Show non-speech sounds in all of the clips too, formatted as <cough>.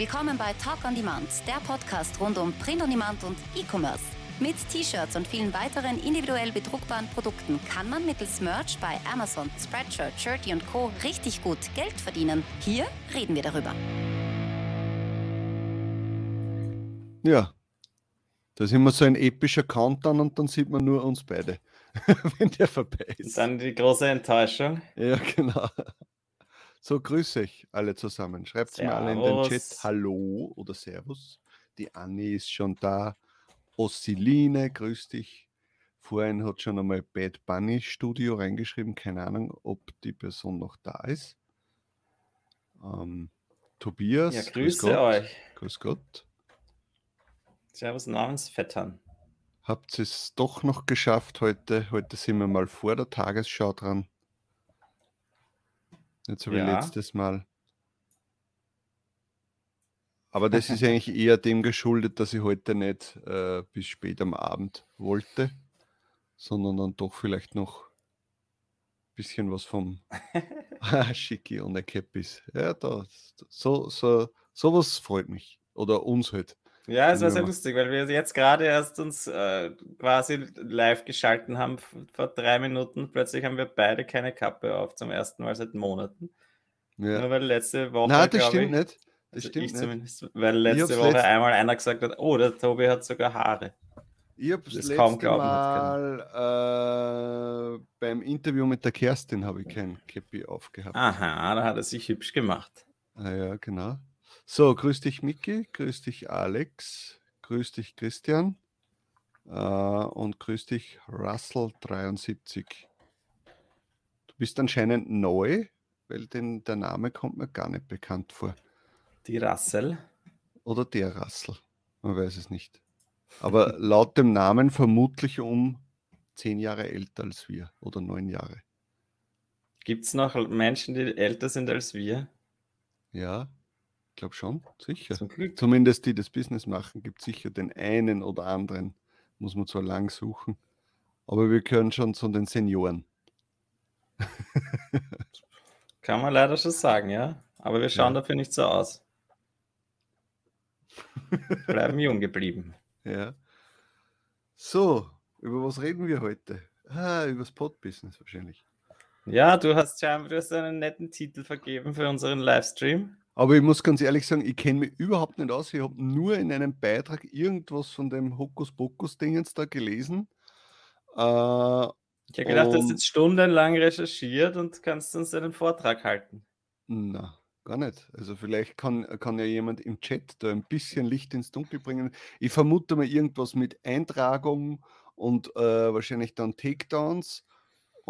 Willkommen bei Talk on Demand, der Podcast rund um Print on Demand und E-Commerce. Mit T-Shirts und vielen weiteren individuell bedruckbaren Produkten kann man mittels Merch bei Amazon, Spreadshirt, Shirty und Co. richtig gut Geld verdienen. Hier reden wir darüber. Ja, da ist immer so ein epischer Countdown und dann sieht man nur uns beide, <laughs> wenn der vorbei ist. Dann die große Enttäuschung. Ja, genau. So, grüße euch alle zusammen. Schreibt mir alle in den Chat Hallo oder Servus. Die Anni ist schon da. Ossiline, grüß dich. Vorhin hat schon einmal Bad Bunny Studio reingeschrieben. Keine Ahnung, ob die Person noch da ist. Ähm, Tobias. Ja, grüße grüß euch. Grüß Gott. Servus Namensvettern. Habt ihr es doch noch geschafft heute? Heute sind wir mal vor der Tagesschau dran. Jetzt so wie ja. letztes Mal. Aber das <laughs> ist eigentlich eher dem geschuldet, dass ich heute nicht äh, bis spät am Abend wollte, sondern dann doch vielleicht noch ein bisschen was vom <laughs> <laughs> Schicki und der Capis. Ja, da, so, so, sowas freut mich. Oder uns halt. Ja, es war sehr lustig, weil wir jetzt gerade erst uns äh, quasi live geschalten haben vor drei Minuten. Plötzlich haben wir beide keine Kappe auf, zum ersten Mal seit Monaten. Ja. Nur weil letzte Woche. Nein, das stimmt ich, nicht. Das also stimmt ich nicht. zumindest, weil letzte Woche letzt... einmal einer gesagt hat: Oh, der Tobi hat sogar Haare. Ich habe das kaum glauben Mal äh, beim Interview mit der Kerstin habe ich kein Käppi aufgehabt. Aha, da hat er sich hübsch gemacht. Ah ja, genau. So, grüß dich, Miki, grüß dich, Alex, grüß dich, Christian äh, und grüß dich, Russell73. Du bist anscheinend neu, weil den, der Name kommt mir gar nicht bekannt vor. Die Russell? Oder der Russell, man weiß es nicht. Aber <laughs> laut dem Namen vermutlich um zehn Jahre älter als wir oder neun Jahre. Gibt es noch Menschen, die älter sind als wir? Ja, glaube schon, sicher. Zumindest die das Business machen, gibt sicher den einen oder anderen. Muss man zwar lang suchen, aber wir gehören schon zu den Senioren. <laughs> Kann man leider schon sagen, ja. Aber wir schauen ja. dafür nicht so aus. Bleiben jung geblieben. <laughs> Ja. So, über was reden wir heute? Ah, über das Pod-Business wahrscheinlich. Ja, du hast, du hast einen netten Titel vergeben für unseren Livestream. Aber ich muss ganz ehrlich sagen, ich kenne mich überhaupt nicht aus. Ich habe nur in einem Beitrag irgendwas von dem Hokuspokus-Dingens da gelesen. Äh, ich habe gedacht, du hast jetzt stundenlang recherchiert und kannst uns einen Vortrag halten. Na, gar nicht. Also vielleicht kann, kann ja jemand im Chat da ein bisschen Licht ins Dunkel bringen. Ich vermute mal irgendwas mit Eintragung und äh, wahrscheinlich dann Takedowns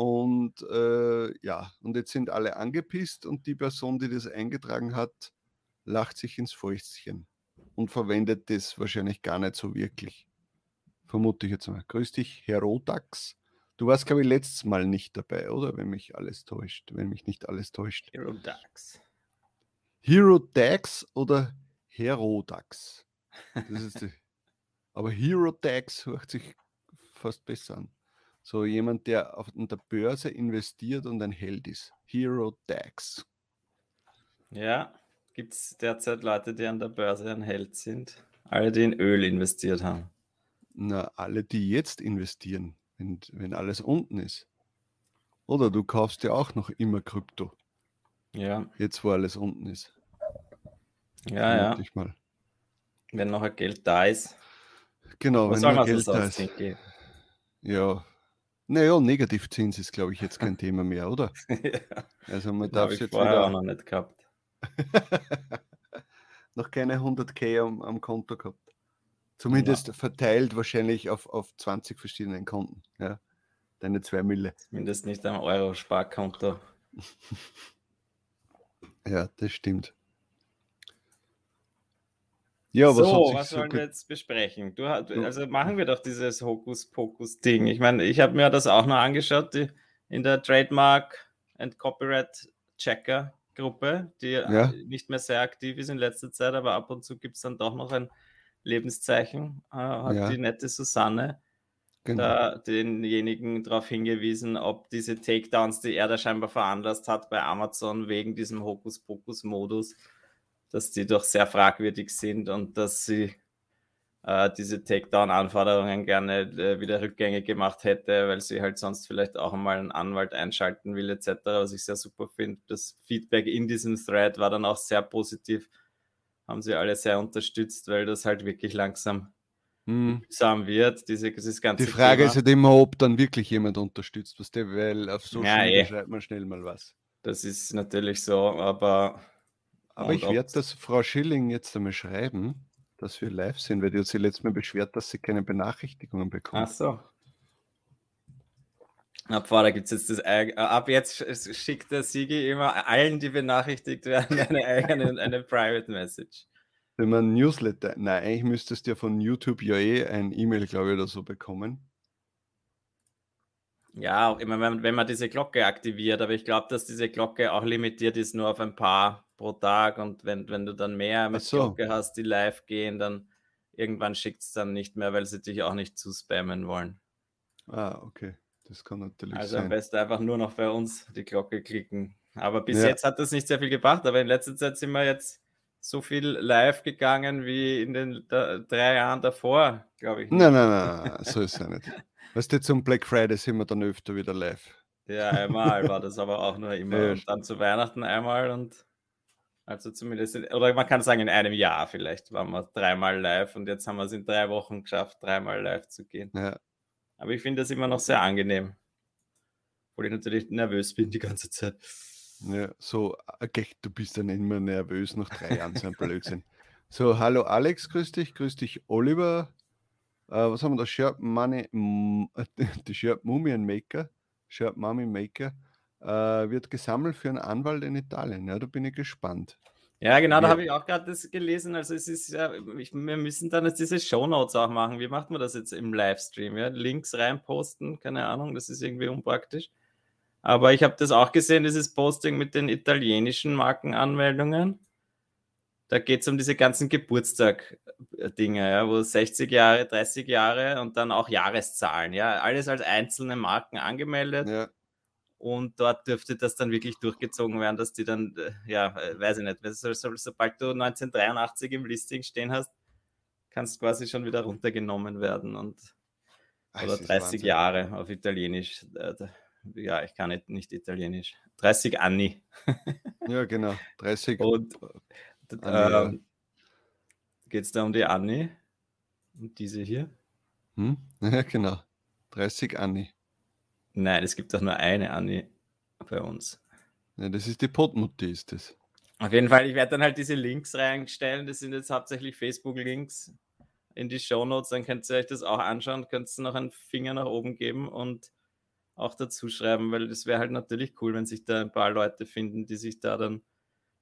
und äh, ja, und jetzt sind alle angepisst und die Person, die das eingetragen hat, lacht sich ins Fäustchen und verwendet das wahrscheinlich gar nicht so wirklich. Vermute ich jetzt mal. Grüß dich, Herodax. Du warst, glaube ich, letztes Mal nicht dabei, oder? Wenn mich alles täuscht. Wenn mich nicht alles täuscht. Herodax. Herodax oder Herodax? Das ist die, aber Herodax hört sich fast besser an. So jemand, der auf der Börse investiert und ein Held ist. Hero Dax. Ja, gibt es derzeit Leute, die an der Börse ein Held sind? Alle, die in Öl investiert haben. Na, alle, die jetzt investieren, wenn, wenn alles unten ist. Oder du kaufst ja auch noch immer Krypto. Ja. Jetzt, wo alles unten ist. Ja, ja. Ich mal. Wenn noch ein Geld da ist. Genau, wenn noch Geld da ist. Ja, naja, Negativzins ist, glaube ich, jetzt kein <laughs> Thema mehr, oder? ja. Also man darf es jetzt vorher wieder... auch noch nicht gehabt. <laughs> noch keine 100k am, am Konto gehabt. Zumindest ja. verteilt wahrscheinlich auf, auf 20 verschiedenen Konten. Ja. Deine 2 Mille. Zumindest nicht am Euro-Sparkonto. <laughs> ja, das stimmt. Ja, so, was, sollen wir jetzt besprechen? Du, also machen wir doch dieses Hokuspokus-Ding. Ich meine, ich habe mir das auch noch angeschaut die, in der Trademark and Copyright Checker Gruppe, die ja. nicht mehr sehr aktiv ist in letzter Zeit, aber ab und zu gibt es dann doch noch ein Lebenszeichen. Äh, hat ja. die nette Susanne genau. da denjenigen darauf hingewiesen, ob diese Takedowns, die er da scheinbar veranlasst hat bei Amazon wegen diesem Hokuspokus-Modus, dass die doch sehr fragwürdig sind und dass sie äh, diese Takedown-Anforderungen gerne äh, wieder rückgängig gemacht hätte, weil sie halt sonst vielleicht auch einmal einen Anwalt einschalten will, etc., was ich sehr super finde. Das Feedback in diesem Thread war dann auch sehr positiv. Haben sie alle sehr unterstützt, weil das halt wirklich langsam hm. wird. Diese, dieses ganze Die Frage Thema. ist halt immer, ob dann wirklich jemand unterstützt, was der, weil auf Social ja, Media eh. schreibt man schnell mal was. Das ist natürlich so, aber. Aber ich werde das Frau Schilling jetzt einmal schreiben dass wir live sind, weil die hat sich letztes Mal beschwert, dass sie keine Benachrichtigungen bekommt. Ach so. Ab da gibt es jetzt das äh, ab jetzt schickt der Sigi immer allen, die benachrichtigt werden, <laughs> eine eigene eine Private Message. Wenn man Newsletter, nein, eigentlich müsstest du ja von YouTube ja eh ein E-Mail, glaube ich, oder so bekommen. Ja, auch immer, wenn, wenn man diese Glocke aktiviert, aber ich glaube, dass diese Glocke auch limitiert ist nur auf ein paar pro Tag und wenn, wenn du dann mehr mit so. Glocke hast, die live gehen, dann irgendwann schickt es dann nicht mehr, weil sie dich auch nicht zu spammen wollen. Ah, okay. Das kann natürlich also sein. am besten einfach nur noch bei uns die Glocke klicken. Aber bis ja. jetzt hat das nicht sehr viel gebracht, aber in letzter Zeit sind wir jetzt so viel live gegangen wie in den da, drei Jahren davor, glaube ich. Nein, nein, nein, nein, so ist es ja nicht. Weißt du, zum Black Friday sind wir dann öfter wieder live. Ja, einmal war das aber auch nur immer. Ja. Und dann zu Weihnachten einmal und also zumindest, oder man kann sagen, in einem Jahr vielleicht waren wir dreimal live und jetzt haben wir es in drei Wochen geschafft, dreimal live zu gehen. Ja. Aber ich finde das immer noch sehr angenehm. Obwohl ich natürlich nervös bin die ganze Zeit. Ja, so, okay, du bist dann immer nervös nach drei Jahren, so ein Blödsinn. So, hallo Alex, grüß dich, grüß dich Oliver. Uh, was haben wir da? Shirt Money, <laughs> die Shirt Mumien Maker, Shirt Mummy Maker äh, wird gesammelt für einen Anwalt in Italien. Ja, da bin ich gespannt. Ja, genau, da habe ich auch gerade das gelesen. Also es ist ja, ich, wir müssen dann jetzt diese Shownotes auch machen. Wie macht man das jetzt im Livestream? Ja? Links reinposten, keine Ahnung, das ist irgendwie unpraktisch. Aber ich habe das auch gesehen, dieses Posting mit den italienischen Markenanmeldungen. Da geht es um diese ganzen Geburtstag-Dinge, ja, wo 60 Jahre, 30 Jahre und dann auch Jahreszahlen, ja, alles als einzelne Marken angemeldet. Ja. Und dort dürfte das dann wirklich durchgezogen werden, dass die dann, äh, ja, äh, weiß ich nicht, so, so, sobald du 1983 im Listing stehen hast, kannst quasi schon wieder runtergenommen werden und oder 30 Wahnsinn. Jahre auf Italienisch. Äh, ja, ich kann nicht, nicht Italienisch. 30 Anni. ja, genau. 30. Und äh, geht es da um die Anni? Und diese hier? Hm? <laughs> Ja, genau. 30 Anni. Nein, es gibt doch nur eine Anni bei uns. Ja, das ist die Potmutti, ist das. Auf jeden Fall, ich werde dann halt diese Links reinstellen. Das sind jetzt hauptsächlich Facebook-Links in die Show Notes. Dann könnt ihr euch das auch anschauen. Könnt ihr noch einen Finger nach oben geben und auch dazu schreiben, weil das wäre halt natürlich cool, wenn sich da ein paar Leute finden, die sich da dann,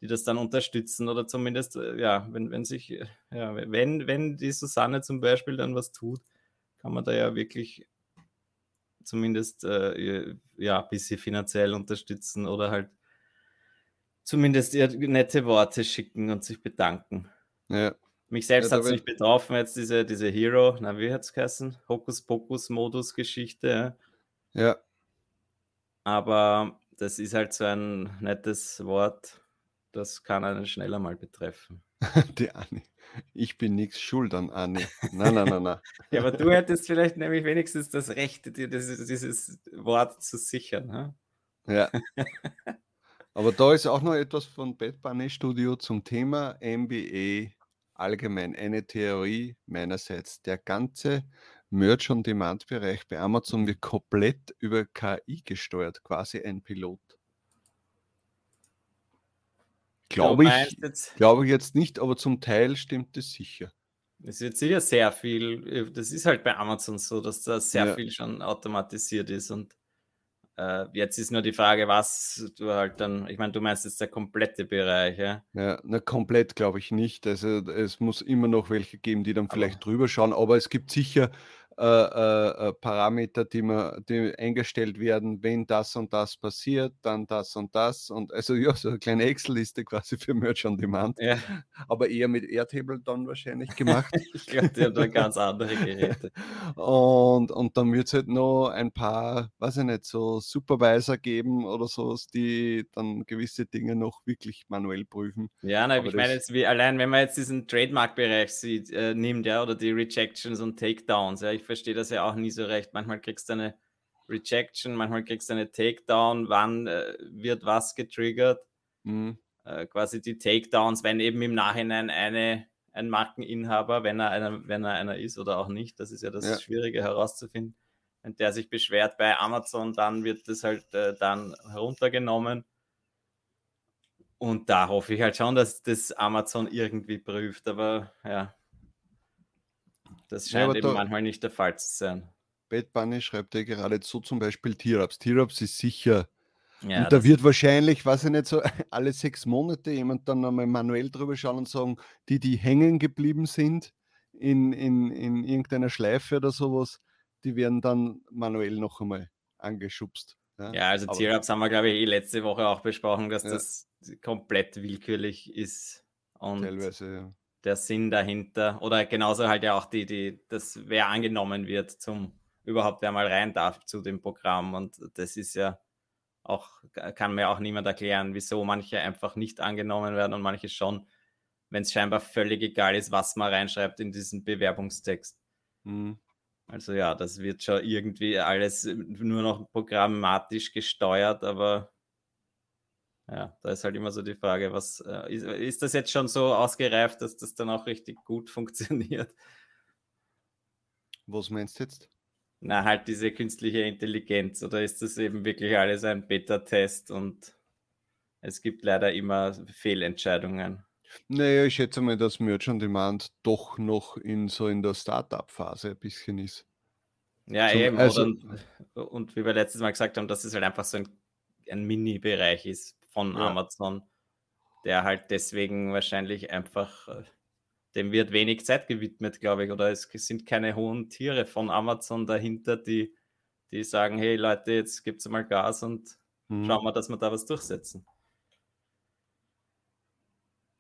die das dann unterstützen oder zumindest, äh, ja, wenn, wenn sich, äh, ja, wenn, wenn die Susanne zum Beispiel dann was tut, kann man da ja wirklich zumindest äh, ja, ein bisschen finanziell unterstützen oder halt zumindest ihr nette Worte schicken und sich bedanken. Ja. Mich selbst ja, hat es nicht betroffen, jetzt diese, diese Hero, na, wie hat es geheißen? Hokus-Pokus-Modus-Geschichte. Ja. Aber das ist halt so ein nettes Wort, das kann einen schneller mal betreffen. <laughs> Die Anni. Ich bin nichts schuld an Anni. Nein, nein, nein, nein. <laughs> ja, aber du hättest vielleicht nämlich wenigstens das Recht, dir dieses, dieses Wort zu sichern. Ha? Ja. <laughs> aber da ist auch noch etwas von Bad Bunny Studio zum Thema MBA allgemein. Eine Theorie meinerseits. Der ganze Merch-on-Demand-Bereich bei Amazon wird komplett über KI gesteuert, quasi ein Pilot. Glaube ich, glaube ich jetzt nicht, aber zum Teil stimmt es sicher. Es wird sicher sehr viel, das ist halt bei Amazon so, dass da sehr ja. viel schon automatisiert ist und äh, jetzt ist nur die Frage, was du halt dann, ich meine, du meinst jetzt der komplette Bereich, ja? Ja, na, komplett glaube ich nicht. Also es muss immer noch welche geben, die dann vielleicht aber, drüber schauen, aber es gibt sicher äh, äh, äh, Parameter, die, man, die eingestellt werden, wenn das und das passiert, dann das und das. Und also <laughs> ja, so eine kleine Excel-Liste quasi für Merch on Demand. Ja. Aber eher mit Airtable dann wahrscheinlich gemacht. <laughs> ich glaube, die haben da ganz andere Geräte. und, und dann wird es halt noch ein paar, weiß ich nicht, so Supervisor geben oder so, die dann gewisse Dinge noch wirklich manuell prüfen. Ja, na, ich meine jetzt, wie allein, wenn man jetzt diesen Trademark-Bereich sieht, äh, nimmt, ja, oder die Rejections und Takedowns, ja, ich verstehe das ja auch nie so recht. Manchmal kriegst du eine Rejection, manchmal kriegst du eine Takedown, wann äh, wird was getriggert. Mhm. Äh, quasi die Takedowns, wenn eben im Nachhinein eine, ein Markeninhaber, wenn er, einer, wenn er einer ist oder auch nicht, das ist ja das ja. Schwierige herauszufinden. Wenn der sich beschwert bei Amazon, dann wird das halt äh, dann heruntergenommen. Und da hoffe ich halt schon, dass das Amazon irgendwie prüft. Aber ja, das scheint ja, eben manchmal nicht der Fall zu sein. Bad Bunny schreibt ja gerade so zum Beispiel Tierabs. Tierabs ist sicher. Ja, und da wird wahrscheinlich, weiß ich nicht, so <laughs> alle sechs Monate jemand dann einmal manuell drüber schauen und sagen, die, die hängen geblieben sind in, in, in irgendeiner Schleife oder sowas, die werden dann manuell noch einmal angeschubst. Ja, ja also Tierabs haben wir, glaube ich, eh letzte Woche auch besprochen, dass ja. das komplett willkürlich ist. Und Teilweise, ja der Sinn dahinter oder genauso halt ja auch die, die, das, wer angenommen wird zum überhaupt, wer mal rein darf zu dem Programm und das ist ja auch, kann mir auch niemand erklären, wieso manche einfach nicht angenommen werden und manche schon, wenn es scheinbar völlig egal ist, was man reinschreibt in diesen Bewerbungstext. Mhm. Also ja, das wird schon irgendwie alles nur noch programmatisch gesteuert, aber ja, da ist halt immer so die Frage, was äh, ist, ist, das jetzt schon so ausgereift, dass das dann auch richtig gut <laughs> funktioniert? Was meinst du jetzt? Na, halt diese künstliche Intelligenz oder ist das eben wirklich alles ein Beta-Test und es gibt leider immer Fehlentscheidungen? Naja, ich schätze mal, dass Merch on Demand doch noch in so in der Startup-Phase ein bisschen ist. Ja, Zum, eben. Also, und, und wie wir letztes Mal gesagt haben, dass es halt einfach so ein, ein Mini-Bereich ist von ja. Amazon, der halt deswegen wahrscheinlich einfach, äh, dem wird wenig Zeit gewidmet, glaube ich, oder es sind keine hohen Tiere von Amazon dahinter, die, die sagen, hey Leute, jetzt gibt es mal Gas und mhm. schauen wir, dass wir da was durchsetzen.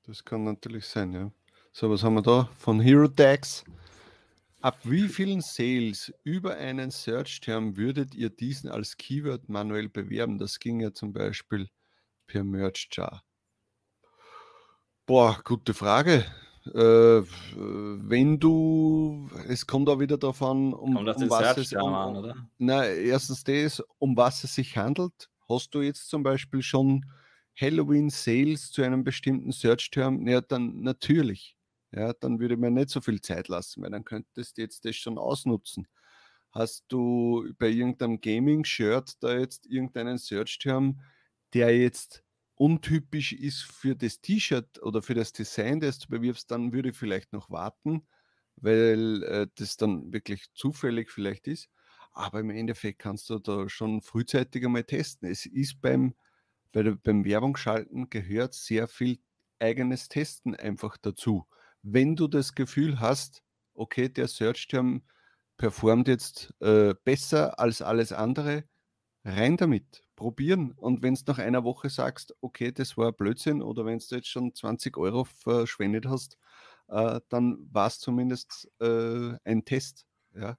Das kann natürlich sein, ja. So, was haben wir da? Von Hero Tags. Ab wie vielen Sales über einen Search-Term würdet ihr diesen als Keyword manuell bewerben? Das ging ja zum Beispiel per Merch Jar? Boah, gute Frage. Äh, wenn du, es kommt auch wieder davon, um, um was es um, an, oder? Na, erstens das, um was es sich handelt. Hast du jetzt zum Beispiel schon Halloween Sales zu einem bestimmten Search-Term? Ja, dann natürlich. Ja, dann würde man nicht so viel Zeit lassen, weil dann könntest du jetzt das schon ausnutzen. Hast du bei irgendeinem Gaming-Shirt da jetzt irgendeinen Search-Term, der jetzt untypisch ist für das T-Shirt oder für das Design, das du bewirbst, dann würde ich vielleicht noch warten, weil äh, das dann wirklich zufällig vielleicht ist. Aber im Endeffekt kannst du da schon frühzeitig einmal testen. Es ist beim, bei der, beim Werbungsschalten gehört sehr viel eigenes Testen einfach dazu. Wenn du das Gefühl hast, okay, der Search-Term performt jetzt äh, besser als alles andere, rein damit probieren. Und wenn du nach einer Woche sagst, okay, das war Blödsinn, oder wenn du jetzt schon 20 Euro verschwendet hast, äh, dann war es zumindest äh, ein Test. Ja.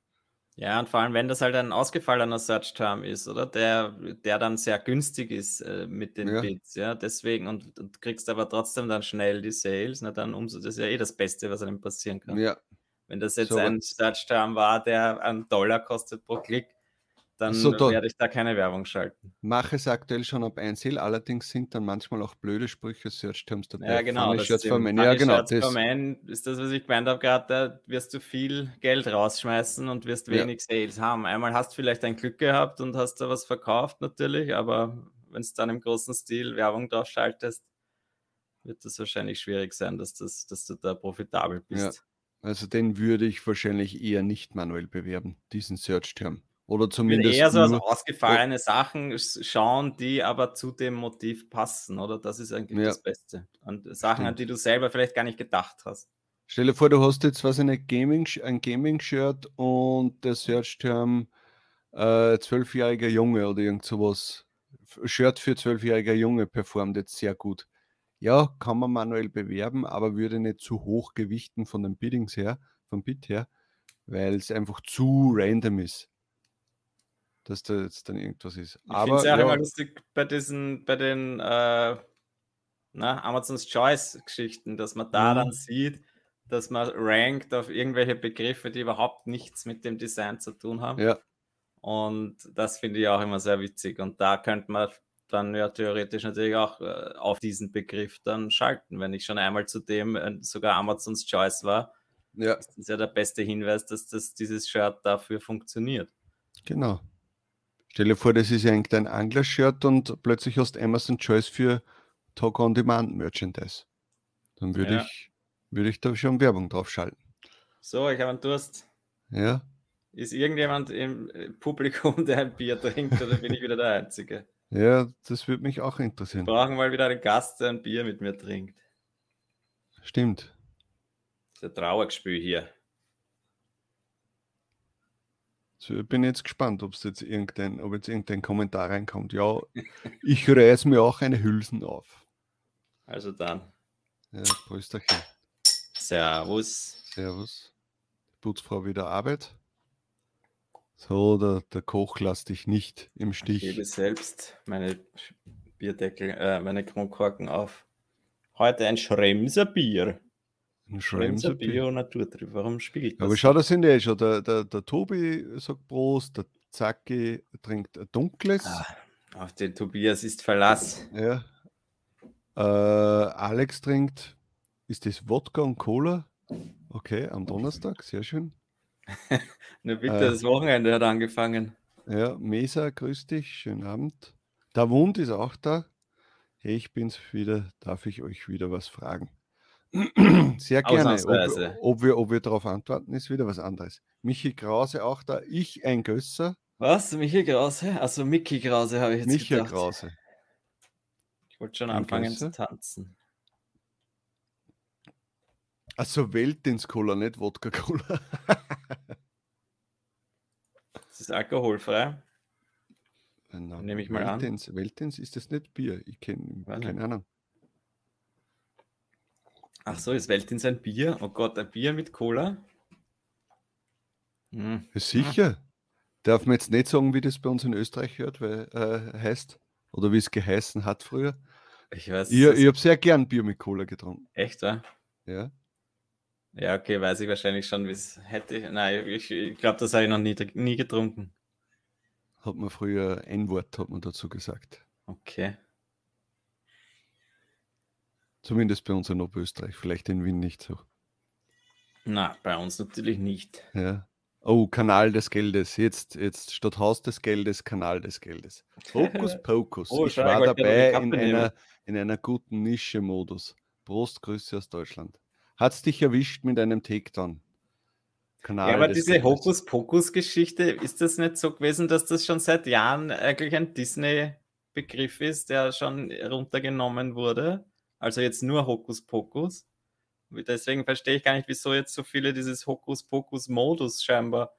Ja, und vor allem, wenn das halt ein ausgefallener Search-Term ist, oder? Der, der dann sehr günstig ist äh, mit den ja. Bits, ja. Deswegen, und, und kriegst aber trotzdem dann schnell die Sales, na dann umso, das ist ja eh das Beste, was einem passieren kann. Ja. Wenn das jetzt so, ein Search-Term war, der einen Dollar kostet pro Klick, dann so, da werde ich da keine Werbung schalten. Mache es aktuell schon ab 1 allerdings sind dann manchmal auch blöde Sprüche, Search Terms dabei. Ja, genau. Das ist, ja, genau das ist das, was ich gemeint habe gerade, da wirst du viel Geld rausschmeißen und wirst wenig ja. Sales haben. Einmal hast du vielleicht ein Glück gehabt und hast da was verkauft natürlich, aber wenn es dann im großen Stil Werbung drauf schaltest, wird das wahrscheinlich schwierig sein, dass, das, dass du da profitabel bist. Ja. Also den würde ich wahrscheinlich eher nicht manuell bewerben, diesen Search-Term. Oder zumindest. eher so als ausgefallene Sachen schauen, die aber zu dem Motiv passen, oder? Das ist eigentlich ja. das Beste. Und Sachen, Stimmt. an die du selber vielleicht gar nicht gedacht hast. Stell dir vor, du hast jetzt was eine Gaming, ein Gaming-Shirt und der Search-Term äh, zwölfjähriger Junge oder irgend sowas. Shirt für zwölfjähriger Junge performt jetzt sehr gut. Ja, kann man manuell bewerben, aber würde nicht zu hoch gewichten von den Biddings her, vom Bit her, weil es einfach zu random ist. Dass da jetzt dann irgendwas ist. Ich finde es ja, ja immer lustig bei diesen, bei den äh, na, Amazon's Choice-Geschichten, dass man da mhm. dann sieht, dass man rankt auf irgendwelche Begriffe, die überhaupt nichts mit dem Design zu tun haben. Ja. Und das finde ich auch immer sehr witzig. Und da könnte man dann ja theoretisch natürlich auch äh, auf diesen Begriff dann schalten. Wenn ich schon einmal zu dem äh, sogar Amazons Choice war, ja. ist das ja der beste Hinweis, dass das, dieses Shirt dafür funktioniert. Genau. Stell dir vor, das ist irgendein Angler-Shirt und plötzlich hast du Amazon Choice für Talk on Demand Merchandise. Dann würde ja. ich würde ich da schon Werbung draufschalten. So, ich habe einen Durst. Ja. Ist irgendjemand im äh, Publikum, <laughs> der ein Bier trinkt, oder bin ich wieder der Einzige? Ja, das würde mich auch interessieren. Wir brauchen mal wieder einen Gast, der ein Bier mit mir trinkt. Stimmt. Das ist ein Trauergespül hier. So, ich bin jetzt gespannt, ob jetzt irgendein, ob jetzt irgendein Kommentar reinkommt. Ja, ich reiß mir auch eine Hülsen auf. Also dann. Ja, Prösterchen. Servus. Servus. Putzfrau wieder Arbeit. So, der, der Koch lässt dich nicht im Stich. Ich gebe selbst meine Bierdeckel, äh, meine Kronkorken auf. Heute ein Schremser Bier. Ein Schremser Bier und Naturtrüb. Warum spielt das? Aber schau, da sind ja eh schon. Der, der, der Tobi sagt Prost, der Zacki trinkt ein dunkles. Ah, auf den Tobias ist Verlass. Ja. Äh, Alex trinkt ist das Wodka und Cola? Okay, am Donnerstag, sehr schön. <laughs> Na bitte, äh, das Wochenende hat angefangen. Ja, Mesa, grüß dich, schönen Abend. Der Wund ist auch da. Hey, ich bin's wieder, darf ich euch wieder was fragen? Sehr gerne. Ob, ob, wir, ob wir darauf antworten, ist wieder was anderes. Michi Krause auch da. Ich ein Gösser. Was? Michi Krause? Also Mickey Krause habe ich jetzt Michi gedacht. Krause. Ich wollte schon ein anfangen Gösser? zu tanzen. Also Weltins-Cola, nicht Wodka-Cola. <laughs> das ist alkoholfrei. Nehme ich mal Weltins, an. Weltins ist das nicht Bier. Ich kenne keine Ahnung. Ach so, ist Weltins ein Bier? Oh Gott, ein Bier mit Cola? Hm. Sicher. Darf man jetzt nicht sagen, wie das bei uns in Österreich hört, weil, äh, heißt oder wie es geheißen hat früher. Ich weiß. Ich, ich habe sehr gern Bier mit Cola getrunken. Echt, ja? Ja. Ja, okay, weiß ich wahrscheinlich schon, wie es hätte. Nein, ich, ich glaube, das habe ich noch nie, nie getrunken. Hat man früher ein Wort hat man dazu gesagt. Okay. Zumindest bei uns in Oberösterreich, vielleicht in Wien nicht so. Na, bei uns natürlich nicht. Ja. Oh, Kanal des Geldes. Jetzt, jetzt statt Haus des Geldes, Kanal des Geldes. Hokus <laughs> Pokus. oh, ich war dabei in einer, in einer guten Nische-Modus. Prost, Grüße aus Deutschland hat es dich erwischt mit einem Takedown. Kanal ja, aber diese Hokuspokus-Geschichte, ist das nicht so gewesen, dass das schon seit Jahren eigentlich ein Disney-Begriff ist, der schon runtergenommen wurde? Also jetzt nur Hokuspokus. Deswegen verstehe ich gar nicht, wieso jetzt so viele dieses Hokuspokus-Modus scheinbar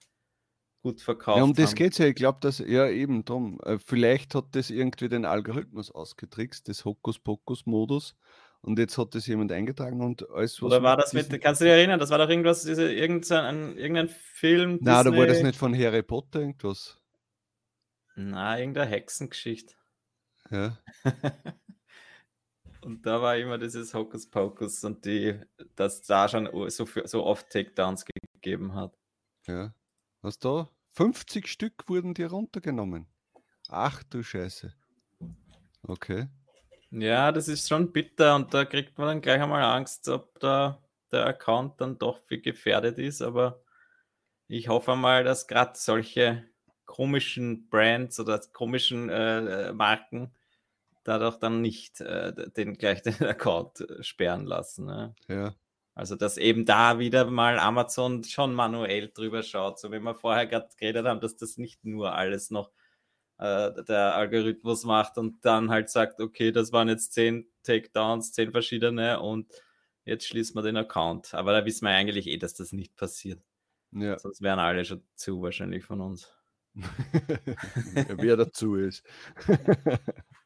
gut verkauft Ja, um das geht es ja. Ich glaube, dass, ja, eben drum. Äh, vielleicht hat das irgendwie den Algorithmus ausgetrickst, das Hokuspokus-Modus. Und jetzt hat das jemand eingetragen und alles, was. Oder war das mit, kannst du dich erinnern, das war doch irgendwas, diese, irgendein, irgendein Film. Nein, da war das nicht von Harry Potter irgendwas. Na, irgendeine Hexengeschichte. Ja. <laughs> und da war immer dieses Hokus Pokus und die, dass da schon so, so oft Takedowns gegeben hat. Ja. Was da? 50 Stück wurden dir runtergenommen. Ach du Scheiße. Okay. Ja, das ist schon bitter und da kriegt man dann gleich einmal Angst, ob da der Account dann doch viel gefährdet ist. Aber ich hoffe mal, dass gerade solche komischen Brands oder komischen äh, Marken dadurch dann nicht äh, den gleich <laughs> den Account äh, sperren lassen. Ne? Ja. Also, dass eben da wieder mal Amazon schon manuell drüber schaut, so wie wir vorher gerade geredet haben, dass das nicht nur alles noch äh, der Algorithmus macht und dann halt sagt, okay, das waren jetzt zehn Takedowns, zehn verschiedene und jetzt schließen wir den Account. Aber da wissen wir eigentlich eh, dass das nicht passiert. Ja. Sonst wären alle schon zu wahrscheinlich von uns. <laughs> Wer dazu ist. <laughs>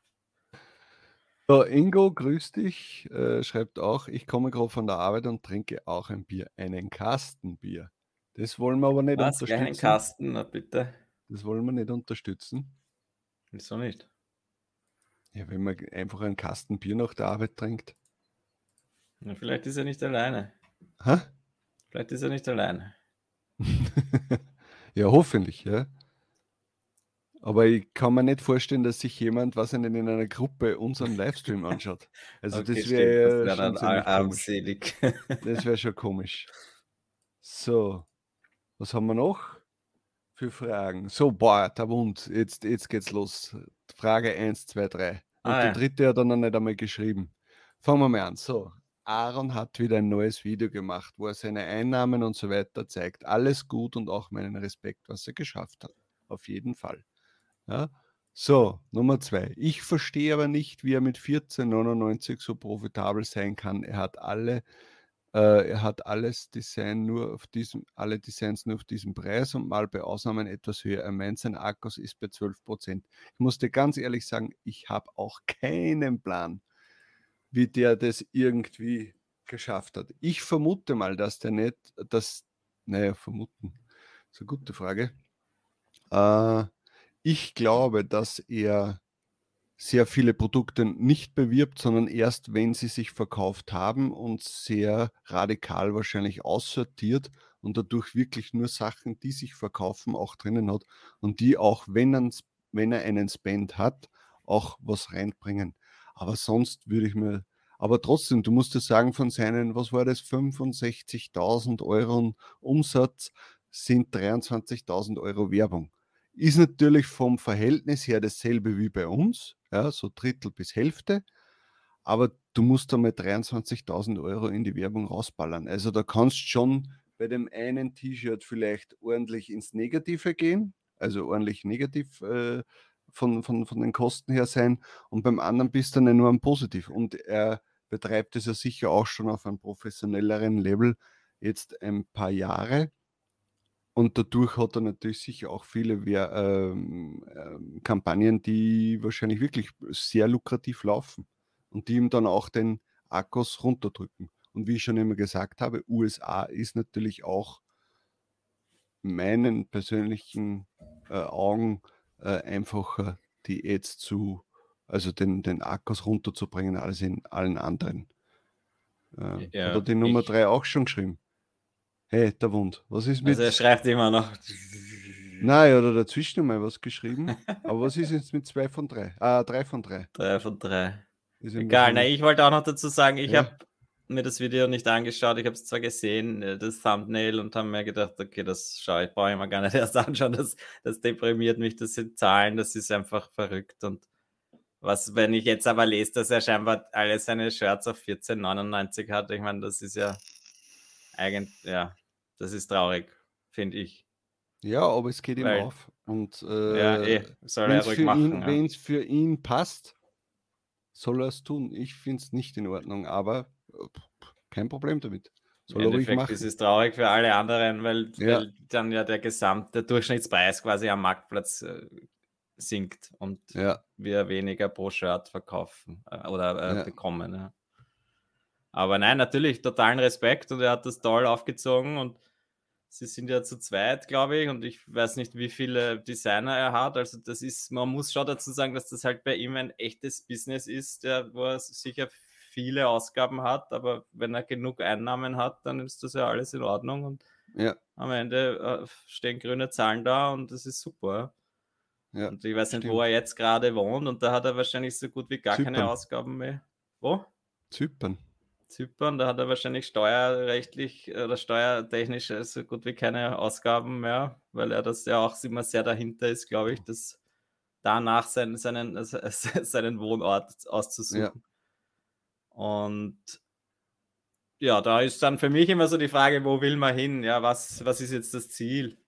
so, Ingo, grüß dich. Äh, schreibt auch, ich komme gerade von der Arbeit und trinke auch ein Bier, einen Kastenbier. Das wollen wir aber nicht Was, unterstützen. Einen Kasten, na bitte. Das wollen wir nicht unterstützen. Wieso nicht? Ja, wenn man einfach einen Kasten Bier nach der Arbeit trinkt. Na, vielleicht ist er nicht alleine. Hä? Vielleicht ist er nicht alleine. <laughs> ja, hoffentlich, ja. Aber ich kann mir nicht vorstellen, dass sich jemand, was in einer Gruppe unseren Livestream anschaut. Also okay, das wäre wär dann armselig. das wäre schon komisch. So, was haben wir noch für Fragen? So, boah, der Wund, jetzt, jetzt geht's los. Frage 1, 2, 3. Und ah, die ja. dritte hat er noch nicht einmal geschrieben. Fangen wir mal an. So, Aaron hat wieder ein neues Video gemacht, wo er seine Einnahmen und so weiter zeigt. Alles gut und auch meinen Respekt, was er geschafft hat. Auf jeden Fall. Ja? So, Nummer zwei. Ich verstehe aber nicht, wie er mit 14,99 so profitabel sein kann. Er hat alle, äh, er hat alles Design nur auf diesem, alle Designs nur auf diesem Preis und mal bei Ausnahmen etwas höher. Er meint, sein Akkus ist bei 12 Prozent. Ich musste ganz ehrlich sagen, ich habe auch keinen Plan wie der das irgendwie geschafft hat. Ich vermute mal, dass der nicht, dass, naja, vermuten, das ist eine gute Frage. Äh, ich glaube, dass er sehr viele Produkte nicht bewirbt, sondern erst, wenn sie sich verkauft haben und sehr radikal wahrscheinlich aussortiert und dadurch wirklich nur Sachen, die sich verkaufen, auch drinnen hat und die auch, wenn, er, einen Spend hat, auch was reinbringen. Aber sonst würde ich mir, aber trotzdem, du musst sagen, von seinen, was war das, 65.000 Euro Umsatz sind 23.000 Euro Werbung. Ist natürlich vom Verhältnis her dasselbe wie bei uns, ja, so Drittel bis Hälfte, aber du musst einmal 23.000 Euro in die Werbung rausballern. Also da kannst schon bei dem einen T-Shirt vielleicht ordentlich ins Negative gehen, also ordentlich negativ äh, von, von, von den Kosten her sein und beim anderen bist du dann enorm positiv. Und er betreibt es ja sicher auch schon auf einem professionelleren Level jetzt ein paar Jahre. Und dadurch hat er natürlich sicher auch viele ähm, ähm, Kampagnen, die wahrscheinlich wirklich sehr lukrativ laufen und die ihm dann auch den Akkus runterdrücken. Und wie ich schon immer gesagt habe, USA ist natürlich auch meinen persönlichen äh, Augen äh, einfacher, die Ads zu, also den, den Akkus runterzubringen, als in allen anderen. Äh, ja, hat er die Nummer 3 auch schon geschrieben? Hey, der Wund, was ist mit. Also er schreibt immer noch. Nein, oder dazwischen mal was geschrieben. <laughs> Aber was ist jetzt mit 2 von 3? Ah, 3 von 3. 3 von 3. Egal, nein, ich wollte auch noch dazu sagen, ich ja. habe mir das Video nicht angeschaut. Ich habe es zwar gesehen, äh, das Thumbnail, und habe mir gedacht, okay, das schaue ich, brauche ich mir gar nicht <laughs> erst anschauen. Das, das deprimiert mich, das sind Zahlen, das ist einfach verrückt. Und was, wenn ich jetzt aber lese, dass er scheinbar alle seine Shirts auf 14,99 hat, ich meine, das ist ja eigentlich, ja, das ist traurig, finde ich. Ja, aber es geht ihm Weil, auf. Und äh, ja, eh, soll er ruhig machen. Ja. Wenn es für ihn passt, soll er es tun. Ich finde es nicht in Ordnung, aber kein Problem damit. Soll Im Endeffekt ist es traurig für alle anderen, weil, ja. weil, dann ja der gesamte Durchschnittspreis quasi am Marktplatz äh, sinkt und ja. wir weniger pro Shirt verkaufen äh, oder äh, bekommen. Aber nein, natürlich totalen Respekt und er hat das toll aufgezogen und sie sind ja zu zweit, glaube ich, und ich weiß nicht, wie viele Designer er hat. Also das ist, man muss schon dazu sagen, dass das halt bei ihm ein echtes Business ist, der, wo er sicher viele Ausgaben hat, aber wenn er genug Einnahmen hat, dann ist das ja alles in Ordnung und ja. am Ende äh, stehen grüne Zahlen da und das ist super. Ja, und ich weiß nicht, stimmt. wo er jetzt gerade wohnt und da hat er wahrscheinlich so gut wie gar Zypern. keine Ausgaben mehr. Wo? Zypern. Zypern, da hat er wahrscheinlich steuerrechtlich oder steuertechnisch so gut wie keine Ausgaben mehr, weil er das ja auch immer sehr dahinter ist, glaube ich, dass danach seinen, seinen, <laughs> seinen Wohnort auszusuchen. Ja. Und ja, da ist dann für mich immer so die Frage, wo will man hin? Ja, was, was ist jetzt das Ziel?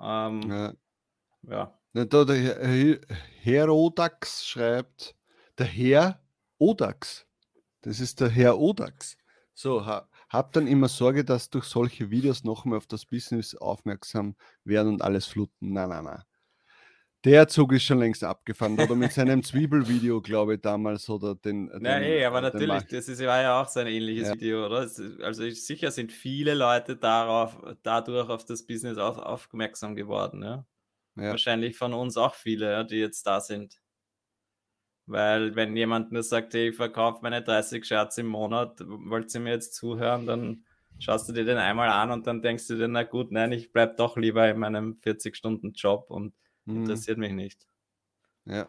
Ähm, ja. ja. Der Herodax schreibt, der Herr Odax das ist der Herr Odax. So, ha, hab dann immer Sorge, dass durch solche Videos noch mehr auf das Business aufmerksam werden und alles fluten. Nein, nein, nein. Der Zug ist schon längst abgefahren. Oder mit seinem <laughs> Zwiebelvideo, glaube ich, damals. Oder den. den ja, ey, aber natürlich, das ist, war ja auch sein ähnliches ja. Video, oder? Also ich, sicher sind viele Leute darauf, dadurch auf das Business auf, aufmerksam geworden. Ja? ja? Wahrscheinlich von uns auch viele, ja, die jetzt da sind. Weil wenn jemand nur sagt, hey, ich verkaufe meine 30 Shirts im Monat, wollt ihr mir jetzt zuhören, dann schaust du dir den einmal an und dann denkst du dir, na gut, nein, ich bleibe doch lieber in meinem 40-Stunden-Job und mhm. interessiert mich nicht. Ja.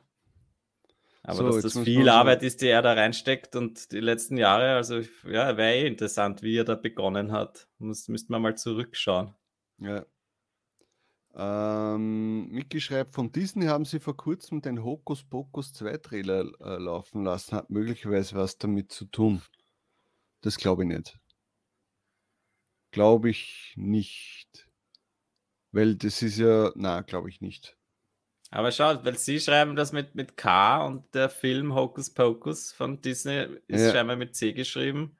Aber so, dass das viel Arbeit ist, die er da reinsteckt und die letzten Jahre, also ja, wäre eh interessant, wie er da begonnen hat. Muss, müsste man mal zurückschauen. Ja. Ähm, Micky schreibt, von Disney haben sie vor kurzem den Hokus Pokus 2 Trailer äh, laufen lassen. Hat möglicherweise was damit zu tun. Das glaube ich nicht. Glaube ich nicht. Weil das ist ja, na, glaube ich nicht. Aber schaut, weil sie schreiben das mit, mit K und der Film Hocus Pocus von Disney ist ja. scheinbar mit C geschrieben.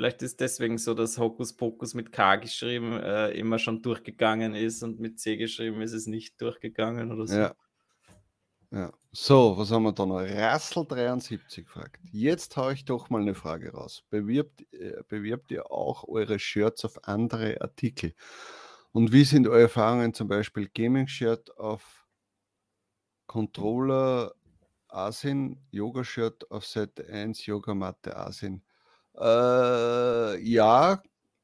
Vielleicht ist deswegen so, dass Hokus Pokus mit K geschrieben äh, immer schon durchgegangen ist und mit C geschrieben ist es nicht durchgegangen oder so. Ja. ja. So, was haben wir da noch? Rassel73 fragt. Jetzt haue ich doch mal eine Frage raus. Bewirbt, äh, bewirbt ihr auch eure Shirts auf andere Artikel? Und wie sind eure Erfahrungen zum Beispiel Gaming-Shirt auf Controller Asin, Yoga-Shirt auf Seite 1, Yogamatte Asin? Äh, ja,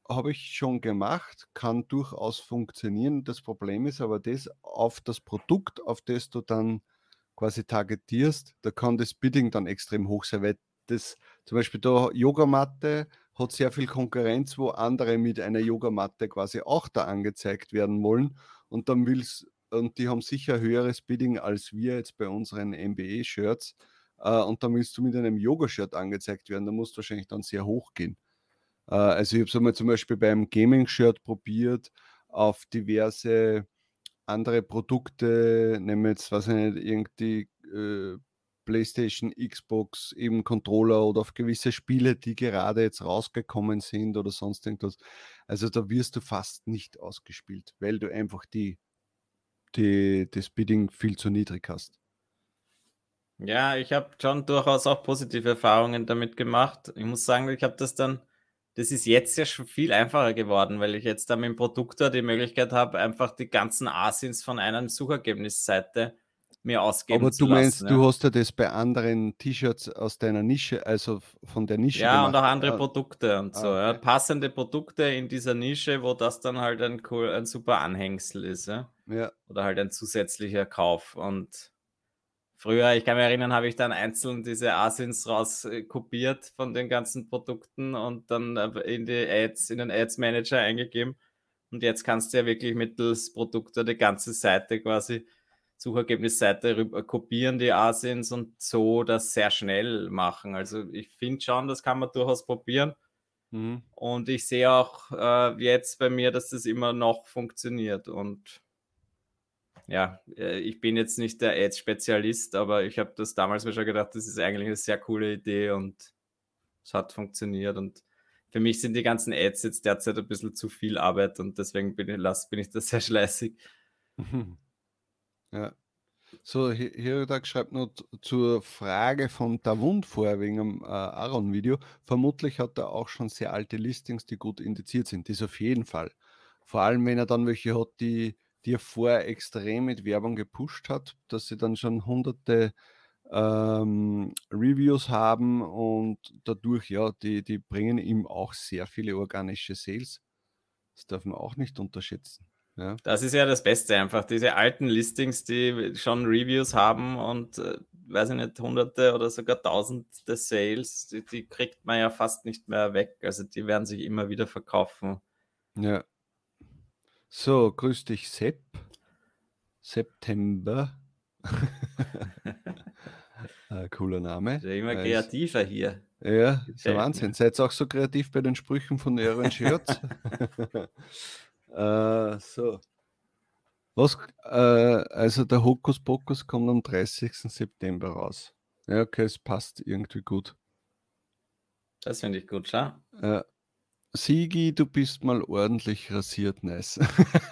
habe ich schon gemacht, kann durchaus funktionieren. Das Problem ist aber das, auf das Produkt, auf das du dann quasi targetierst, da kann das Bidding dann extrem hoch sein, weil das zum Beispiel da Yogamatte hat sehr viel Konkurrenz, wo andere mit einer Yogamatte quasi auch da angezeigt werden wollen und dann willst und die haben sicher höheres Bidding als wir jetzt bei unseren MBE-Shirts äh, und dann willst du mit einem Yoga-Shirt angezeigt werden, da musst du wahrscheinlich dann sehr hoch gehen. Äh, also ich habe es einmal zum Beispiel beim Gaming-Shirt probiert, auf diverse andere Produkte, nehmen wir jetzt, was ich nicht, irgendwie äh, PlayStation, Xbox, eben Controller oder auf gewisse Spiele, die gerade jetzt rausgekommen sind oder sonst irgendwas. Also da wirst du fast nicht ausgespielt, weil du einfach die, die, das Bidding viel zu niedrig hast. Ja, ich habe schon durchaus auch positive Erfahrungen damit gemacht. Ich muss sagen, ich habe das dann, das ist jetzt ja schon viel einfacher geworden, weil ich jetzt dann mit dem Produktor die Möglichkeit habe, einfach die ganzen Asins von einer Suchergebnisseite mir ausgeben Aber du meinst, lassen, du ja. hast ja das bei anderen T-Shirts aus deiner Nische, also von der Nische. Ja, gemacht. und auch andere ah. Produkte und so. Ah, okay. ja. Passende Produkte in dieser Nische, wo das dann halt ein, cool, ein super Anhängsel ist. Ja? ja. Oder halt ein zusätzlicher Kauf. Und Früher, ich kann mich erinnern, habe ich dann einzeln diese Asins rauskopiert von den ganzen Produkten und dann in die Ads, in den Ads Manager eingegeben. Und jetzt kannst du ja wirklich mittels Produkte die ganze Seite quasi, Suchergebnisseite rüber kopieren, die Asins und so das sehr schnell machen. Also ich finde schon, das kann man durchaus probieren. Mhm. Und ich sehe auch äh, jetzt bei mir, dass das immer noch funktioniert. Und ja, äh, ich bin jetzt nicht der Ads-Spezialist, aber ich habe das damals mir schon gedacht, das ist eigentlich eine sehr coole Idee und es hat funktioniert. Und für mich sind die ganzen Ads jetzt derzeit ein bisschen zu viel Arbeit und deswegen bin ich, bin ich da sehr schleißig. <laughs> Ja. So, Hirodak schreibt nur zur Frage von Davund vorher wegen dem äh, Aaron-Video. Vermutlich hat er auch schon sehr alte Listings, die gut indiziert sind. Das auf jeden Fall. Vor allem, wenn er dann welche hat, die die er vorher extrem mit Werbung gepusht hat, dass sie dann schon hunderte ähm, Reviews haben und dadurch, ja, die, die bringen ihm auch sehr viele organische Sales. Das darf man auch nicht unterschätzen. Ja. Das ist ja das Beste einfach. Diese alten Listings, die schon Reviews haben und äh, weiß ich nicht, hunderte oder sogar tausende Sales, die, die, kriegt man ja fast nicht mehr weg. Also die werden sich immer wieder verkaufen. Ja. So, grüß dich, Sepp. September. <laughs> äh, cooler Name. Ja immer kreativer hier. Ja, ist ja Wahnsinn. <laughs> Seid ihr auch so kreativ bei den Sprüchen von euren Shirts? <laughs> äh, so. Was, äh, also der Hokus Pokus kommt am 30. September raus. Ja, okay, es passt irgendwie gut. Das finde ich gut, schau. Äh, Sigi, du bist mal ordentlich rasiert, nice. <laughs>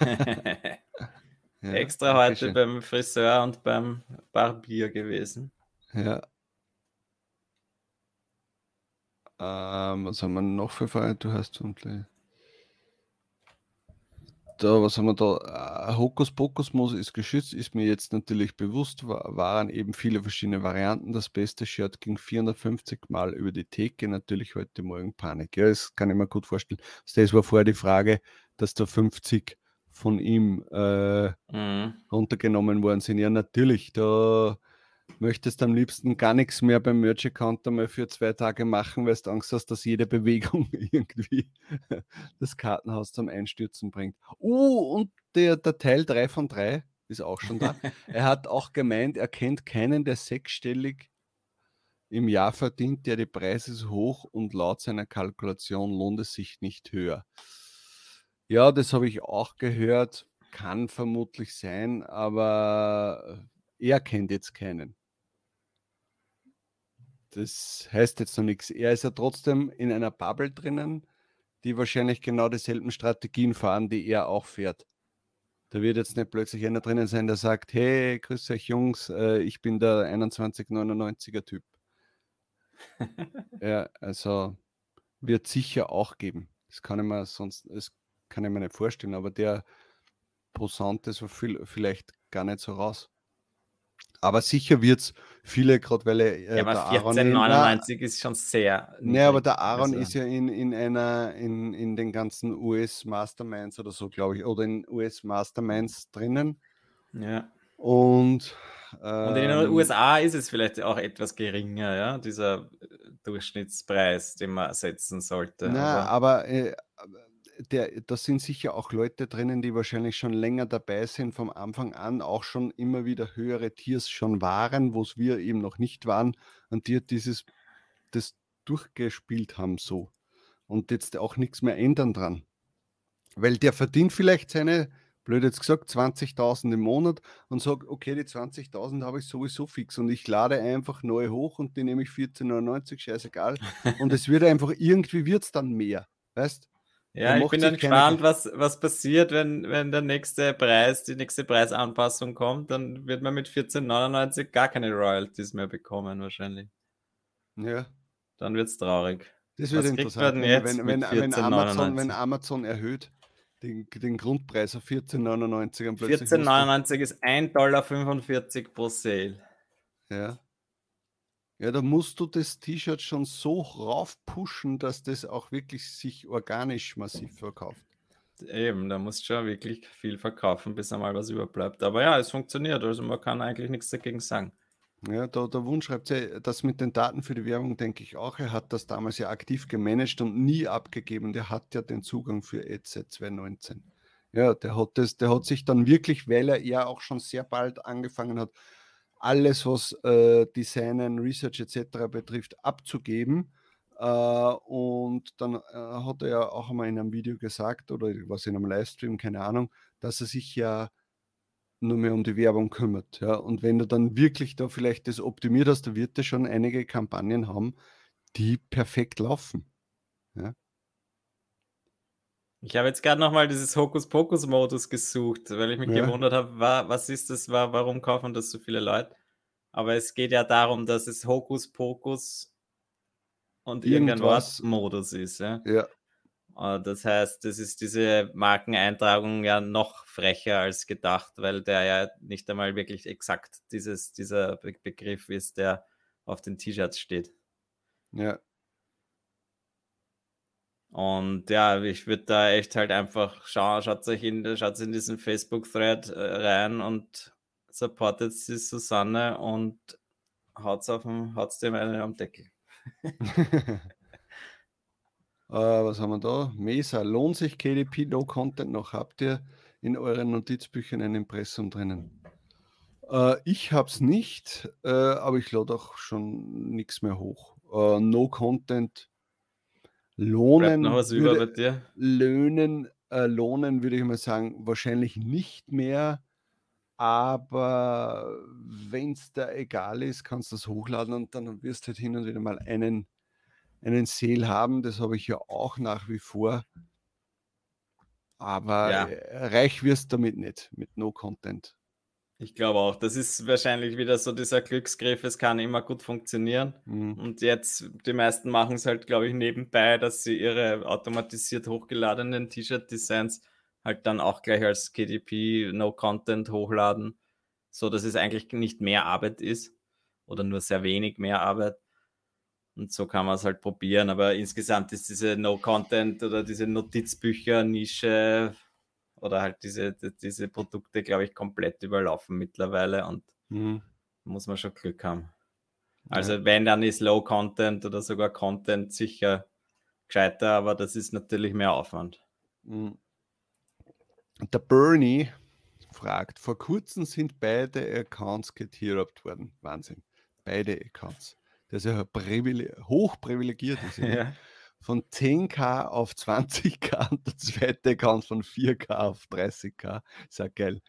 ja, Extra heute schön. beim Friseur und beim Barbier gewesen. Ja. Ähm, was haben wir noch für Feier? Du hast vermutlich da, was haben wir da? Äh, Hokus Pokus Muss ist geschützt, ist mir jetzt natürlich bewusst, war, waren eben viele verschiedene Varianten. Das beste Shirt ging 450 Mal über die Theke, natürlich heute Morgen Panik. Ja, das kann ich mir gut vorstellen. Das war vorher die Frage, dass da 50 von ihm äh, mhm. runtergenommen worden sind. Ja, natürlich, da möchtest am liebsten gar nichts mehr beim Merch-Account einmal für zwei Tage machen, weil du Angst hast, dass jede Bewegung <laughs> irgendwie das Kartenhaus zum Einstürzen bringt. Oh, und der, der Teil 3 von 3 ist auch schon da. <laughs> er hat auch gemeint, er kennt keinen, der sechsstellig im Jahr verdient, der die Preise so hoch und laut seiner Kalkulation lohnt es sich nicht höher. Ja, das habe ich auch gehört, kann vermutlich sein, aber er kennt jetzt keinen. Das heißt jetzt noch nichts. Er ist ja trotzdem in einer Bubble drinnen, die wahrscheinlich genau dieselben Strategien fahren, die er auch fährt. Da wird jetzt nicht plötzlich einer drinnen sein, der sagt, hey, grüß euch Jungs, äh, ich bin der 2199er Typ. ja, also wird sicher auch geben. Das kann ich mir sonst, das kann ich mir nicht vorstellen, aber der posant das vielleicht gar nicht so raus. Aber sicher wird es viele, gerade weil er. Äh, ja, aber 1499 ist schon sehr. Ne, aber der Aaron also. ist ja in, in einer, in, in den ganzen US-Masterminds oder so, glaube ich, oder in US-Masterminds drinnen. Ja. Und, ähm, und in den ähm, USA ist es vielleicht auch etwas geringer, ja, dieser äh, Durchschnittspreis, den man setzen sollte. Na, aber, aber äh, der, da sind sicher auch Leute drinnen, die wahrscheinlich schon länger dabei sind, vom Anfang an auch schon immer wieder höhere Tiers schon waren, wo es wir eben noch nicht waren und die dieses das durchgespielt haben so und jetzt auch nichts mehr ändern dran. Weil der verdient vielleicht seine, blöd jetzt gesagt, 20.000 im Monat und sagt, okay, die 20.000 habe ich sowieso fix und ich lade einfach neu hoch und die nehme ich 14,99, scheißegal. und es wird einfach, irgendwie wird es dann mehr, weißt ja, ich bin dann gespannt, was, was passiert, wenn, wenn der nächste Preis, die nächste Preisanpassung kommt. Dann wird man mit 14,99 gar keine Royalties mehr bekommen, wahrscheinlich. Ja. Dann wird es traurig. Das wird was interessant, wenn, wenn, wenn, Amazon, wenn Amazon erhöht den, den Grundpreis auf 14,99 14,99 ist 1,45 Dollar pro Sale. Ja. Ja, da musst du das T-Shirt schon so raufpushen, dass das auch wirklich sich organisch massiv verkauft. Eben, da musst du schon wirklich viel verkaufen, bis einmal was überbleibt. Aber ja, es funktioniert, also man kann eigentlich nichts dagegen sagen. Ja, da, der Wunsch schreibt ja, das mit den Daten für die Werbung, denke ich auch. Er hat das damals ja aktiv gemanagt und nie abgegeben. Der hat ja den Zugang für EZ 2019. Ja, der hat, das, der hat sich dann wirklich, weil er ja auch schon sehr bald angefangen hat, alles, was äh, Designen, Research etc. betrifft, abzugeben. Äh, und dann äh, hat er ja auch einmal in einem Video gesagt, oder was in einem Livestream, keine Ahnung, dass er sich ja nur mehr um die Werbung kümmert. Ja? Und wenn du dann wirklich da vielleicht das optimiert hast, da wird er schon einige Kampagnen haben, die perfekt laufen. Ja? Ich habe jetzt gerade nochmal dieses Hokus-Pokus-Modus gesucht, weil ich mich ja. gewundert habe, was ist das, warum kaufen das so viele Leute? Aber es geht ja darum, dass es Hokus-Pokus und irgendein Wortmodus ist. Ja? ja. Äh, das heißt, das ist diese Markeneintragung ja noch frecher als gedacht, weil der ja nicht einmal wirklich exakt dieses, dieser Begriff ist, der auf den T-Shirts steht. Ja. Und ja, ich würde da echt halt einfach schauen, schaut euch in, schaut in diesen Facebook-Thread äh, rein und supportet die Susanne und haut auf dem, einen am Deckel. <laughs> äh, was haben wir da? Mesa, lohnt sich KDP No Content noch? Habt ihr in euren Notizbüchern ein Impressum drinnen? Äh, ich es nicht, äh, aber ich lade auch schon nichts mehr hoch. No Content Lohnen, würde, Löhnen, äh, lohnen würde ich mal sagen, wahrscheinlich nicht mehr. Aber wenn es da egal ist, kannst du das hochladen und dann wirst du halt hin und wieder mal einen einen Sale haben. Das habe ich ja auch nach wie vor. Aber ja. Äh, reich wirst du damit nicht, mit No Content. Ich glaube auch, das ist wahrscheinlich wieder so dieser Glücksgriff, es kann immer gut funktionieren. Mhm. Und jetzt, die meisten machen es halt, glaube ich, nebenbei, dass sie ihre automatisiert hochgeladenen T-Shirt-Designs halt dann auch gleich als KDP No Content hochladen, so dass es eigentlich nicht mehr Arbeit ist oder nur sehr wenig mehr Arbeit. Und so kann man es halt probieren. Aber insgesamt ist diese No-Content oder diese Notizbücher-Nische oder halt diese, diese Produkte, glaube ich, komplett überlaufen mittlerweile und mhm. muss man schon Glück haben. Also ja. wenn, dann ist Low-Content oder sogar Content sicher gescheiter, aber das ist natürlich mehr Aufwand. Mhm. Der Bernie fragt, vor kurzem sind beide Accounts getearupt worden. Wahnsinn. Beide Accounts. Der ist ja privileg hochprivilegiert. Ist <laughs> ja von 10k auf 20k und der zweite Account von 4k auf 30k. Ist ja geil.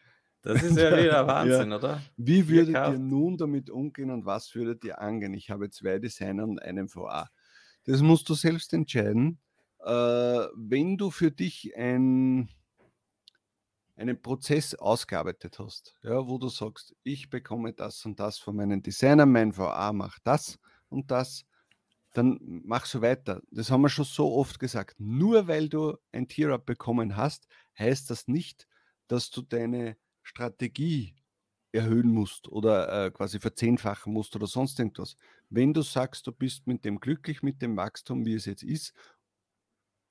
Das ist ja <laughs> wieder Wahnsinn, ja. oder? Wie würdet ihr nun damit umgehen und was würdet ihr angehen? Ich habe zwei Designer und einen VA. Das musst du selbst entscheiden. Äh, wenn du für dich ein, einen Prozess ausgearbeitet hast, ja, wo du sagst, ich bekomme das und das von meinen Designern, mein VA macht das und das, dann mach so weiter. Das haben wir schon so oft gesagt. Nur weil du ein Tier-Up bekommen hast, heißt das nicht, dass du deine Strategie erhöhen musst oder äh, quasi verzehnfachen musst oder sonst irgendwas. Wenn du sagst, du bist mit dem glücklich, mit dem Wachstum, wie es jetzt ist,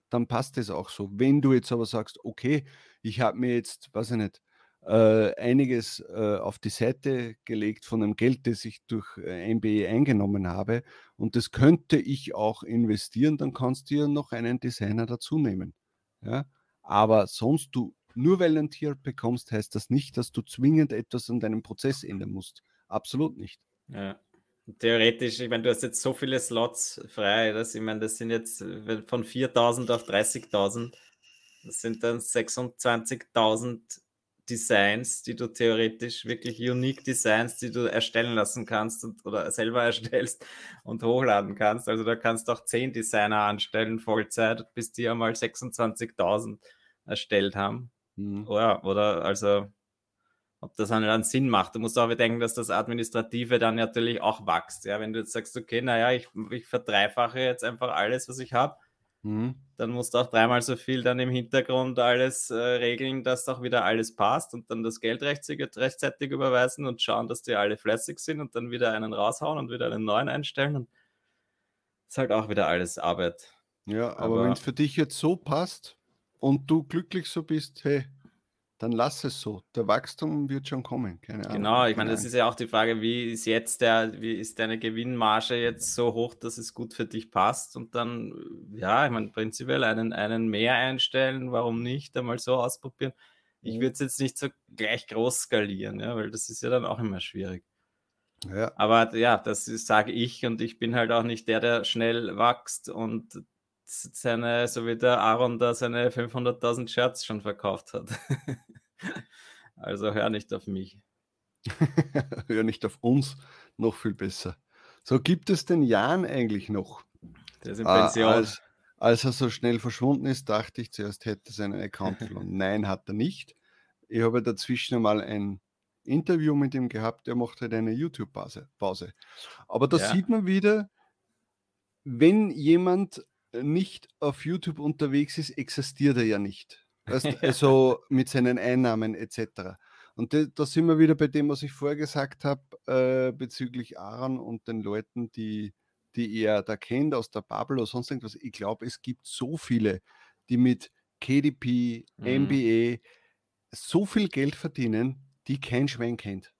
dann passt es auch so. Wenn du jetzt aber sagst, okay, ich habe mir jetzt, weiß ich nicht, äh, einiges äh, auf die Seite gelegt von dem Geld, das ich durch äh, MBE eingenommen habe. Und das könnte ich auch investieren, dann kannst du ja noch einen Designer dazu nehmen. Ja? Aber sonst du, nur weil bekommst, heißt das nicht, dass du zwingend etwas an deinem Prozess ändern musst. Absolut nicht. Ja. Theoretisch, ich meine, du hast jetzt so viele Slots frei, dass ich meine, das sind jetzt von 4000 auf 30.000, das sind dann 26.000 Designs, die du theoretisch wirklich unique Designs, die du erstellen lassen kannst und, oder selber <laughs> erstellst und hochladen kannst. Also da kannst du auch zehn Designer anstellen, Vollzeit, bis die einmal 26.000 erstellt haben. Mhm. Oder, oder also ob das dann Sinn macht. Du musst auch bedenken, dass das Administrative dann natürlich auch wächst. Ja, wenn du jetzt sagst, okay, naja, ich, ich verdreifache jetzt einfach alles, was ich habe, Mhm. Dann musst du auch dreimal so viel dann im Hintergrund alles äh, regeln, dass auch wieder alles passt und dann das Geld rechtzeitig, überweisen und schauen, dass die alle fleißig sind und dann wieder einen raushauen und wieder einen neuen einstellen. Und das ist halt auch wieder alles Arbeit. Ja, aber, aber wenn es für dich jetzt so passt und du glücklich so bist, hey, dann lass es so. Der Wachstum wird schon kommen. Keine Ahnung. Genau, ich meine, das ist ja auch die Frage, wie ist jetzt der, wie ist deine Gewinnmarge jetzt so hoch, dass es gut für dich passt? Und dann, ja, ich meine, prinzipiell einen, einen mehr einstellen, warum nicht? Einmal so ausprobieren. Ich mhm. würde es jetzt nicht so gleich groß skalieren, ja, weil das ist ja dann auch immer schwierig. Ja. Aber ja, das sage ich und ich bin halt auch nicht der, der schnell wächst und seine, so wie der Aaron da seine 500.000 Shirts schon verkauft hat. <laughs> also hör nicht auf mich. <laughs> hör nicht auf uns, noch viel besser. So gibt es den Jan eigentlich noch? Der ist in Pension. als, als er so schnell verschwunden ist, dachte ich zuerst, hätte er seinen Account verloren. <laughs> Nein, hat er nicht. Ich habe dazwischen mal ein Interview mit ihm gehabt, der macht halt eine YouTube-Pause. Aber da ja. sieht man wieder, wenn jemand nicht auf YouTube unterwegs ist, existiert er ja nicht. Weißt. <laughs> Also mit seinen Einnahmen etc. Und da sind wir wieder bei dem, was ich vorher gesagt habe, äh, bezüglich Aaron und den Leuten, die, die er da kennt aus der Bubble oder sonst irgendwas. Ich glaube, es gibt so viele, die mit KDP, mhm. MBA so viel Geld verdienen, die kein Schwein kennt.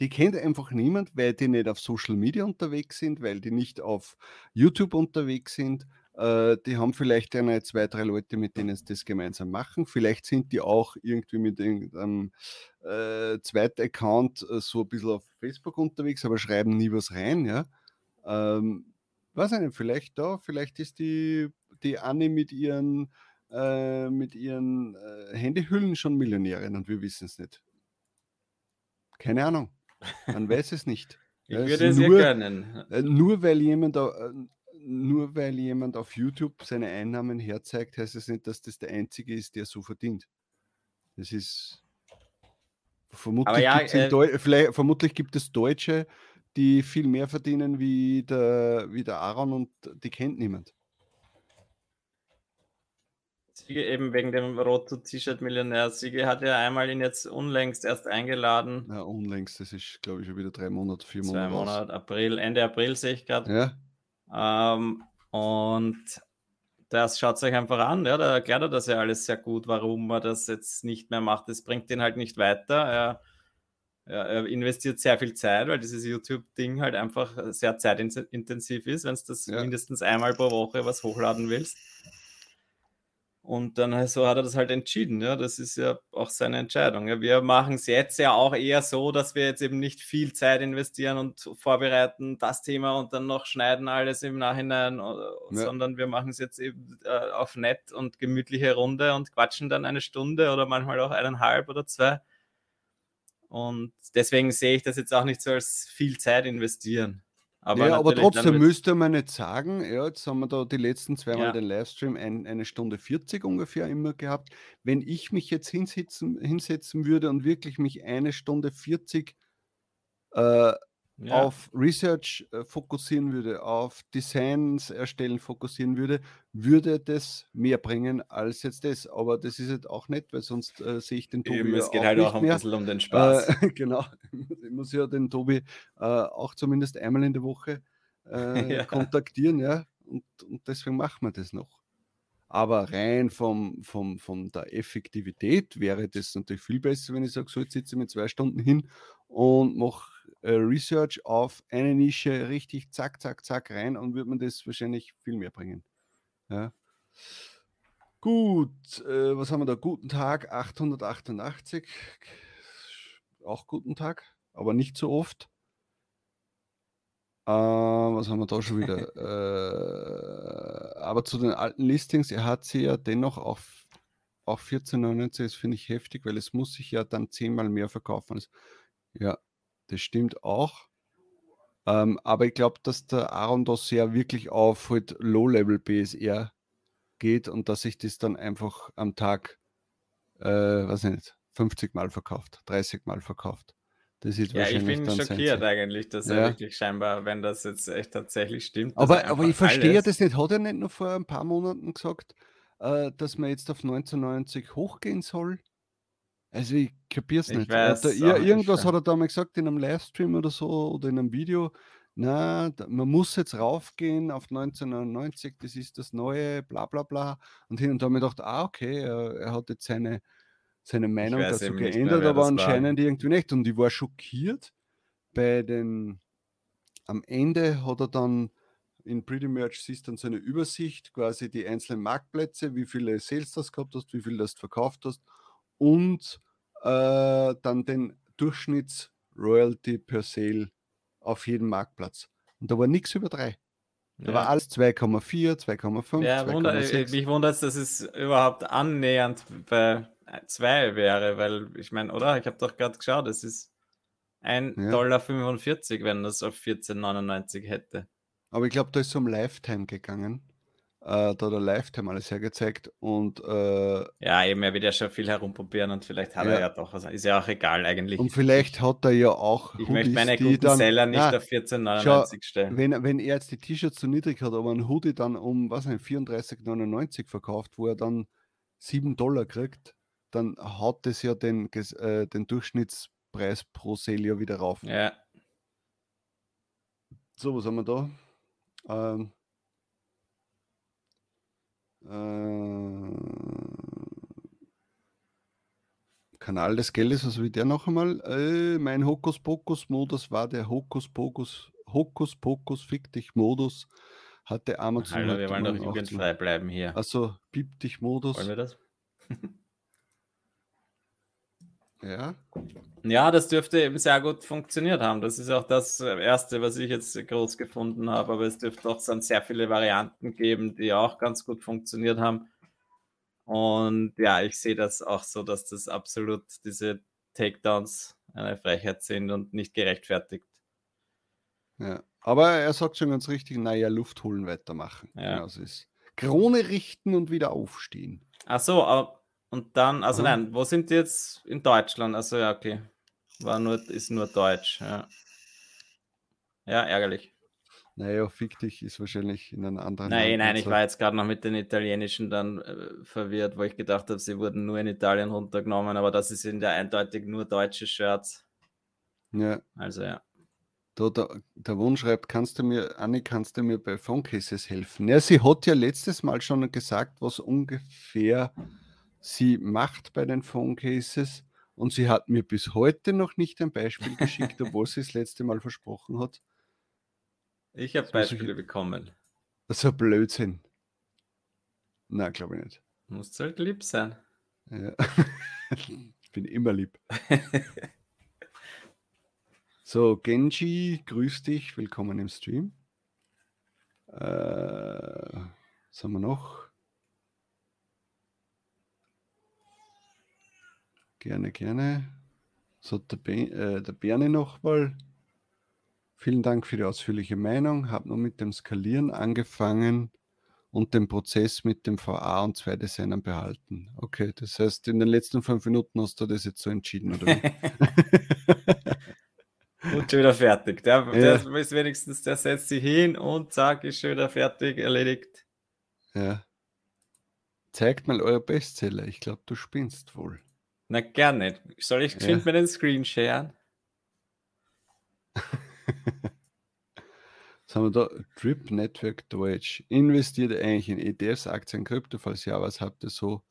Die kennt einfach niemand, weil die nicht auf Social Media unterwegs sind, weil die nicht auf YouTube unterwegs sind äh, die haben vielleicht eine, zwei, drei Leute, mit denen sie das gemeinsam machen. Vielleicht sind die auch irgendwie mit irgendeinem äh, zweiten Account äh, so ein bisschen auf Facebook unterwegs, aber schreiben nie was rein, ja. Ähm, weiß ich nicht, vielleicht da, vielleicht ist die, die Anne mit ihren, äh, mit ihren äh, Handyhüllen schon Millionärin und wir wissen es nicht. Keine Ahnung. Man weiß es nicht. Ich würde es nur, ja gönnen. Äh, nur weil jemand da nur weil jemand auf YouTube seine Einnahmen herzeigt, heißt es das nicht, dass das der Einzige ist, der so verdient. Das ist vermutlich, ja, äh, vermutlich gibt es Deutsche, die viel mehr verdienen wie der, wie der Aaron und die kennt niemand. Siege eben wegen dem Roto-T-Shirt-Millionär. Siege hat ja einmal ihn jetzt unlängst erst eingeladen. Ja, unlängst, das ist glaube ich schon wieder drei Monate, vier Monate. Zwei Monate, April, Ende April sehe ich gerade. Ja. Ähm, und das schaut euch einfach an, ja, da erklärt er das ja alles sehr gut, warum er das jetzt nicht mehr macht. Das bringt ihn halt nicht weiter. Er er investiert sehr viel Zeit, weil dieses YouTube-Ding halt einfach sehr zeitintensiv ist, wenn du das ja. mindestens einmal pro Woche was hochladen willst. Und dann so hat er das halt entschieden. Ja, das ist ja auch seine Entscheidung. Ja, wir machen es jetzt ja auch eher so, dass wir jetzt eben nicht viel Zeit investieren und vorbereiten das Thema und dann noch schneiden alles im Nachhinein, ja. sondern wir machen es jetzt eben äh, auf nett und gemütliche Runde und quatschen dann eine Stunde oder manchmal auch eineinhalb oder zwei und deswegen sehe ich das jetzt auch nicht so als viel Zeit investieren. Aber, ja, aber trotzdem müsste man nicht sagen, ja, jetzt haben wir da die letzten zweimal ja. den Livestream ein, eine Stunde 40 ungefähr immer gehabt. Wenn ich mich jetzt hinsetzen, hinsetzen würde und wirklich mich eine Stunde 40 äh, ja. auf Research äh, fokussieren würde, auf Designs erstellen fokussieren würde, würde das mehr bringen als jetzt das. Aber das ist jetzt auch nicht, weil sonst äh, sehe ich den Tobi. Eben, es geht halt auch ein mehr. bisschen um den Spaß. Äh, <laughs> genau, ich muss ja den Tobi äh, auch zumindest einmal in der Woche <laughs> äh, ja. kontaktieren, ja. Und, und deswegen machen wir das noch. Aber rein vom, vom, von der Effektivität wäre das natürlich viel besser, wenn ich sage, so jetzt sitze ich mit zwei Stunden hin und mache äh, Research auf eine Nische richtig zack, zack, zack rein und wird man das wahrscheinlich viel mehr bringen. Ja. Gut, äh, was haben wir da? Guten Tag, 888. Auch guten Tag, aber nicht so oft. Äh, was haben wir da schon wieder? <laughs> äh, aber zu den alten Listings, er hat sie ja dennoch auf, auf 14,99, das finde ich heftig, weil es muss sich ja dann zehnmal mehr verkaufen. Ja, das stimmt auch. Ähm, aber ich glaube, dass der Aaron sehr wirklich auf halt Low-Level BSR geht und dass sich das dann einfach am Tag, äh, weiß ich nicht, 50 Mal verkauft, 30 Mal verkauft. Das ist ja, ich bin schockiert eigentlich, dass ja. er wirklich scheinbar, wenn das jetzt echt tatsächlich stimmt. Aber, aber ich verstehe das nicht. Hat er nicht nur vor ein paar Monaten gesagt, äh, dass man jetzt auf 1990 hochgehen soll? Also ich kapiere es nicht. Weiß, da, ja, irgendwas hat er da mal gesagt in einem Livestream oder so oder in einem Video. Na, man muss jetzt raufgehen auf 1999, das ist das neue, bla bla bla. Und hin und da habe ich gedacht, ah, okay, er, hat jetzt seine, seine Meinung dazu geändert, mehr, aber anscheinend war. irgendwie nicht. Und ich war schockiert bei den, am Ende hat er dann in Pretty Merch siehst dann so eine Übersicht, quasi die einzelnen Marktplätze, wie viele Sales das gehabt hast, wie viel das verkauft hast und äh, dann den Durchschnitts-Royalty per Sale auf jedem Marktplatz. Und da war nichts über drei. Da ja. war alles 2,4, 2,5. Ja, 2, wunder, mich wundert es, dass es überhaupt annähernd bei 2 wäre, weil ich meine, oder? Ich habe doch gerade geschaut, es ist 1,45 ja. Dollar, wenn das auf 14,99 hätte. Aber ich glaube, da ist es um Lifetime gegangen äh, da der Lifetime alles hergezeigt und äh, ja, eben, er wird ja schon viel herumprobieren und vielleicht hat ja. er ja doch was, ist ja auch egal eigentlich. Und vielleicht hat er ja auch Ich Hoodies, möchte meine guten dann, Seller nicht na, auf 14,99 stellen. Wenn, wenn er jetzt die T-Shirts zu niedrig hat, aber ein Hoodie dann um, was nicht, 34,99 verkauft, wo er dann 7 Dollar kriegt, dann haut das ja den, äh, den Durchschnittspreis pro Sale ja wieder rauf. Ja. So, was haben wir da? Ähm, äh, Kanal des Geldes, was will der noch einmal? Äh, mein Hokuspokus-Modus war der Hokuspokus, Hokuspokus Fick dich Modus. Hatte Amazon. Hallo, wir wollen doch jugendfrei bleiben hier. Also, Piep dich Modus. Wollen wir das? <laughs> ja. Ja, das dürfte eben sehr gut funktioniert haben. Das ist auch das Erste, was ich jetzt groß gefunden habe. Aber es dürfte auch dann sehr viele Varianten geben, die auch ganz gut funktioniert haben. Und ja, ich sehe das auch so, dass das absolut diese Takedowns eine Frechheit sind und nicht gerechtfertigt. Ja. Aber er sagt schon ganz richtig, naja, Luft holen, weitermachen. Ja. Genau ist. Krone richten und wieder aufstehen. Ach so, aber, und dann, also Aha. nein, wo sind die jetzt? In Deutschland, also ja, okay. War nur, ist nur Deutsch, ja. Ja, ärgerlich. Naja, fick dich ist wahrscheinlich in einem anderen Nein, Land nein, ich war jetzt gerade noch mit den italienischen dann äh, verwirrt, wo ich gedacht habe, sie wurden nur in Italien runtergenommen, aber das sind ja eindeutig nur deutsche Shirts. Ja, Also ja. da, der, der Wunsch schreibt, kannst du mir, Anni, kannst du mir bei Phone Cases helfen? Ja, sie hat ja letztes Mal schon gesagt, was ungefähr sie macht bei den Phone Cases. Und sie hat mir bis heute noch nicht ein Beispiel geschickt, <laughs> obwohl sie es letzte Mal versprochen hat. Ich habe Das muss ich- Beispiele bekommen. Das ist ein Blödsinn. Na, glaube ich nicht. Muss halt lieb sein. Ja. ich <laughs> bin immer lieb. <laughs> So, Genji, grüß dich, willkommen im Stream. Äh, was haben wir noch? Gerne, gerne. So, der, Be äh, der Bernie noch mal. Vielen Dank für die ausführliche Meinung. Habe nur mit dem Skalieren angefangen und den Prozess mit dem VA und zwei Designern behalten. Okay, das heißt, in den letzten fünf Minuten hast du das jetzt so entschieden, oder wie? <laughs> Und schon wieder fertig. Der, Ja. der ist wenigstens, der setzt sich hin und zack, ist schon wieder fertig, erledigt. ja. Zeigt mal eure Bestseller. Ich glaube, du spinnst wohl. Na, gerne. Soll ich Ja. mir den Screen sharen? <laughs> Was haben wir da? Drip Network Deutsch. Investiert eigentlich in ETFs, Aktien, Krypto, falls ja, was habt ihr so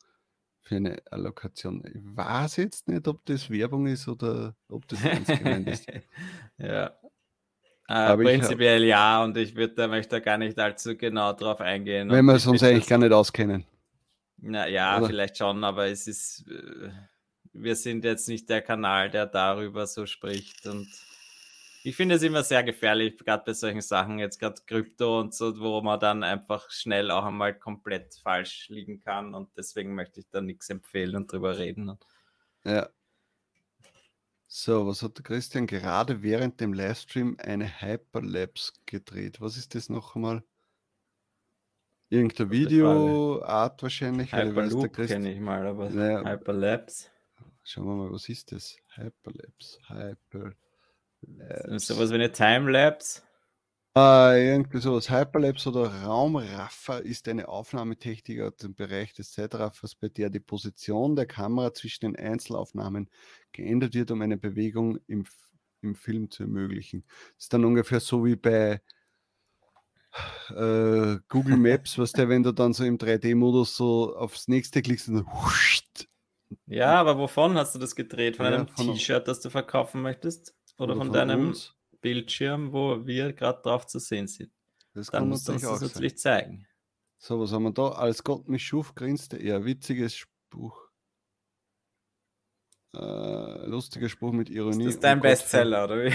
für eine Allokation? Ich weiß jetzt nicht, ob das Werbung ist oder ob das ernst gemeint ist. <laughs> ja. Äh, Aber ich hab- prinzipiell ja, und ich würde da möchte da gar nicht allzu genau drauf eingehen. Wenn wir es uns eigentlich gar nicht auskennen. Na ja, Oder? vielleicht schon, aber es ist, äh, wir sind jetzt nicht der Kanal, der darüber so spricht. Und ich finde es immer sehr gefährlich, gerade bei solchen Sachen, jetzt gerade Krypto und so, wo man dann einfach schnell auch einmal komplett falsch liegen kann. Und deswegen möchte ich da nichts empfehlen und drüber reden. Ja. So, was hat der Christian gerade während dem Livestream eine Hyperlapse gedreht? Was ist das noch einmal? Irgendein Gute Video, Art wahrscheinlich. Hyperloop kenne ich mal, aber Ja. Hyperlapse. Schauen wir mal, was ist das? Hyperlapse. Hyperlapse. Sowas wie eine Timelapse. Ah, irgendwie sowas. Hyperlapse oder Raumraffer ist eine Aufnahmetechnik aus dem Bereich des Zeitraffers, bei der die Position der Kamera zwischen den Einzelaufnahmen geändert wird, um eine Bewegung im, im Film zu ermöglichen. Das ist dann ungefähr so wie bei äh, Google <laughs> Maps, was der, wenn du dann so im 3D-Modus so aufs nächste klickst und dann huscht, Ja, aber wovon hast du das gedreht? Von Ja, einem T-Shirt, das du verkaufen möchtest? Oder, von, von deinem uns. Bildschirm, wo wir gerade drauf zu sehen sind? Das Dann kann musst du uns das sein. natürlich zeigen. So, was haben wir da? Als Gott mich schuf, grinste er. Witziges Spruch. Äh, lustiger Spruch mit Ironie. Ist das dein Bestseller, oder wie?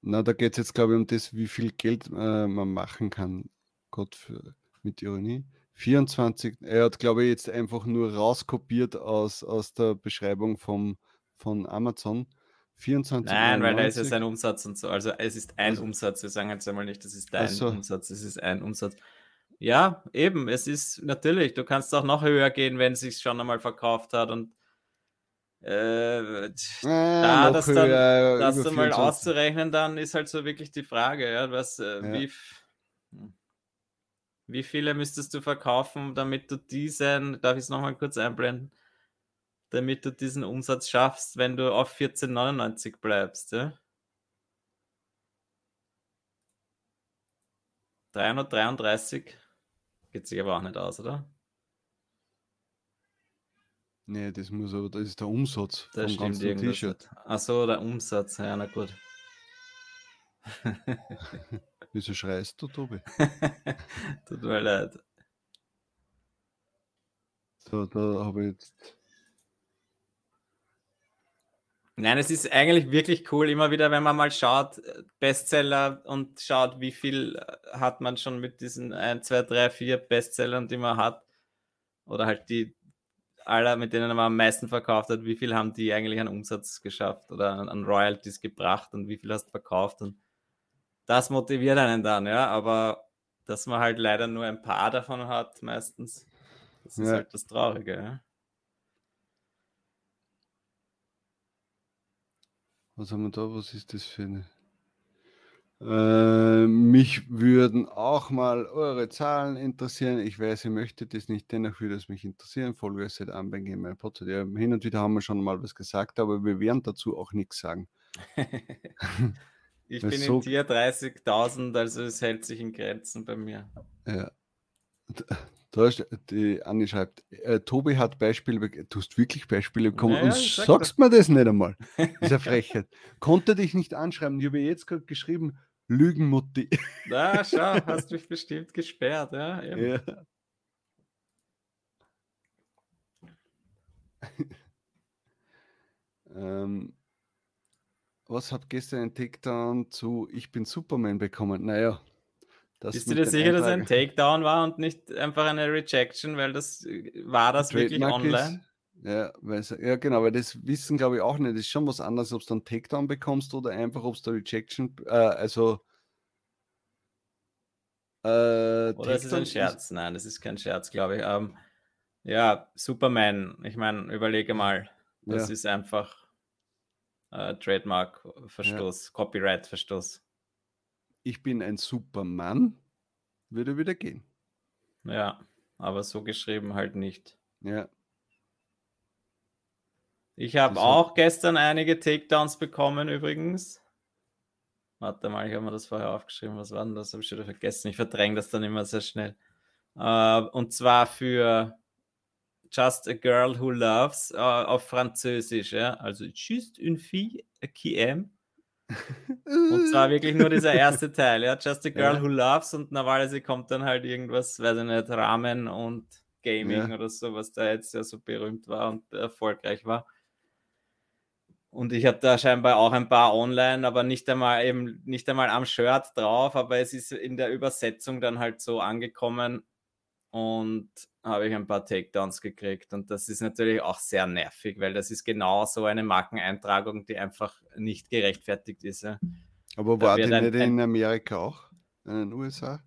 Na, da geht es jetzt, glaube ich, um das, wie viel Geld äh, man machen kann. Gott für, mit Ironie. 24, er hat, glaube ich, jetzt einfach nur rauskopiert aus, aus der Beschreibung vom, von Amazon. 24. Nein, weil da ist ja sein Umsatz und so. Also es ist ein Also- Umsatz. Wir sagen jetzt einmal nicht, das ist dein Ach so. Umsatz, es ist ein Umsatz. Ja, eben, es ist natürlich, du kannst auch noch höher gehen, wenn es sich schon einmal verkauft hat und äh, da, das dann, das dann mal auszurechnen, dann ist halt so wirklich die Frage, ja, was, äh, Ja. Wie. Wie viele müsstest du verkaufen, damit du diesen, darf ich es nochmal kurz einblenden, damit du diesen Umsatz schaffst, wenn du auf 14,99 bleibst, ja? 333 geht sich aber auch nicht aus, oder? Nee, das muss aber, das ist der Umsatz Das vom stimmt T-Shirt. Achso, der Umsatz, ja, na gut. <laughs> Wieso schreist du, Tobi? <laughs> Tut mir leid. So, da habe ich jetzt. Nein, es ist eigentlich wirklich cool, immer wieder, wenn man mal schaut, äh, Bestseller und schaut, wie viel äh, hat man schon mit diesen 1, 2, 3, 4 Bestsellern, die man hat. Oder halt die aller, mit denen man am meisten verkauft hat, wie viel haben die eigentlich an Umsatz geschafft oder an, an Royalties gebracht und wie viel hast du verkauft und das motiviert einen dann, ja, aber dass man halt leider nur ein paar davon hat, meistens, das ist ja. halt das Traurige, ja. Was haben wir da? Was ist das für eine? Äh, mich würden auch mal eure Zahlen interessieren. Ich weiß, ihr möchtet das nicht, dennoch würde es mich interessieren. Folge seit Anbeginn in meinem Podcast. Ja, hin und wieder haben wir schon mal was gesagt, aber wir werden dazu auch nichts sagen. <laughs> ich bin so... in Tier 30.000, also es hält sich in Grenzen bei mir. Ja. Da ist, die Anni schreibt, äh, Tobi hat Beispiele, du hast wirklich Beispiele bekommen naja, und sagst mir das nicht einmal. Das ist eine <laughs> Frechheit. Konnte dich nicht anschreiben. Ich habe jetzt gerade geschrieben, Lügenmutti. <laughs> Na, schau, hast mich bestimmt gesperrt, ja. ja. <laughs> ähm, was hat gestern ein Takedown zu Ich bin Superman bekommen? Naja. Das Bist du dir sicher, dass ein Takedown war und nicht einfach eine Rejection, weil das war das wirklich online? Ist, ja, weil, ja, genau, weil das wissen glaube ich auch nicht. Das ist schon was anderes, ob du dann Takedown bekommst oder einfach, ob es da Rejection, äh, also äh, Oder ist es ein Scherz? Ist... Nein, das ist kein Scherz, glaube ich. Ähm, ja, Superman, ich meine, überlege mal, das ja. ist einfach äh, Trademark-Verstoß, ja. Copyright-Verstoß. Ich bin ein Superman, würde wieder gehen. Ja, aber so geschrieben halt nicht. Ja. Ich habe auch hat... gestern einige Takedowns bekommen übrigens. Warte mal, ich habe mir das vorher aufgeschrieben. Was war denn das? Habe ich schon vergessen. Ich verdränge das dann immer sehr schnell. Uh, und zwar für Just a Girl Who Loves uh, auf Französisch. Ja? Also Juste une fille qui aime. und zwar wirklich nur dieser <laughs> erste Teil. Ja? Just a Girl ja. Who Loves. Und normalerweise kommt dann halt irgendwas, weiß ich nicht, Rahmen und Gaming ja. oder so, was da jetzt ja so berühmt war und erfolgreich war. Und ich habe da scheinbar auch ein paar online, aber nicht einmal eben nicht einmal am Shirt drauf, aber es ist in der Übersetzung dann halt so angekommen und habe ich ein paar Takedowns gekriegt. Und das ist natürlich auch sehr nervig, weil das ist genau so eine Markeneintragung, die einfach nicht gerechtfertigt ist. Aber war die nicht in Amerika auch? In den USA?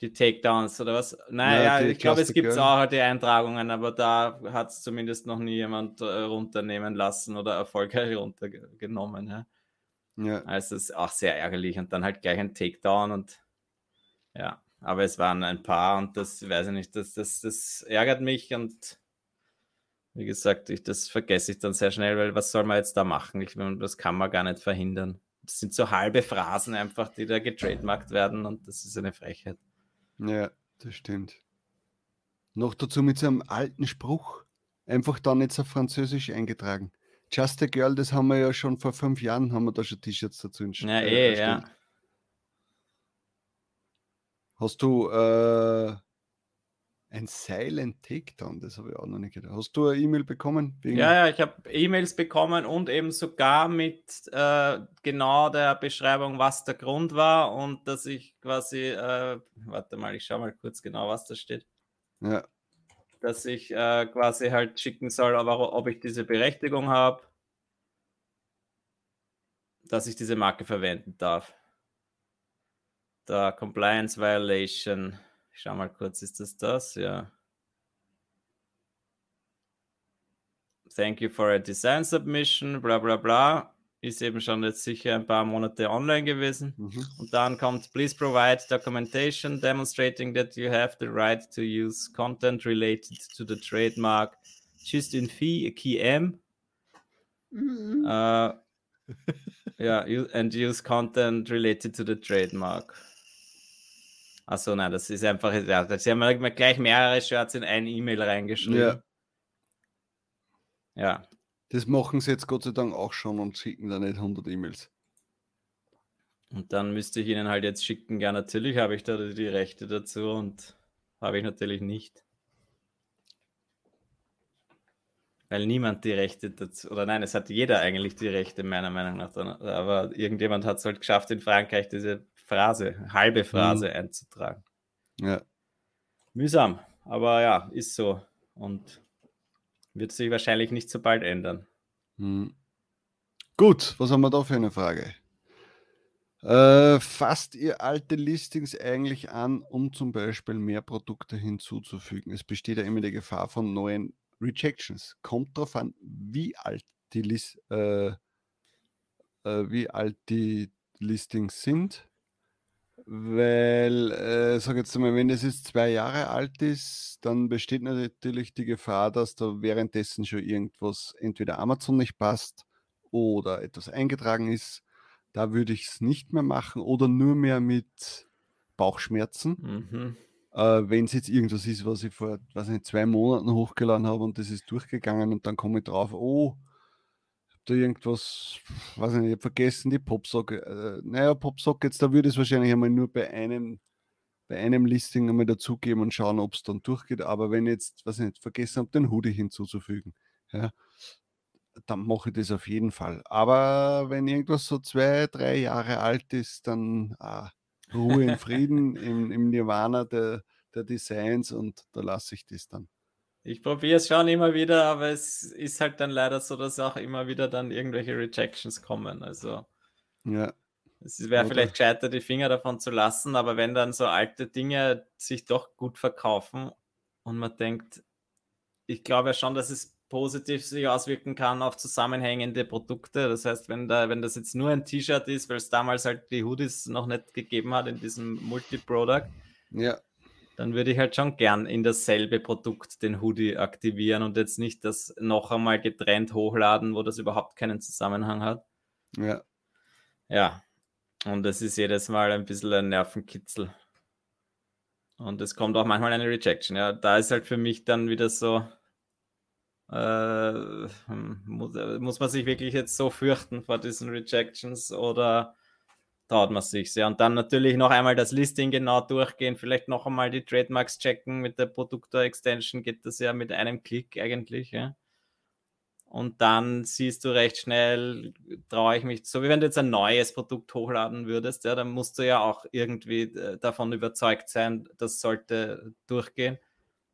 Die Takedowns oder was? Naja, ja, ich glaube, es gibt auch die Eintragungen, aber da hat es zumindest noch nie jemand äh, runternehmen lassen oder erfolgreich runtergenommen. Ja. ja. Also es ist auch sehr ärgerlich und dann halt gleich ein Takedown und ja, aber es waren ein paar und das weiß ich nicht, das, das, das ärgert mich und wie gesagt, ich, das vergesse ich dann sehr schnell, weil was soll man jetzt da machen? Ich, das kann man gar nicht verhindern. Das sind so halbe Phrasen einfach, die da getrademarkt werden und das ist eine Frechheit. Ja, das stimmt. Noch dazu mit so einem alten Spruch. Einfach dann jetzt auf Französisch eingetragen. Just a Girl, das haben wir ja schon vor fünf Jahren, haben wir da schon T-Shirts dazu entstanden. Ja, äh, eh, ja. Hast du äh, ein Silent Takedown, das habe ich auch noch nicht gedacht. Hast du eine E-Mail bekommen? Ja, ja, ich habe E-Mails bekommen und eben sogar mit äh, genau der Beschreibung, was der Grund war und dass ich quasi, äh, warte mal, ich schaue mal kurz genau, was da steht. Ja. Dass ich äh, quasi halt schicken soll, aber ob ich diese Berechtigung habe, dass ich diese Marke verwenden darf. Da Compliance Violation ich schau mal kurz, ist das das? Ja. Thank you for a design submission, bla bla bla. Ist eben schon jetzt sicher ein paar Monate online gewesen. Mhm. Und dann kommt, please provide documentation demonstrating that you have the right to use content related to the trademark just in fee, key M. Mhm. Uh, <laughs> yeah, and use content related to the trademark. Achso, nein, das ist einfach, ja, da haben wir gleich mehrere Shirts in ein E-Mail reingeschrieben. Ja. Ja. Das machen sie jetzt Gott sei Dank auch schon und schicken da nicht 100 E-Mails. Und dann müsste ich ihnen halt jetzt schicken, ja, natürlich habe ich da die Rechte dazu und habe ich natürlich nicht. Weil niemand die Rechte dazu, oder nein, es hat jeder eigentlich die Rechte, meiner Meinung nach. Aber irgendjemand hat es halt geschafft, in Frankreich diese Phrase, halbe Phrase mhm. einzutragen. Ja. Mühsam, aber ja, ist so. Und Wird sich wahrscheinlich nicht so bald ändern. Hm. Gut, was haben wir da für eine Frage? Äh, fasst ihr alte Listings eigentlich an, um zum Beispiel mehr Produkte hinzuzufügen? Es besteht ja immer die Gefahr von neuen Rejections. Kommt darauf an, wie alt die, List, äh, äh, wie alt die Listings sind. Weil, äh, sag jetzt mal, wenn es jetzt zwei Jahre alt ist, dann besteht natürlich die Gefahr, dass da währenddessen schon irgendwas entweder Amazon nicht passt oder etwas eingetragen ist. Da würde ich es nicht mehr machen oder nur mehr mit Bauchschmerzen. Mhm. Äh, wenn es jetzt irgendwas ist, was ich vor, weiß nicht, zwei Monaten hochgeladen habe und das ist durchgegangen und dann komme ich drauf, oh, da irgendwas, weiß nicht, ich habe vergessen, die Popsocke. Äh, naja, Popsockets, da würde es wahrscheinlich einmal nur bei einem, bei einem Listing einmal dazugeben und schauen, ob es dann durchgeht. Aber wenn ich jetzt, weiß nicht, vergessen habe, den Hoodie hinzuzufügen, ja, dann mache ich das auf jeden Fall. Aber wenn irgendwas so zwei, drei Jahre alt ist, dann ah, Ruhe in Frieden <laughs> im, im Nirvana der, der Designs und da lasse ich das dann. Ich probiere es schon immer wieder, aber es ist halt dann leider so, dass auch immer wieder dann irgendwelche Rejections kommen. Also ja. es wäre vielleicht gescheiter, die Finger davon zu lassen, aber wenn dann so alte Dinge sich doch gut verkaufen und man denkt, ich glaube ja schon, dass es positiv sich auswirken kann auf zusammenhängende Produkte. Das heißt, wenn, da, wenn das jetzt nur ein T-Shirt ist, weil es damals halt die Hoodies noch nicht gegeben hat in diesem Multi-Product, ja dann würde ich halt schon gern in dasselbe Produkt den Hoodie aktivieren und jetzt nicht das noch einmal getrennt hochladen, wo das überhaupt keinen Zusammenhang hat. Ja. Ja. Und es ist jedes Mal ein bisschen ein Nervenkitzel. Und es kommt auch manchmal eine Rejection. Ja, da ist halt für mich dann wieder so, äh, hm, muss, muss man sich wirklich jetzt so fürchten vor diesen Rejections oder traut man sich sehr. Und dann natürlich noch einmal das Listing genau durchgehen, vielleicht noch einmal die Trademarks checken. Mit der Produktor-Extension geht das ja mit einem Klick eigentlich. Ja. Und dann siehst du recht schnell, traue ich mich, so wie wenn du jetzt ein neues Produkt hochladen würdest, ja, dann musst du ja auch irgendwie äh, davon überzeugt sein, das sollte durchgehen.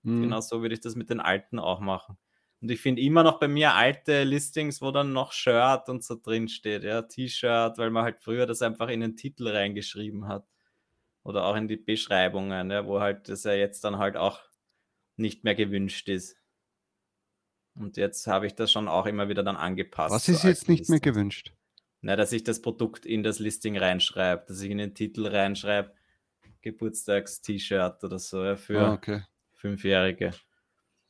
Mhm. Genau so würde ich das mit den alten auch machen. Und ich finde immer noch bei mir alte Listings, wo dann noch Shirt und so drin steht, ja, T-Shirt, weil man halt früher das einfach in den Titel reingeschrieben hat. Oder auch in die Beschreibungen, ja, wo halt das ja jetzt dann halt auch nicht mehr gewünscht ist. Und jetzt habe ich das schon auch immer wieder dann angepasst. Was ist jetzt nicht mehr gewünscht? Na, dass ich das Produkt in das Listing reinschreibe, dass ich in den Titel reinschreibe, Geburtstags-T-Shirt oder so, ja, für ah, okay. Fünfjährige.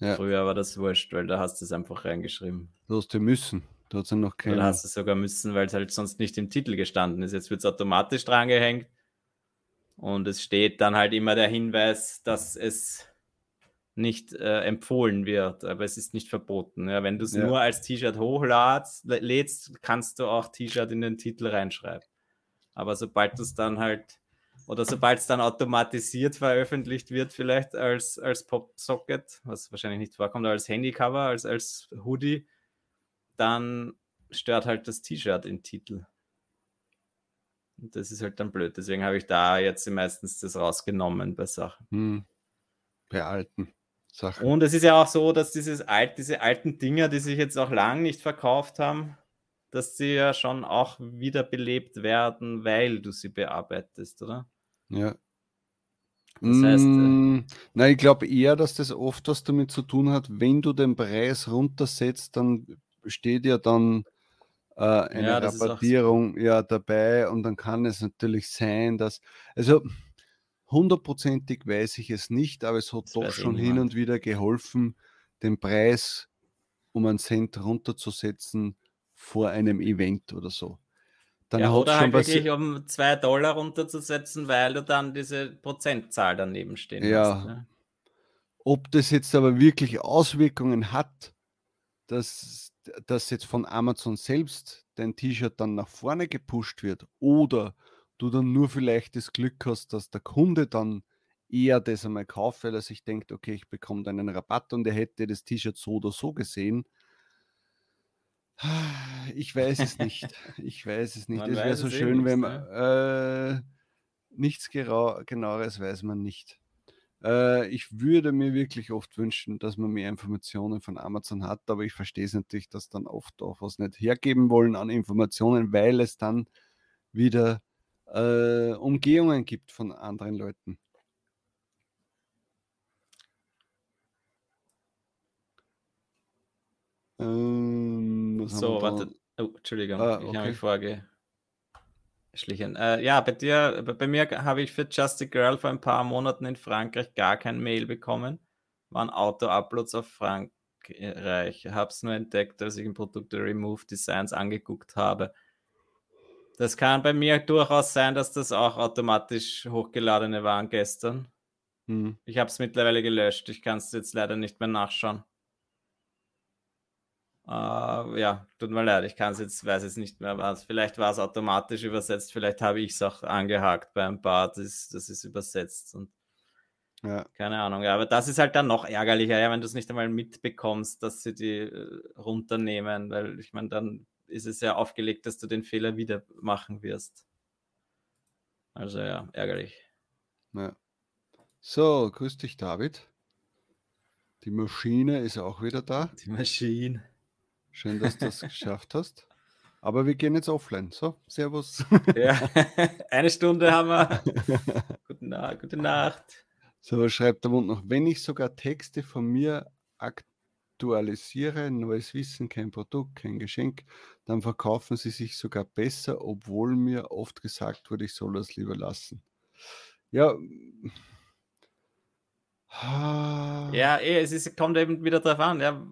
Ja. Früher war das wurscht, weil da hast du es einfach reingeschrieben. Du hast du müssen. Du hast noch keine. Oder hast du sogar müssen, weil es halt sonst nicht im Titel gestanden ist. Jetzt wird es automatisch drangehängt. Und es steht dann halt immer der Hinweis, dass es nicht äh, empfohlen wird, aber es ist nicht verboten. Ja, wenn du es ja. nur als T-Shirt hochladst, lädst, kannst du auch T-Shirt in den Titel reinschreiben. Aber sobald du es dann halt oder sobald es dann automatisiert veröffentlicht wird, vielleicht als, als Pop-Socket, was wahrscheinlich nicht vorkommt, als Handycover, als, als Hoodie, dann stört halt das T-Shirt im Titel. Und das ist halt dann blöd. Deswegen habe ich da jetzt meistens das rausgenommen bei Sachen. Hm. Bei alten Sachen. Und es ist ja auch so, dass dieses alt, diese alten Dinger, die sich jetzt auch lang nicht verkauft haben, dass sie ja schon auch wiederbelebt werden, weil du sie bearbeitest, oder? Ja. Das heißt, äh, mm, na, ich glaube eher, dass das oft was damit zu tun hat, wenn du den Preis runtersetzt, dann steht ja dann äh, eine ja, Rabattierung so. ja dabei und dann kann es natürlich sein, dass, also hundertprozentig weiß ich es nicht, aber es hat das doch schon hin und wieder geholfen, den Preis um einen Cent runterzusetzen vor einem Event oder so. Dann ja, oder halt wirklich um zwei Dollar runterzusetzen, weil du dann diese Prozentzahl daneben stehen ja. hast. Ne? Ob das jetzt aber wirklich Auswirkungen hat, dass, dass jetzt von Amazon selbst dein T-Shirt dann nach vorne gepusht wird oder du dann nur vielleicht das Glück hast, dass der Kunde dann eher das einmal kauft, weil er sich denkt, okay, ich bekomme dann einen Rabatt und er hätte das T-Shirt so oder so gesehen, ich weiß es nicht. Ich weiß es nicht. Man es wäre so eh schön, wenn man ne? äh, nichts genaueres weiß man nicht. Äh, ich würde mir wirklich oft wünschen, dass man mehr Informationen von Amazon hat, aber ich verstehe es natürlich, dass dann oft auch was nicht hergeben wollen an Informationen, weil es dann wieder äh, Umgehungen gibt von anderen Leuten. Ähm, so, warte. Oh, Entschuldigung, ah, okay. ich habe mich vorge schlichen. Äh, ja, bei dir, bei mir habe ich für Just a Girl vor ein paar Monaten in Frankreich gar kein Mail bekommen. Waren Auto-Uploads auf Frankreich. Habe es nur entdeckt, als ich im Produkte Remove Designs angeguckt habe. Das kann bei mir durchaus sein, dass das auch automatisch hochgeladene waren gestern. Hm. Ich habe es mittlerweile gelöscht. Ich kann es jetzt leider nicht mehr nachschauen. Uh, ja, tut mir leid, ich kann es jetzt, weiß jetzt nicht mehr was. Vielleicht war es automatisch übersetzt, vielleicht habe ich es auch angehakt beim paar, das, das ist übersetzt und ja. keine Ahnung. Ja, aber das ist halt dann noch ärgerlicher, ja, wenn du es nicht einmal mitbekommst, dass sie die äh, runternehmen, weil ich meine, dann ist es ja aufgelegt, dass du den Fehler wieder machen wirst. Also ja, ärgerlich. Ja. So, grüß dich, David. Die Maschine ist auch wieder da. Die Maschine. Schön, dass du das <laughs> geschafft hast. Aber wir gehen jetzt offline. So, Servus. Ja, <laughs> eine Stunde haben wir. <laughs> gute, Nacht, gute Nacht. So, was schreibt der Mund noch? Wenn ich sogar Texte von mir aktualisiere, neues Wissen, kein Produkt, kein Geschenk, dann verkaufen sie sich sogar besser, obwohl mir oft gesagt wurde, ich soll das lieber lassen. Ja. Ja, eh, es ist, kommt eben wieder darauf an. Ja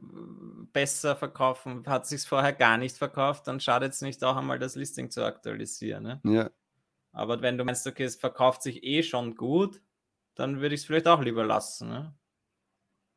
besser verkaufen. Hat sich vorher gar nicht verkauft, dann schadet es nicht auch einmal das Listing zu aktualisieren. Ne? Ja. Aber wenn du meinst, okay, es verkauft sich eh schon gut, dann würde ich es vielleicht auch lieber lassen. Ne?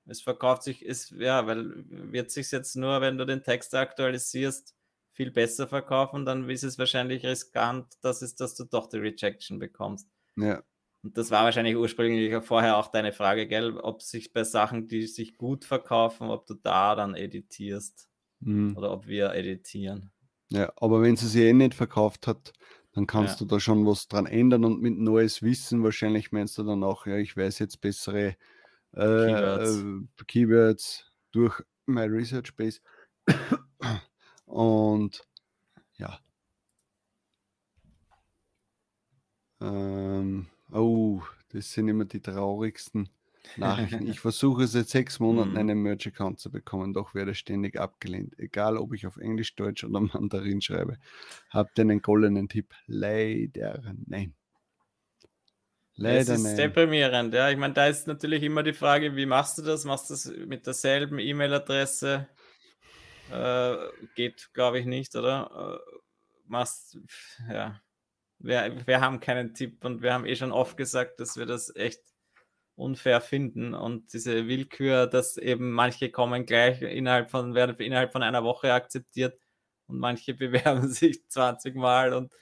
Es verkauft sich, ist, ja, weil wird sich jetzt nur, wenn du den Text aktualisierst, viel besser verkaufen, dann ist es wahrscheinlich riskant, dass, es, dass du doch die Rejection bekommst. Ja. Und das war wahrscheinlich ursprünglich vorher auch deine Frage, gell? Ob sich bei Sachen, die sich gut verkaufen, ob du da dann editierst mhm. oder ob wir editieren. Ja, aber wenn sie sich eh nicht verkauft hat, dann kannst ja. du da schon was dran ändern und mit neues Wissen wahrscheinlich meinst du dann auch, ja, ich weiß jetzt bessere äh, Keywords. Äh, Keywords durch My Research Base. und ja. Ähm, Oh, das sind immer die traurigsten Nachrichten. Ich <laughs> versuche seit sechs Monaten mhm. einen Merch-Account zu bekommen, doch werde ständig abgelehnt. Egal, ob ich auf Englisch, Deutsch oder <laughs> Mandarin schreibe. Habt ihr einen goldenen Tipp? Leider nein. Leider es ist nein. deprimierend, ja. Ich meine, da ist natürlich immer die Frage, wie machst du das? Machst du das mit derselben E-Mail-Adresse? Äh, geht, glaube ich, nicht, oder? Äh, machst, ja wir, wir haben keinen Tipp und wir haben eh schon oft gesagt, dass wir das echt unfair finden und diese Willkür, dass eben manche kommen gleich innerhalb von, werden innerhalb von einer Woche akzeptiert und manche <laughs> bewerben sich 20 Mal und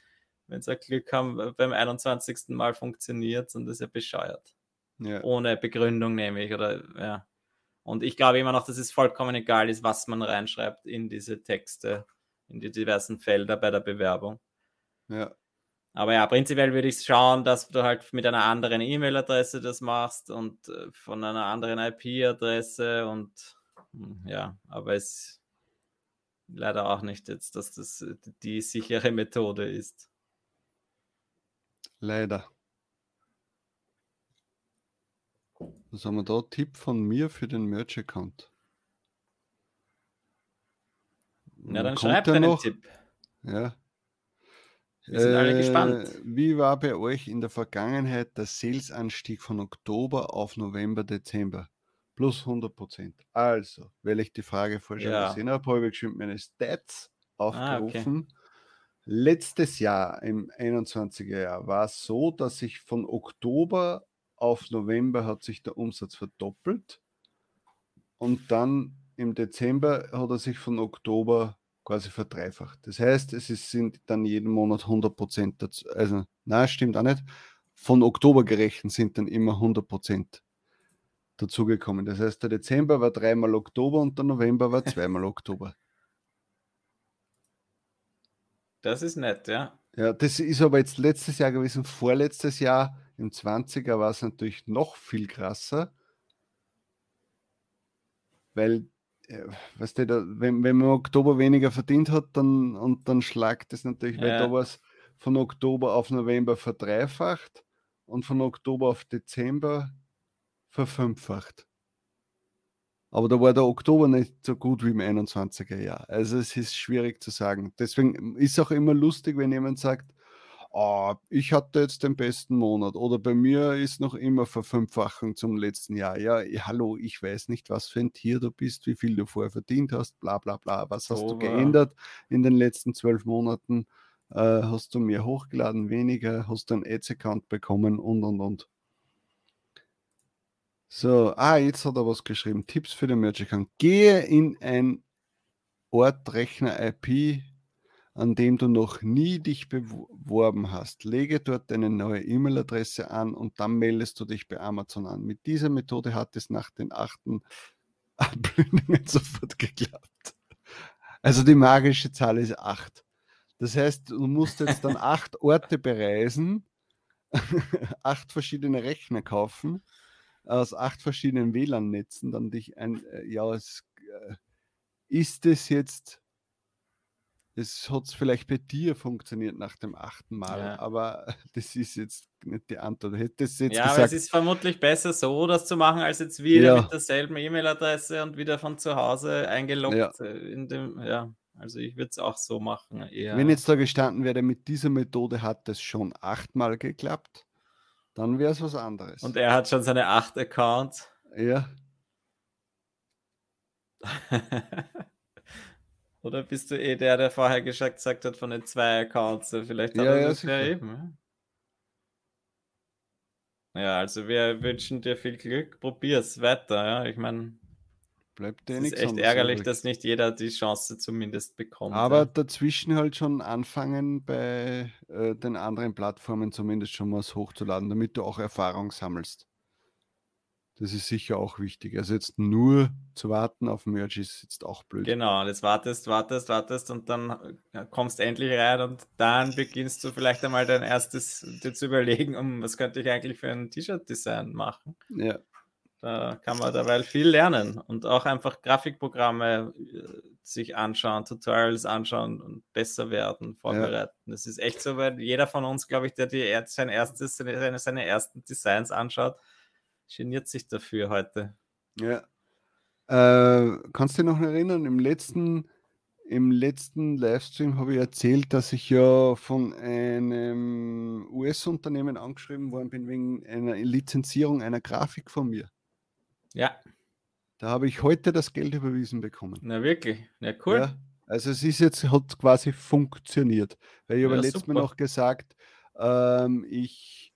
wenn sie Glück haben, beim 21. Mal funktioniert und das ist ja bescheuert. Ja. Ohne Begründung nämlich oder ja. Und ich glaube immer noch, dass es vollkommen egal ist, was man reinschreibt in diese Texte, in die diversen Felder bei der Bewerbung. Ja. Aber ja, prinzipiell würde ich schauen, dass du halt mit einer anderen E-Mail-Adresse das machst und äh, von einer anderen IP-Adresse und hm, ja, aber es leider auch nicht jetzt, dass das äh, die sichere Methode ist. Leider. Was haben wir da? Tipp von mir für den Merch-Account. Ja, dann schreib deinen noch? Tipp. Ja, wir sind alle gespannt. Äh, wie war bei euch in der Vergangenheit der Sales-Anstieg von Oktober auf November, Dezember? Plus 100 Prozent. Also, weil ich die Frage vorher schon ja. gesehen habe, habe ich schon meine Stats aufgerufen. Ah, okay. Letztes Jahr, im 21er Jahr, war es so, dass sich von Oktober auf November hat sich der Umsatz verdoppelt und dann im Dezember hat er sich von Oktober quasi verdreifacht. Das heißt, es ist, sind dann jeden Monat 100 Prozent dazu. Also, nein, stimmt auch nicht. Von Oktober gerechnet sind dann immer 100 Prozent dazugekommen. Das heißt, der Dezember war dreimal Oktober und der November war <laughs> zweimal Oktober. Das ist nett, ja. Ja, das ist aber jetzt letztes Jahr gewesen. Vorletztes Jahr Im 20er war es natürlich noch viel krasser, weil, weißt du, da, wenn, wenn man Oktober weniger verdient hat, dann und dann schlagt es natürlich, weil da war es von Oktober auf November verdreifacht und von Oktober auf Dezember verfünffacht. Aber da war der Oktober nicht so gut wie im 21er Jahr. Also es ist schwierig zu sagen. Deswegen ist auch immer lustig, wenn jemand sagt, oh, ich hatte jetzt den besten Monat oder bei mir ist noch immer Verfünffachung zum letzten Jahr. Ja, hallo, ich weiß nicht, was für ein Tier du bist, wie viel du vorher verdient hast, bla bla bla. Was hast du geändert in den letzten zwölf Monaten? Äh, hast du mehr hochgeladen, weniger? Hast du einen Ads-Account bekommen und und und. So, ah, jetzt hat er was geschrieben. Tipps für den Merch-Account. Gehe in ein Ortrechner-IP, an dem du noch nie dich beworben hast. Lege dort deine neue E-Mail-Adresse an und dann meldest du dich bei Amazon an. Mit dieser Methode hat es nach den achten <laughs> Anblendungen sofort geklappt. Also die magische Zahl ist acht. Das heißt, du musst jetzt dann <laughs> acht Orte bereisen, <laughs> acht verschiedene Rechner kaufen aus acht verschiedenen WLAN-Netzen dann dich ein, äh, ja, es, äh, ist es jetzt, es hat es vielleicht bei dir funktioniert nach dem achten Mal, ja. aber <laughs> das ist jetzt nicht die Antwort. Hättest jetzt ja, gesagt, aber es ist vermutlich besser so, das zu machen, als jetzt wieder ja. mit derselben E-Mail-Adresse und wieder von zu Hause eingeloggt ja. Äh, in dem, ja. Also ich würde es auch so machen. Eher. Wenn jetzt da gestanden wäre, mit dieser Methode hat es schon achtmal geklappt, dann wäre es was anderes. Und er hat schon seine acht Accounts. Ja. <laughs> Oder bist du eh der, der vorher gesagt hat von den zwei Accounts? Vielleicht hat ja, er ja, das ja eben. Ja, also wir wünschen dir viel Glück. Probier's weiter. Ja, ich meine, bleibt dir Es ist echt ärgerlich, übrig. dass nicht jeder die Chance zumindest bekommt. Aber ja. dazwischen halt schon anfangen, bei äh, den anderen Plattformen zumindest schon was hochzuladen, damit du auch Erfahrung sammelst. Das ist sicher auch wichtig. Also jetzt nur zu warten auf Merge ist jetzt auch blöd. Genau, jetzt wartest, wartest, wartest und dann äh, kommst endlich rein und dann beginnst du vielleicht einmal dein erstes dir zu überlegen, um was könnte ich eigentlich für ein T-Shirt-Design machen. Ja. Da kann man dabei viel lernen und auch einfach Grafikprogramme äh, sich anschauen, Tutorials anschauen und besser werden, vorbereiten. Ja. Das ist echt so, weil jeder von uns, glaube ich, der die, sein erstes, seine, seine ersten Designs anschaut, geniert sich dafür heute. Ja. Äh, kannst du dich noch erinnern, im letzten, im letzten Livestream habe ich erzählt, dass ich ja von einem US-Unternehmen angeschrieben worden bin wegen einer Lizenzierung einer Grafik von mir. Ja. Da habe ich heute das Geld überwiesen bekommen. Na wirklich? Ja, cool. Ja, also es ist jetzt, hat quasi funktioniert. Weil ich habe letztes Mal noch gesagt, ähm, ich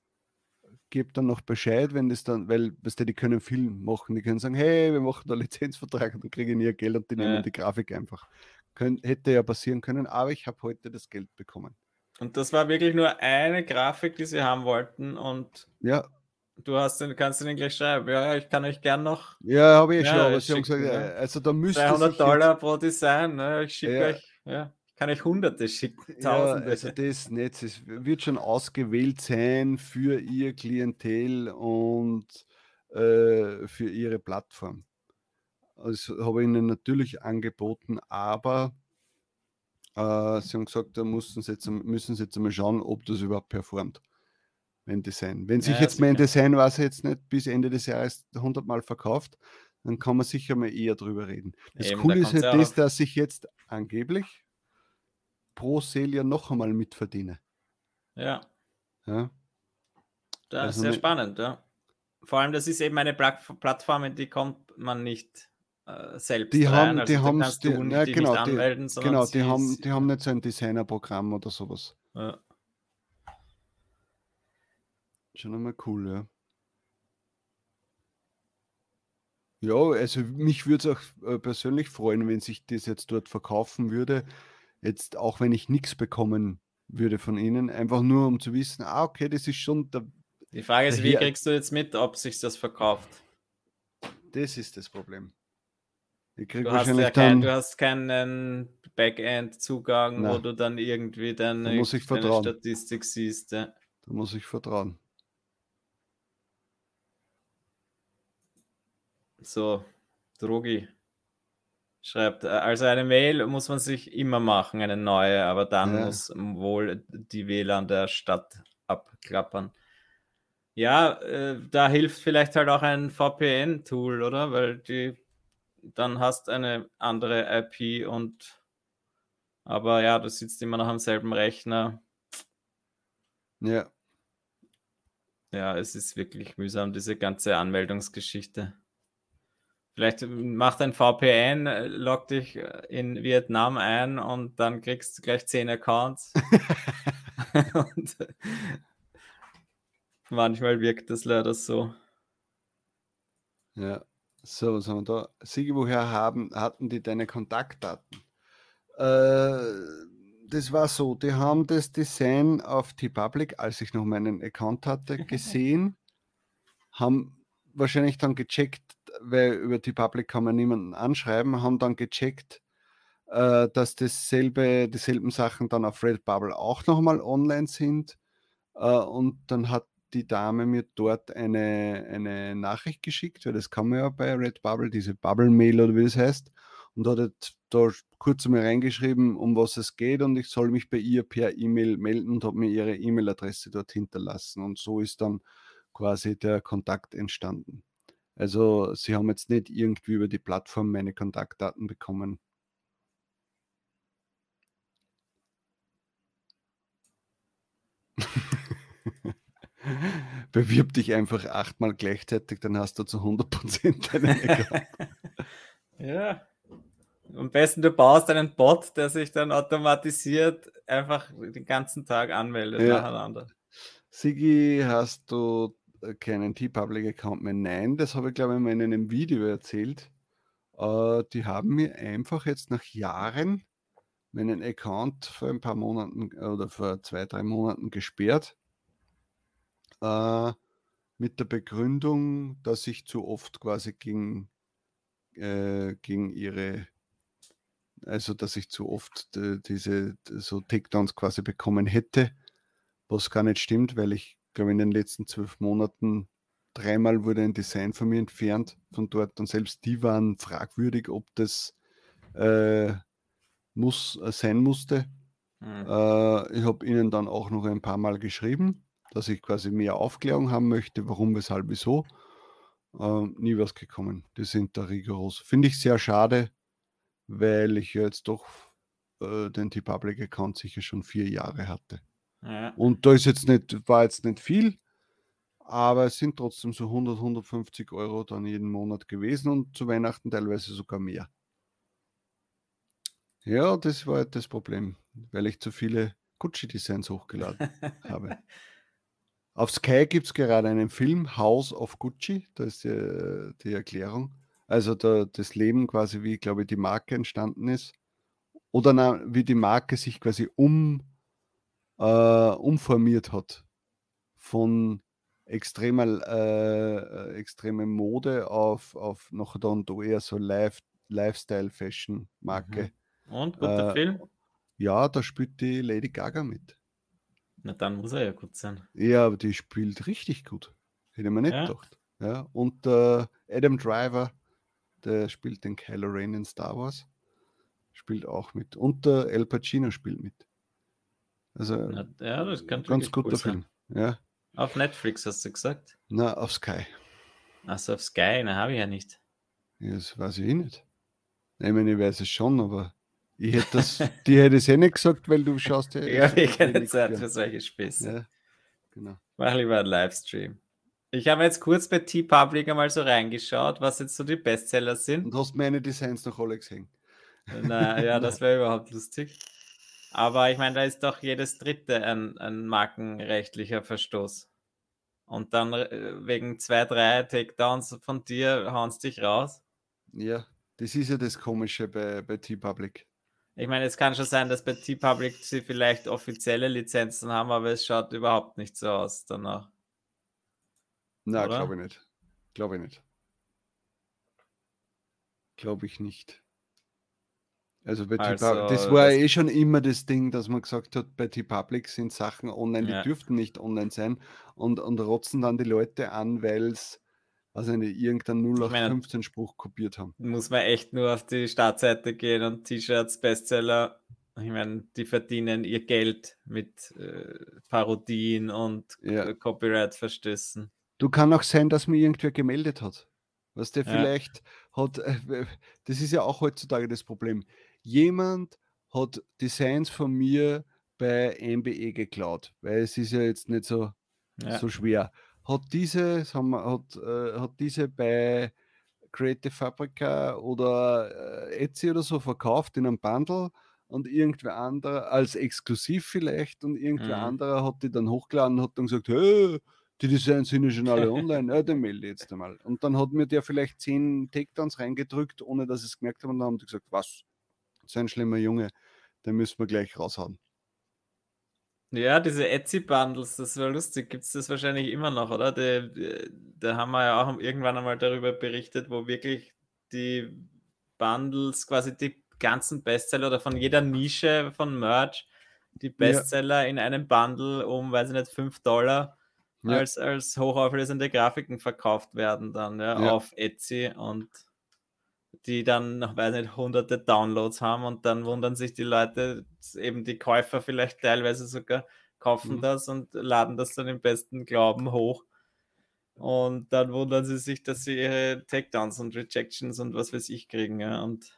gebe dann noch Bescheid, wenn das dann, weil weißt du, die können viel machen. Die können sagen, hey, wir machen da <laughs> Lizenzvertrag und dann kriege ich nie Geld und die ja. nehmen die Grafik einfach. Kön hätte ja passieren können, aber ich habe heute das Geld bekommen. Und das war wirklich nur eine Grafik, die sie haben wollten und ja, Du hast den, kannst den gleich schreiben. Ja, ich kann euch gern noch. Ja, habe ich schon. Aber sie haben gesagt, ne? also da müsste 300 Dollar jetzt... pro Design. Ne? Ich schicke ja. euch. Ja, kann euch Hunderte schicken. Tausende. Ja, also das nicht. Es wird schon ausgewählt sein für ihr Klientel und äh, für ihre Plattform. Also habe ich ihnen natürlich angeboten, aber äh, sie haben gesagt, da müssen sie, jetzt, müssen sie jetzt einmal schauen, ob das überhaupt performt mein Design. Wenn sich ja, jetzt mein Design, was jetzt nicht bis Ende des Jahres 100 Mal verkauft, dann kann man sicher mal eher drüber reden. Das Eben, Coole da ist halt das, dass ich jetzt angeblich pro Sale ja noch einmal mitverdiene. Ja. ja. Das also ist sehr spannend, ja. Vor allem, das ist eben eine Plattform, in die kommt man nicht äh, selbst die rein. Haben, also die haben die, nicht, ja, genau, die, anmelden, genau, die haben, die haben nicht so ein Designerprogramm oder sowas. Ja. Schon einmal cool, ja. Ja, also mich würde es auch äh, persönlich freuen, wenn sich das jetzt dort verkaufen würde jetzt auch wenn ich nichts bekommen würde von ihnen, einfach nur um zu wissen, ah, okay, das ist schon der. Die Frage ist, wie kriegst du jetzt mit, ob sich das verkauft? Das ist das Problem. Ich krieg du, wahrscheinlich hast ja kein, dann, du hast keinen Backend-Zugang, wo du dann irgendwie deine, muss ich vertrauen. Statistik siehst. Ja. Da muss ich vertrauen. So, Drogi, schreibt, äh, also eine Mail muss man sich immer machen, eine neue, aber dann ja. muss wohl die WLAN der Stadt abklappern. Ja, äh, da hilft vielleicht halt auch ein VPN-Tool, oder? Weil die dann hast eine andere IP und aber ja, du sitzt immer noch am selben Rechner. Ja. Ja, es ist wirklich mühsam, diese ganze Anmeldungsgeschichte. Vielleicht macht ein VPN, äh, log dich äh, in Vietnam ein und dann kriegst du gleich 10 Accounts. <laughs> <laughs> und manchmal wirkt das leider so. Ja, so, was haben wir da? Sigi, woher haben, hatten die deine Kontaktdaten? Äh, das war so, die haben das Design auf T-Public, als ich noch meinen Account hatte, <laughs> gesehen, haben wahrscheinlich dann gecheckt, weil über die Public kann man niemanden anschreiben, haben dann gecheckt, äh, dass dasselbe, dieselben Sachen dann auf Redbubble auch nochmal online sind. Äh, und dann hat die Dame mir dort eine, eine Nachricht geschickt, weil das kann man ja bei Redbubble, diese Bubble-Mail oder wie das heißt, und hat da kurz einmal reingeschrieben, um was es geht und ich soll mich bei ihr per E-Mail melden und habe mir ihre E-Mail-Adresse dort hinterlassen. Und so ist dann quasi der Kontakt entstanden. Also sie haben jetzt nicht irgendwie über die Plattform meine Kontaktdaten bekommen. <laughs> Bewirb dich einfach achtmal gleichzeitig, dann hast du zu 100% deinen Account. ja. Am besten du baust einen Bot, der sich dann automatisiert einfach den ganzen Tag anmeldet ja. nacheinander. Sigi, hast du keinen T-Public-Account mehr. Nein, das habe ich glaube ich mal in einem Video erzählt. Äh, die haben mir einfach jetzt nach Jahren meinen Account vor ein paar Monaten äh, oder vor zwei, drei Monaten gesperrt. Äh, mit der Begründung, dass ich zu oft quasi gegen, äh, gegen ihre, also dass ich zu oft äh, diese so Takedowns quasi bekommen hätte, was gar nicht stimmt, weil ich glaube, in den letzten zwölf Monaten dreimal wurde ein Design von mir entfernt von dort und selbst die waren fragwürdig, ob das äh, muss, äh, sein musste. Mhm. Äh, ich habe ihnen dann auch noch ein paar Mal geschrieben, dass ich quasi mehr Aufklärung haben möchte, warum, weshalb, wieso. Äh, nie was gekommen. Die sind da rigoros. Finde ich sehr schade, weil ich jetzt doch äh, den T-Public-Account sicher schon vier Jahre hatte. Ja. Und da ist jetzt nicht, war jetzt nicht viel, aber es sind trotzdem so 100, 150 Euro dann jeden Monat gewesen und zu Weihnachten teilweise sogar mehr. Ja, das war halt das Problem, weil ich zu viele Gucci-Designs hochgeladen <laughs> habe. Auf Sky gibt es gerade einen Film, House of Gucci, da ist die, die Erklärung. Also da, das Leben quasi, wie, glaube ich, die Marke entstanden ist. Oder na, wie die Marke sich quasi um äh, umformiert hat von extremer, äh, äh extremer Mode auf, auf noch dann da eher so Life, Lifestyle-Fashion-Marke. Mhm. Und guter äh, Film? Ja, da spielt die Lady Gaga mit. Na, dann muss er ja gut sein. Ja, aber die spielt richtig gut. Hätte man nicht ja. gedacht. Ja, und äh, Adam Driver, der spielt den Kylo Ren in Star Wars, spielt auch mit. Und der El Pacino spielt mit. Also ja, das kann ganz guter cool Film. Ja. Auf Netflix hast du gesagt? Na, auf Sky. Achso, auf Sky, na habe ich ja nicht. Ja, das weiß ich eh nicht. Ich meine, ich weiß es schon, aber ich hätte das, die hätte es eh nicht gesagt, weil du schaust ja. <laughs> ja, ich keine Zeit für solche Späße. Ja, genau. Mach lieber einen Livestream. Ich habe jetzt kurz bei T-Public einmal so reingeschaut, was jetzt so die Bestseller sind. Und hast meine Designs noch alle gesehen? Na ja, das <laughs> wäre überhaupt lustig. Aber ich meine, da ist doch jedes dritte ein, ein markenrechtlicher Verstoß. Und dann äh, wegen zwei, drei Takedowns von dir hauen sie dich raus. Ja, das ist ja das Komische bei, bei T-Public. Ich meine, es kann schon sein, dass bei T-Public sie vielleicht offizielle Lizenzen haben, aber es schaut überhaupt nicht so aus danach. Na, glaube ich nicht. Glaube ich nicht. Glaube ich nicht. Also bei also, das war das eh schon immer das Ding, dass man gesagt hat, bei T-Public sind Sachen online, die ja. dürften nicht online sein und, und rotzen dann die Leute an, weil es also eine irgendeinen 0815 Spruch kopiert haben. Muss man echt nur auf die Startseite gehen und T-Shirts, Bestseller, ich meine, die verdienen ihr Geld mit äh, Parodien und ja. Copyright-Verstößen. Du kann auch sein, dass mir irgendwer gemeldet hat. Was der ja. vielleicht hat, äh, das ist ja auch heutzutage das Problem. Jemand hat Designs von mir bei MBE geklaut, weil es ist ja jetzt nicht so, ja. so schwer. Hat diese, sagen wir, hat, äh, hat diese bei Creative Fabrica oder äh, Etsy oder so verkauft in einem Bundle und irgendwer anderer, als exklusiv vielleicht, und irgendwer mhm. anderer hat die dann hochgeladen und hat dann gesagt, hey, die Designs sind ja schon alle <laughs> online, ja, den melde jetzt einmal. Und dann hat mir der vielleicht zehn Takedowns reingedrückt, ohne dass ich es gemerkt habe, und dann haben die gesagt, was, so ein schlimmer Junge, den müssen wir gleich raushauen. Ja, diese Etsy-Bundles, das war lustig. Gibt es das wahrscheinlich immer noch, oder? Da haben wir ja auch irgendwann einmal darüber berichtet, wo wirklich die Bundles, quasi die ganzen Bestseller oder von jeder Nische von Merch, die Bestseller ja. in einem Bundle um, weiß ich nicht, 5 Dollar ja. als, als hochauflösende Grafiken verkauft werden dann ja, ja. auf Etsy und die dann, weiß nicht, hunderte Downloads haben und dann wundern sich die Leute, eben die Käufer vielleicht teilweise sogar kaufen mhm. das und laden das dann im besten Glauben hoch. Und dann wundern sie sich, dass sie ihre Takedowns und Rejections und was weiß ich kriegen. Ja. Und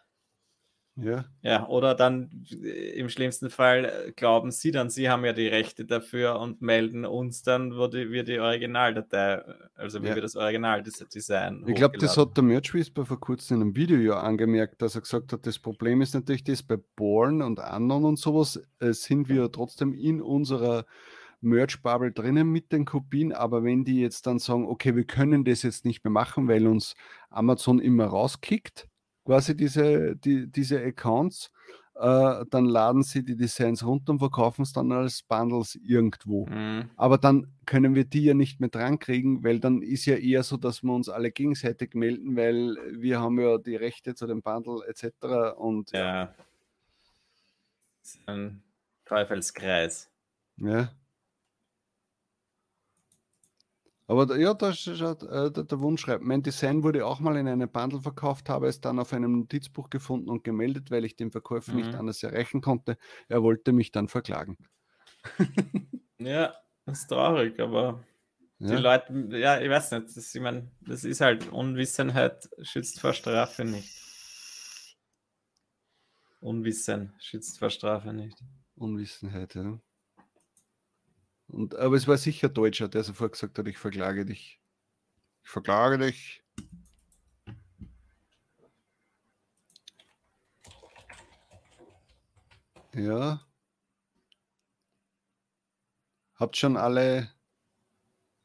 ja. Ja, oder dann äh, im schlimmsten Fall äh, glauben sie dann, sie haben ja die Rechte dafür und melden uns dann, wo die, wir die Originaldatei, äh, also wie ja. wir das Original-Design. Ich glaube, das hat der Merch Whisper vor kurzem in einem Video ja angemerkt, dass er gesagt hat, das Problem ist natürlich das bei Born und Anon und sowas, äh, sind wir trotzdem in unserer Merch-Bubble drinnen mit den Kopien, aber wenn die jetzt dann sagen, okay, wir können das jetzt nicht mehr machen, weil uns Amazon immer rauskickt, quasi diese, die, diese Accounts, äh, dann laden sie die Designs runter und verkaufen es dann als Bundles irgendwo. Mhm. Aber dann können wir die ja nicht mehr dran kriegen, weil dann ist ja eher so, dass wir uns alle gegenseitig melden, weil wir haben ja die Rechte zu dem Bundle etc. Und ja. ja. Das ist ein Teufelskreis. Ja. Aber ja, da schaut äh, der, der Wunsch schreibt, mein Design wurde auch mal in einem Bundle verkauft, habe es dann auf einem Notizbuch gefunden und gemeldet, weil ich den Verkäufer mhm. nicht anders erreichen konnte. Er wollte mich dann verklagen. <laughs> ja, das ist traurig, aber ja. die Leute, ja, ich weiß nicht, das, ich meine, das ist halt Unwissenheit schützt vor Strafe nicht. Unwissen schützt vor Strafe nicht. Unwissenheit, ja. Und, aber es war sicher Deutscher, der sofort gesagt hat, ich verklage dich. Ich verklage dich. Ja. Habt schon alle,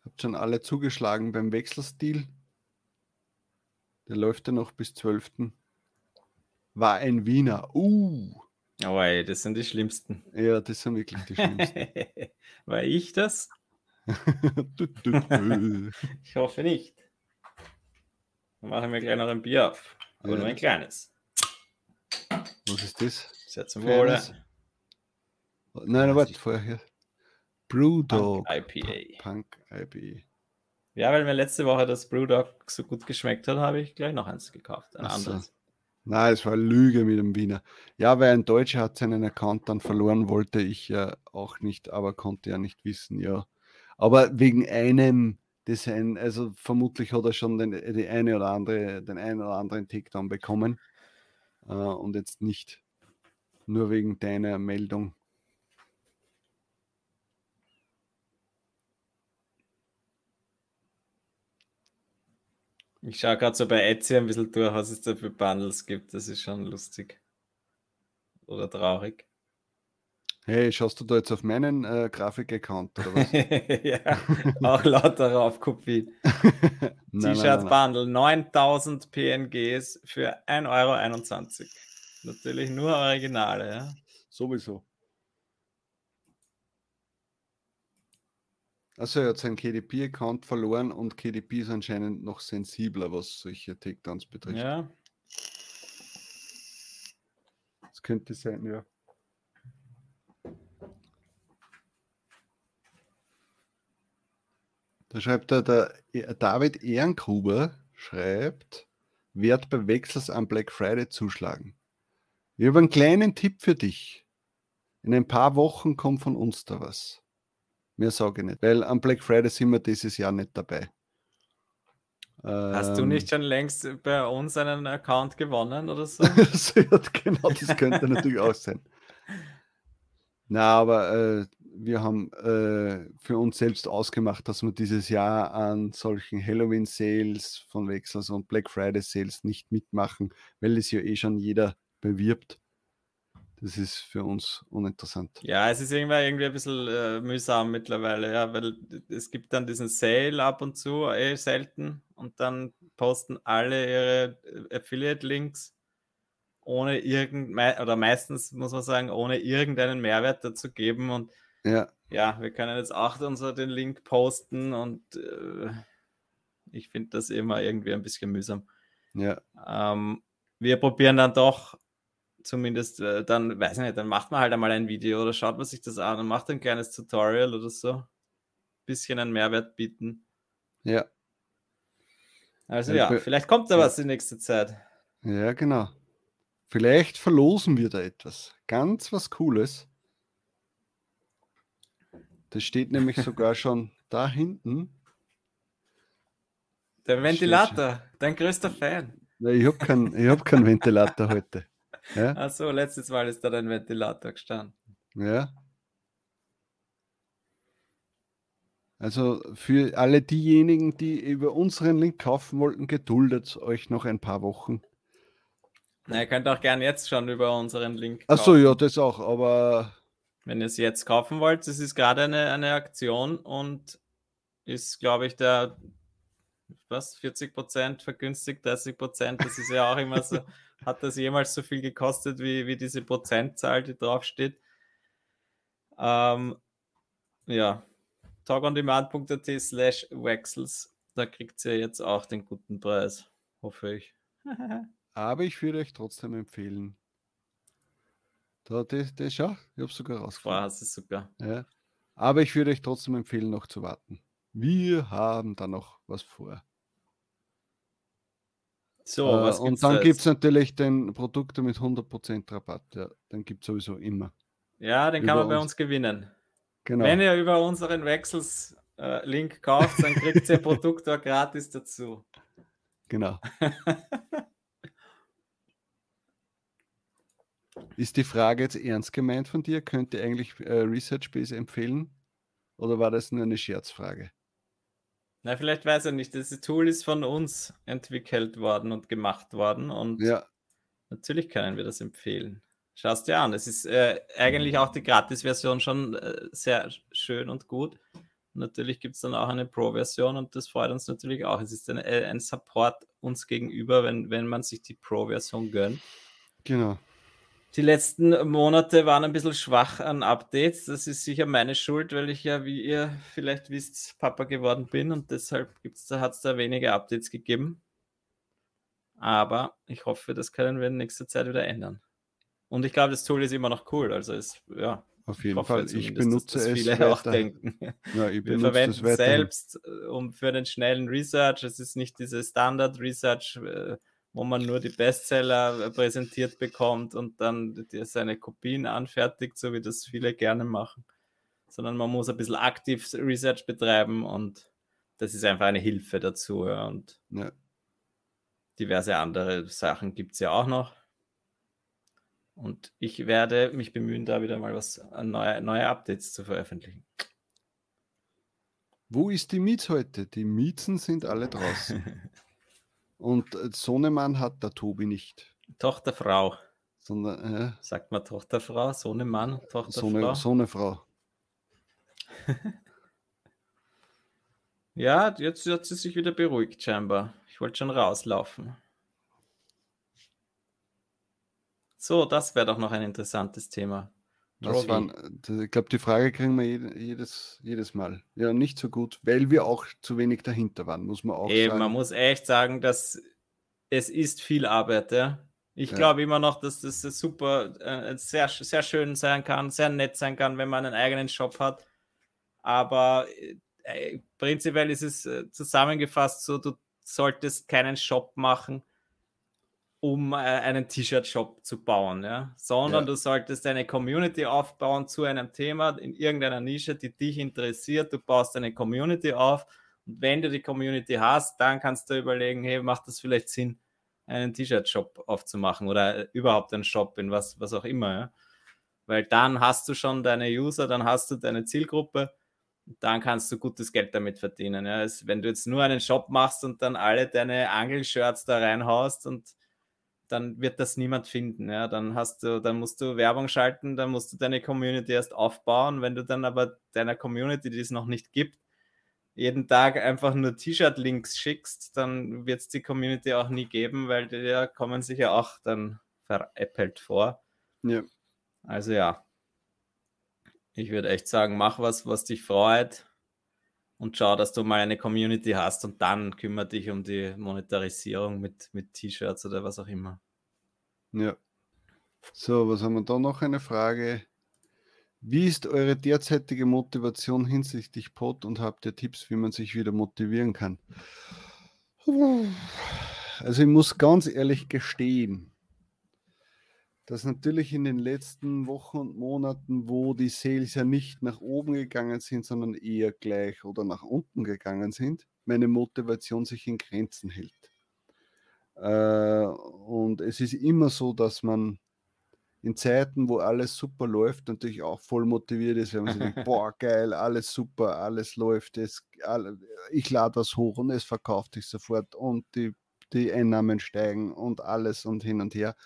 habt schon alle zugeschlagen beim Wechselstil? Der läuft ja noch bis 12. War ein Wiener. Uh. Oh, ey, das sind die schlimmsten. Ja, das sind wirklich die schlimmsten. <laughs> War ich das? <laughs> <laughs> ich hoffe nicht. Dann machen wir gleich noch ein Bier auf. Aber ja. nur ein kleines. Was ist das? Sehr zum Wohle. Nein, warte, vorher hier. Brewdog. Punk IPA. Punk IPA. Ja, weil mir letzte Woche das Brewdog so gut geschmeckt hat, habe ich gleich noch eins gekauft. Ein Achso. anderes. Nein, es war Lüge mit dem Wiener. Ja, weil ein Deutscher hat seinen Account dann verloren, wollte ich ja auch nicht, aber konnte ja nicht wissen, ja. Aber wegen einem Design, also vermutlich hat er schon den, die eine oder andere, den einen oder anderen Takedown bekommen äh, und jetzt nicht nur wegen deiner Meldung. Ich schaue gerade so bei Etsy ein bisschen durch, was es da für Bundles gibt. Das ist schon lustig. Oder traurig. Hey, schaust du da jetzt auf meinen äh, Grafik-Account oder was? <laughs> ja, auch lauter Raufkopien. T-Shirt-Bundle, 9000 PNGs für 1,21 Euro. Natürlich nur Originale, ja. Sowieso. Also er hat seinen KDP-Account verloren und KDP ist anscheinend noch sensibler, was solche Takedowns betrifft. Ja. Das könnte sein, ja. Da schreibt er, der David Ehrengruber schreibt, Wert bei Wechsels am Black Friday zuschlagen. Ich habe einen kleinen Tipp für dich. In ein paar Wochen kommt von uns da was. Mehr sage ich nicht, weil am Black Friday sind wir dieses Jahr nicht dabei. Hast du nicht ähm. schon längst bei uns einen Account gewonnen oder so? <laughs> genau, das könnte natürlich auch sein. Na, aber äh, wir haben äh, für uns selbst ausgemacht, dass wir dieses Jahr an solchen Halloween-Sales von Wechsels und Black Friday-Sales nicht mitmachen, weil es ja eh schon jeder bewirbt. Das ist für uns uninteressant. Ja, es ist irgendwie, irgendwie ein bisschen äh, mühsam mittlerweile, ja, weil es gibt dann diesen Sale ab und zu, eh selten, und dann posten alle ihre äh, Affiliate-Links ohne irgend oder meistens muss man sagen, ohne irgendeinen Mehrwert dazu geben. Und ja, ja wir können jetzt auch unser den Link posten und äh, ich finde das immer irgendwie ein bisschen mühsam. Ja. Ähm, wir probieren dann doch zumindest äh, dann, weiß ich nicht, dann macht man halt einmal ein Video oder schaut man sich das an und macht ein kleines Tutorial oder so. Bisschen einen Mehrwert bieten. Ja. Also ja, ja vielleicht kommt da ja. was in nächster Zeit. Ja, genau. Vielleicht verlosen wir da etwas. Ganz was Cooles. Das steht nämlich <laughs> sogar schon da hinten. Der Ventilator, dein größter Fan. Ich habe keinen hab kein Ventilator heute. Ja? Achso, letztes Mal ist da dein Ventilator gestanden. Ja. Also für alle diejenigen, die über unseren Link kaufen wollten, geduldet euch noch ein paar Wochen. Na, ihr könnt auch gerne jetzt schon über unseren Link kaufen. Achso, ja, das auch, aber. Wenn ihr es jetzt kaufen wollt, das ist gerade eine, eine Aktion und ist, glaube ich, der was, 40% vergünstigt, 30%, das ist ja auch immer so, <laughs> hat das jemals so viel gekostet, wie, wie diese Prozentzahl, die draufsteht. Ähm, ja, talkondemand.at slash wechsels, da kriegt ihr jetzt auch den guten Preis, hoffe ich. <laughs> Aber ich würde euch trotzdem empfehlen. Da, das, das, schau, ich habe sogar rausgefunden. Wow, das ist sogar. Ja. Aber ich würde euch trotzdem empfehlen, noch zu warten. Wir haben da noch was vor. So, äh, was und dann gibt es natürlich den Produkte mit 100% Rabatt. Ja, den gibt es sowieso immer. Ja, den kann man bei uns, uns gewinnen. Genau. Wenn ihr über unseren Wechsels-Link äh, kauft, dann kriegt ihr Produkt auch gratis dazu. Genau. <laughs> Ist die Frage jetzt ernst gemeint von dir? Könnte eigentlich äh, Research Base empfehlen? Oder war das nur eine Scherzfrage? Na, vielleicht weiß er nicht. Das Tool ist von uns entwickelt worden und gemacht worden. Und ja. natürlich können wir das empfehlen. Schau es dir an. Es ist äh, eigentlich auch die Gratis-Version schon äh, sehr schön und gut. natürlich gibt es dann auch eine Pro-Version und das freut uns natürlich auch. Es ist ein, äh, ein Support uns gegenüber, wenn, wenn man sich die Pro-Version gönnt. Genau. Die letzten Monate waren ein bisschen schwach an Updates. Das ist sicher meine Schuld, weil ich ja, wie ihr vielleicht wisst, Papa geworden bin und deshalb hat es da weniger Updates gegeben. Aber ich hoffe, das können wir in nächster Zeit wieder ändern. Und ich glaube, das Tool ist immer noch cool. Also es, ja. Auf jeden hoffe, Fall. Ich benutze dass, dass viele es. auch denken. Ja, wir verwenden es selbst äh, um für den schnellen Research. Es ist nicht diese Standard Research. Äh, wo man nur die Bestseller äh, präsentiert bekommt und dann seine Kopien anfertigt, so wie das viele gerne machen, sondern man muss ein bisschen aktiv Research betreiben und das ist einfach eine Hilfe dazu. Ja. Und ja. diverse andere Sachen gibt es ja auch noch. Und ich werde mich bemühen, da wieder mal was äh, neue, neue Updates zu veröffentlichen. Wo ist die Miet heute? Die Mieten sind alle draußen. <laughs> Und äh, Sohnemann hat der Tobi nicht. Tochterfrau. Sondern, äh, Sagt man Tochterfrau, Sohnemann, Tochterfrau? Sohne, Sohnefrau. <laughs> ja, jetzt hat sie sich wieder beruhigt, scheinbar. Ich wollte schon rauslaufen. So, das wäre doch noch ein interessantes Thema. Das waren, ich glaube, die Frage kriegen wir jedes, jedes Mal. Ja, nicht so gut, weil wir auch zu wenig dahinter waren, muss man auch Eben, sagen. Man muss echt sagen, dass es ist viel Arbeit. Ja? Ich ja. glaube immer noch, dass das super, äh, sehr, sehr schön sein kann, sehr nett sein kann, wenn man einen eigenen Shop hat. Aber äh, prinzipiell ist es äh, zusammengefasst so, du solltest keinen Shop machen, um äh, einen T-Shirt-Shop zu bauen, ja? sondern ja. du solltest eine Community aufbauen zu einem Thema in irgendeiner Nische, die dich interessiert. Du baust eine Community auf und wenn du die Community hast, dann kannst du überlegen, hey, macht das vielleicht Sinn, einen T-Shirt-Shop aufzumachen oder äh, überhaupt einen Shop in was, was auch immer. Ja? Weil dann hast du schon deine User, dann hast du deine Zielgruppe, dann kannst du gutes Geld damit verdienen. Ja? Wenn du jetzt nur einen Shop machst und dann alle deine Angelshirts da reinhaust und dann wird das niemand finden. Ja? Dann hast du, dann musst du Werbung schalten, dann musst du deine Community erst aufbauen. Wenn du dann aber deiner Community, die es noch nicht gibt, jeden Tag einfach nur T-Shirt-Links schickst, dann wird es die Community auch nie geben, weil die ja kommen sich ja auch dann veräppelt vor. Ja. Also ja, ich würde echt sagen, mach was, was dich freut und schau, dass du mal eine Community hast und dann kümmere dich um die Monetarisierung mit, mit T-Shirts oder was auch immer. Ja. So, was haben wir da noch? Eine Frage. Wie ist eure derzeitige Motivation hinsichtlich Pod und habt ihr Tipps, wie man sich wieder motivieren kann? Also ich muss ganz ehrlich gestehen, dass natürlich in den letzten Wochen und Monaten, wo die Sales ja nicht nach oben gegangen sind, sondern eher gleich oder nach unten gegangen sind, meine Motivation sich in Grenzen hält. Äh, und es ist immer so, dass man in Zeiten, wo alles super läuft, natürlich auch voll motiviert ist, wenn man sich denkt, <laughs> boah, geil, alles super, alles läuft, es, ich lade was hoch und es verkauft sich sofort und die, die Einnahmen steigen und alles und hin und her.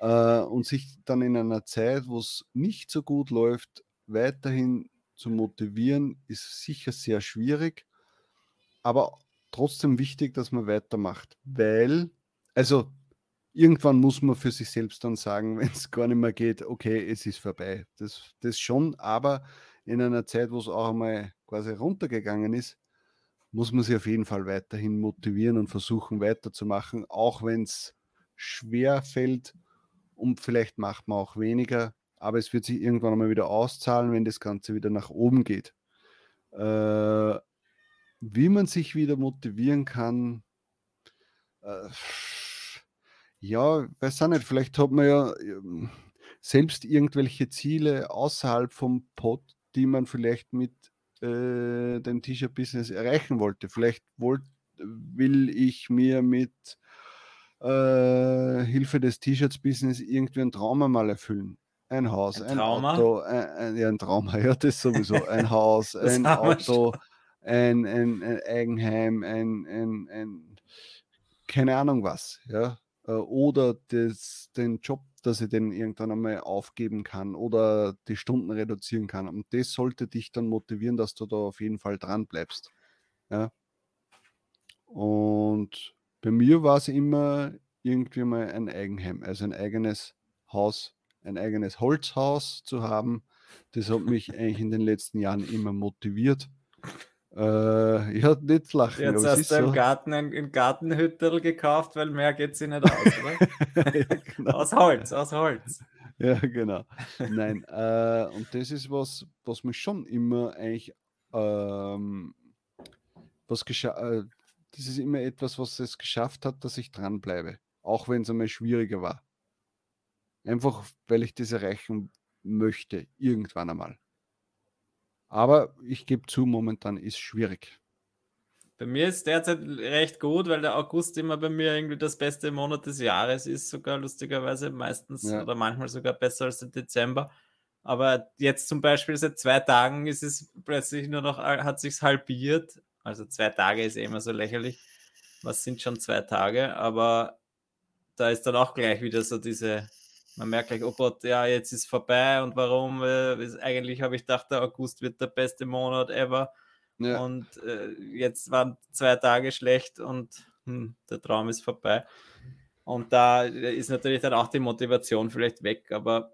Äh, und sich dann in einer Zeit, wo es nicht so gut läuft, weiterhin zu motivieren, ist sicher sehr schwierig, aber trotzdem wichtig, dass man weitermacht, weil, also irgendwann muss man für sich selbst dann sagen, <laughs> wenn es gar nicht mehr geht, okay, es ist vorbei. Das, das schon, aber in einer Zeit, wo es auch einmal quasi runtergegangen ist, muss man sich auf jeden Fall weiterhin motivieren und versuchen weiterzumachen, auch wenn es schwer fällt und vielleicht macht man auch weniger, aber es wird sich irgendwann einmal wieder auszahlen, wenn das Ganze wieder nach oben geht. Äh, wie man sich wieder motivieren kann, äh, ja, weiß auch nicht, vielleicht hat man ja ähm, selbst irgendwelche Ziele außerhalb vom Pod, die man vielleicht mit äh, dem T-Shirt-Business erreichen wollte. Vielleicht wollt, will ich mir mit äh, Hilfe des T-Shirts-Business irgendwie ein Trauma mal erfüllen. Ein Haus, ein, ein Auto, ein, ein, ja, ein Trauma, <laughs> ja, das sowieso. Ein Haus, ein Auto, ein, ein, ein Eigenheim, ein, ein, ein, keine Ahnung was, ja äh, oder das, den Job, dass ich den irgendwann einmal aufgeben kann oder die Stunden reduzieren kann. Und das sollte dich dann motivieren, dass du da auf jeden Fall dran bleibst. Ja. Und bei mir war es immer irgendwie mal ein Eigenheim, also ein eigenes Haus, ein eigenes Holzhaus zu haben. Das hat mich eigentlich in den letzten Jahren immer motiviert. Äh, ja, nicht lachen. Jetzt hast du im so. Garten ein, ein Gartenhüttel gekauft, weil mehr geht sie nicht aus, oder? <laughs> ja, genau. Aus Holz, aus Holz. Ja, genau. Nein, äh, und das ist was, was mich schon immer eigentlich ähm, was äh, das ist immer etwas, was es geschafft hat, dass ich dranbleibe. Auch wenn es einmal schwieriger war. Einfach, weil ich das erreichen möchte, irgendwann einmal. Aber ich gebe zu, momentan ist schwierig. Bei mir ist derzeit recht gut, weil der August immer bei mir irgendwie das beste Monat des Jahres ist, sogar lustigerweise meistens ja. oder manchmal sogar besser als der Dezember. Aber jetzt zum Beispiel seit zwei Tagen ist es plötzlich nur noch, hat sich halbiert. Also zwei Tage ist eh immer so lächerlich. Was sind schon zwei Tage? Aber da ist dann auch gleich wieder so diese man merkt gleich, oh Gott, ja, jetzt ist vorbei und warum? Äh, eigentlich habe ich gedacht, der August wird der beste Monat ever. Ja. Und äh, jetzt waren zwei Tage schlecht und hm, der Traum ist vorbei. Und da ist natürlich dann auch die Motivation vielleicht weg, aber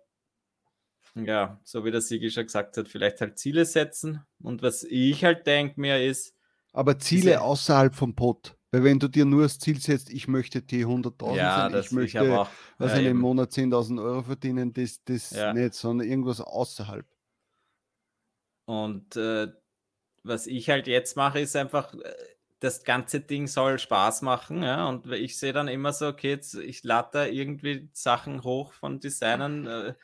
ja, so wie der Sigi schon gesagt hat, vielleicht halt Ziele setzen. Und was ich halt denke mir ist. Aber Ziele diese, außerhalb vom Pot. Weil wenn du dir nur das Ziel setzt, ich möchte T100.000 ja, ich möchte ich auch, was ja, im Monat 10.000 Euro verdienen, das, das ja. nicht, sondern irgendwas außerhalb. Und äh, was ich halt jetzt mache, ist einfach, äh, das ganze Ding soll Spaß machen, ja. Und ich sehe dann immer so, okay, jetzt, ich lade da irgendwie Sachen hoch von Designern, äh,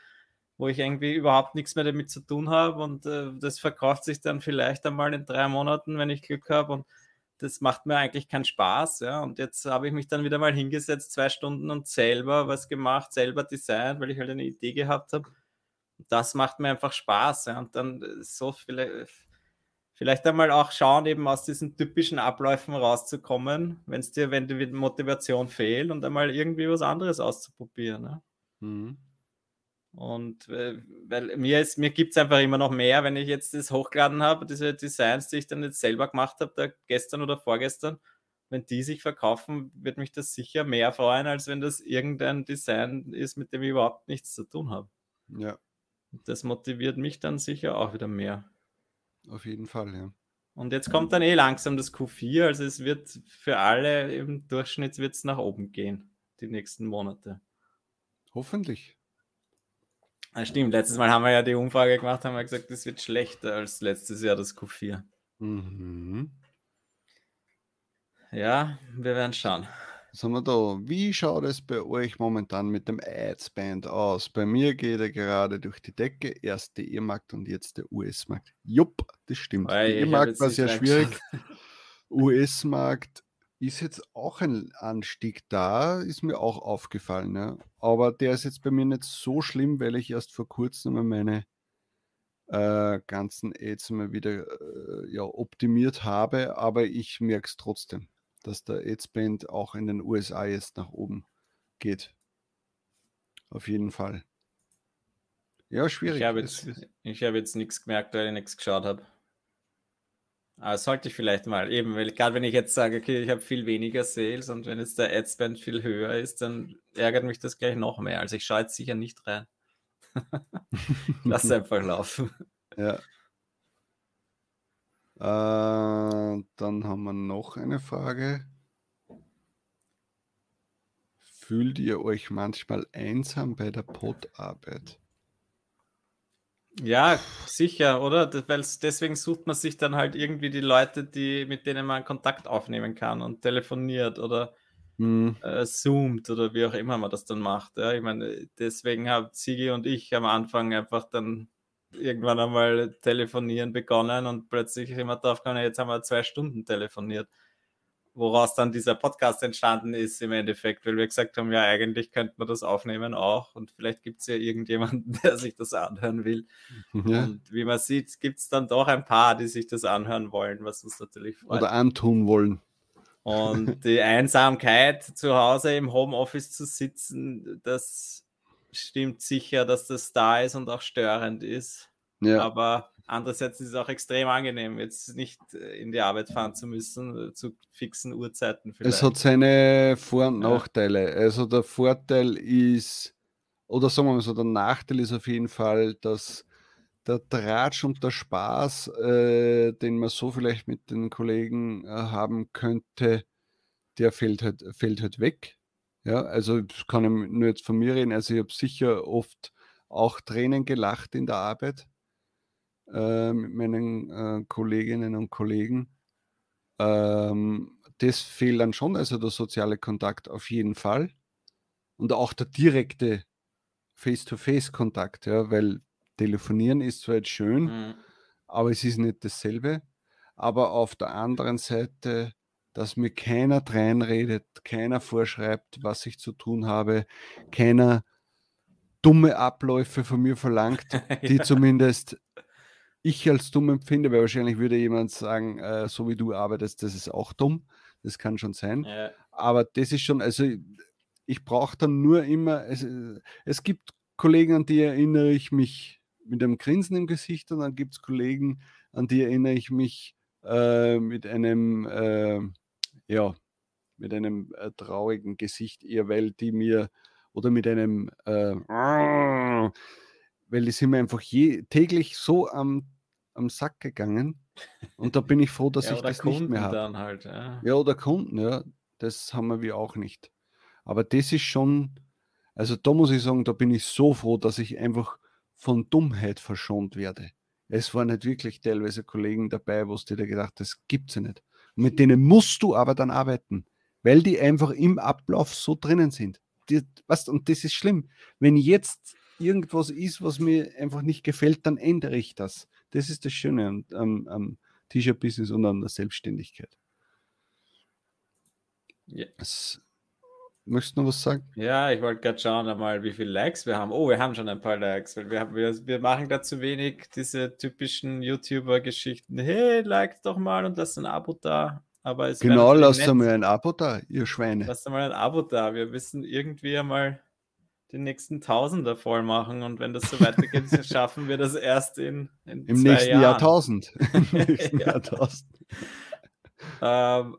wo ich irgendwie überhaupt nichts mehr damit zu tun habe und äh, das verkauft sich dann vielleicht einmal in drei Monaten, wenn ich Glück habe und das macht mir eigentlich keinen Spaß, ja. Und jetzt habe ich mich dann wieder mal hingesetzt, zwei Stunden und selber was gemacht, selber designt, weil ich halt eine Idee gehabt habe. Das macht mir einfach Spaß, ja. Und dann äh, so viele, vielleicht einmal auch schauen, eben aus diesen typischen Abläufen rauszukommen, wenn es dir, wenn dir Motivation fehlt und einmal irgendwie was anderes auszuprobieren. Ja. Mhm. Und äh, weil mir, ist, mir gibt es einfach immer noch mehr, wenn ich jetzt das hochgeladen habe, diese Designs, die ich dann jetzt selber gemacht habe, da gestern oder vorgestern, wenn die sich verkaufen, wird mich das sicher mehr freuen, als wenn das irgendein Design ist, mit dem ich überhaupt nichts zu tun habe. Ja. Das motiviert mich dann sicher auch wieder mehr. Auf jeden Fall, ja. Und jetzt kommt dann eh langsam das Q4, also es wird für alle im Durchschnitt wird's nach oben gehen, die nächsten Monate. Hoffentlich. Ja, stimmt, letztes Mal haben wir ja die Umfrage gemacht, haben wir gesagt, es wird schlechter als letztes Jahr das Q4. Mhm. Ja, wir werden schauen. Was haben wir da? Wie schaut es bei euch momentan mit dem Adspend aus? Bei mir geht er gerade durch die Decke. Erst der E-Markt und jetzt der US-Markt. Jupp, das stimmt. Der E-Markt war sehr schwierig. US-Markt ist jetzt auch ein Anstieg da, ist mir auch aufgefallen. Ja. Aber der ist jetzt bei mir nicht so schlimm, weil ich erst vor kurzem meine äh, ganzen Ads mal wieder äh, ja, optimiert habe. Aber ich merke es trotzdem, dass der Adspend auch in den USA jetzt nach oben geht. Auf jeden Fall. Ja, schwierig. Ich habe jetzt, hab jetzt nichts gemerkt, weil ich nichts geschaut habe. Aber sollte ich vielleicht mal, eben, weil gerade wenn ich jetzt sage, okay, ich habe viel weniger Sales und wenn jetzt der Adspend viel höher ist, dann ärgert mich das gleich noch mehr. Also ich schaue jetzt sicher nicht rein. <laughs> Lass <laughs> einfach laufen. Ja. Äh, dann haben wir noch eine Frage. Fühlt ihr euch manchmal einsam bei der Podarbeit? Ja, sicher, oder? Weil deswegen sucht man sich dann halt irgendwie die Leute, die, mit denen man Kontakt aufnehmen kann und telefoniert oder mhm. äh, zoomt oder wie auch immer man das dann macht. Ja? Ich meine, deswegen haben Sigi und ich am Anfang einfach dann irgendwann einmal telefonieren begonnen und plötzlich immer drauf gekommen, jetzt haben wir zwei Stunden telefoniert woraus dann dieser Podcast entstanden ist im Endeffekt, weil wir gesagt haben, ja, eigentlich könnte man das aufnehmen auch und vielleicht gibt es ja irgendjemanden, <laughs> der sich das anhören will. <laughs> Ja. Und wie man sieht, gibt es dann doch ein paar, die sich das anhören wollen, was uns natürlich freut. Oder antun wollen. Und <laughs> die Einsamkeit zu Hause im Homeoffice zu sitzen, das stimmt sicher, dass das da ist und auch störend ist. Ja. Aber Andererseits ist es auch extrem angenehm, jetzt nicht äh, in die Arbeit fahren zu müssen, äh, zu fixen Uhrzeiten. Vielleicht. Es hat seine Vor- und Nachteile. Also der Vorteil ist, oder sagen wir mal so, der Nachteil ist auf jeden Fall, dass der Tratsch und der Spaß, äh, den man so vielleicht mit den Kollegen äh, haben könnte, der fällt halt, fällt halt weg. Ja, also kann ich nur jetzt von mir reden. Also ich habe sicher oft auch Tränen gelacht in der Arbeit äh, mit meinen äh, Kolleginnen und Kollegen. Ähm, das fehlt dann schon, also der soziale Kontakt auf jeden Fall. Und auch der direkte Face-to-Face-Kontakt, ja, weil telefonieren ist zwar jetzt schön, mhm. aber es ist nicht dasselbe. Aber auf der anderen Seite, dass mir keiner reinredet, keiner vorschreibt, was ich zu tun habe, keiner dumme Abläufe von mir verlangt, <laughs> die ja. zumindest ich als dumm empfinde, weil wahrscheinlich würde jemand sagen, äh, so wie du arbeitest, das ist auch dumm. Das kann schon sein. Ja. Aber das ist schon, also ich brauche dann nur immer, es, es gibt Kollegen, an die erinnere ich mich mit einem Grinsen im Gesicht und dann gibt es Kollegen, an die erinnere ich mich äh, mit einem, äh, ja, mit einem äh, traurigen Gesicht eher, weil die mir oder mit einem, äh, weil die sind mir einfach je, täglich so am am Sack gegangen. Und da bin ich froh, dass ja, ich das Kunden nicht mehr habe. Halt, ja. ja, oder Kunden, ja. Das haben wir auch nicht. Aber das ist schon, also da muss ich sagen, da bin ich so froh, dass ich einfach von Dummheit verschont werde. Es waren nicht wirklich teilweise Kollegen dabei, wo du dir gedacht das gibt es ja nicht. Und mit denen musst du aber dann arbeiten, weil die einfach im Ablauf so drinnen sind. Die, was, und das ist schlimm. Wenn jetzt irgendwas ist, was mir einfach nicht gefällt, dann ändere ich das. Das ist das Schöne am, am, am T-Shirt-Business und an der Selbstständigkeit. Ja. Das, möchtest du noch was sagen? Ja, ich wollte gerade schauen einmal, wie viele Likes wir haben. Oh, wir haben schon ein paar Likes, weil wir, haben, wir, wir machen da zu wenig diese typischen YouTuber-Geschichten. Hey, liked doch mal und lasst ein Abo da. Aber es genau, lasst einmal ein Abo da, ihr Schweine. Lasst einmal ein Abo da. Wir müssen irgendwie einmal die nächsten Tausender voll machen und wenn das so weitergeht, <laughs> schaffen wir das erst in, in im nächsten Jahren. Jahrtausend. <laughs> <laughs> Im nächsten ja. Jahrtausend. Ähm,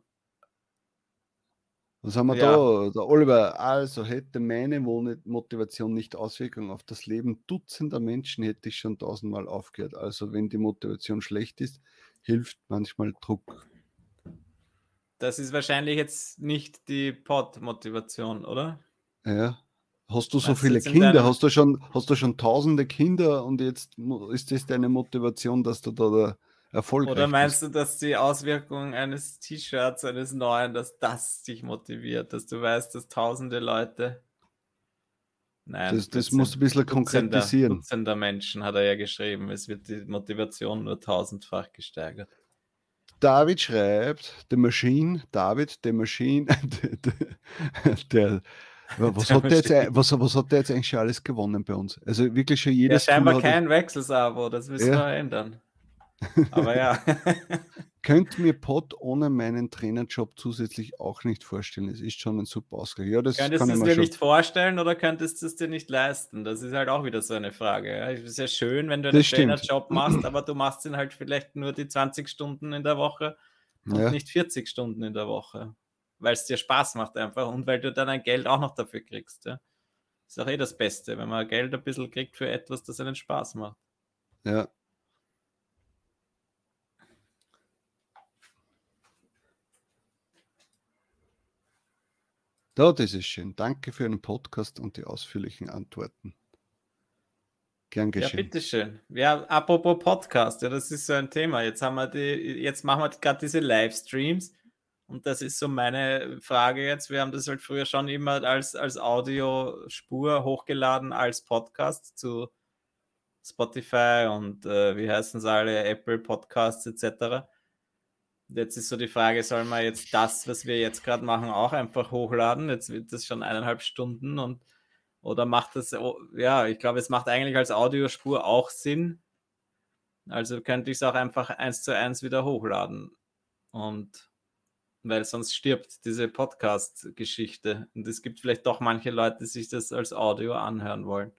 was haben wir ja. da? Der Oliver, also hätte meine Motivation nicht Auswirkungen auf das Leben Dutzender Menschen, hätte ich schon tausendmal aufgehört. Also wenn die Motivation schlecht ist, hilft manchmal Druck. Das ist wahrscheinlich jetzt nicht die Pod-Motivation, oder? Ja. Hast du so viele Kinder? Hast du, schon, hast du schon tausende Kinder und jetzt ist das deine Motivation, dass du da erfolgreich Oder meinst bist? du, dass die Auswirkung eines T-Shirts, eines neuen, dass das dich motiviert, dass du weißt, dass tausende Leute. Nein, das, das musst du ein bisschen konkretisieren. Dutzender Menschen hat er ja geschrieben. Es wird die Motivation nur tausendfach gesteigert. David schreibt, The Machine, David, The Machine, <laughs> der, <laughs> was hat, der jetzt, was, was hat der jetzt eigentlich schon alles gewonnen bei uns? Also wirklich schon jedes. Ja, scheinbar kein Wechselsabo, das müssen ja. wir ändern. <laughs> Aber ja. <laughs> Könnt mir Pod ohne meinen Trainerjob zusätzlich auch nicht vorstellen. Es ist schon ein super Ausgleich. Ja, das könntest du es dir schon... nicht vorstellen oder könntest du es dir nicht leisten? Das ist halt auch wieder so eine Frage. Ja. Es ist ja schön, wenn du einen Trainerjob machst, aber du machst ihn halt vielleicht nur die 20 Stunden in der Woche und ja. nicht 40 Stunden in der Woche. Weil es dir Spaß macht einfach und weil du dann ein Geld auch noch dafür kriegst. Ja. Ist auch eh das Beste, wenn man Geld ein bisschen kriegt für etwas, das einen Spaß macht. Ja, Da, das ist schön. Danke für den Podcast und die ausführlichen Antworten. Gern geschehen. Ja, bitteschön. Ja, apropos Podcast, ja, das ist so ein Thema. Jetzt haben wir die, jetzt machen wir gerade diese Livestreams. Und das ist so meine Frage jetzt. Wir haben das halt früher schon immer als, als Audiospur hochgeladen, als Podcast zu Spotify und äh, wie heißen sie alle, Apple Podcasts etc. Jetzt ist so die Frage, soll man jetzt das, was wir jetzt gerade machen, auch einfach hochladen? Jetzt wird das schon eineinhalb Stunden und oder macht das, ja, ich glaube, es macht eigentlich als Audiospur auch Sinn. Also könnte ich es auch einfach eins zu eins wieder hochladen. Und weil sonst stirbt diese Podcast-Geschichte. Und es gibt vielleicht doch manche Leute, die sich das als Audio anhören wollen.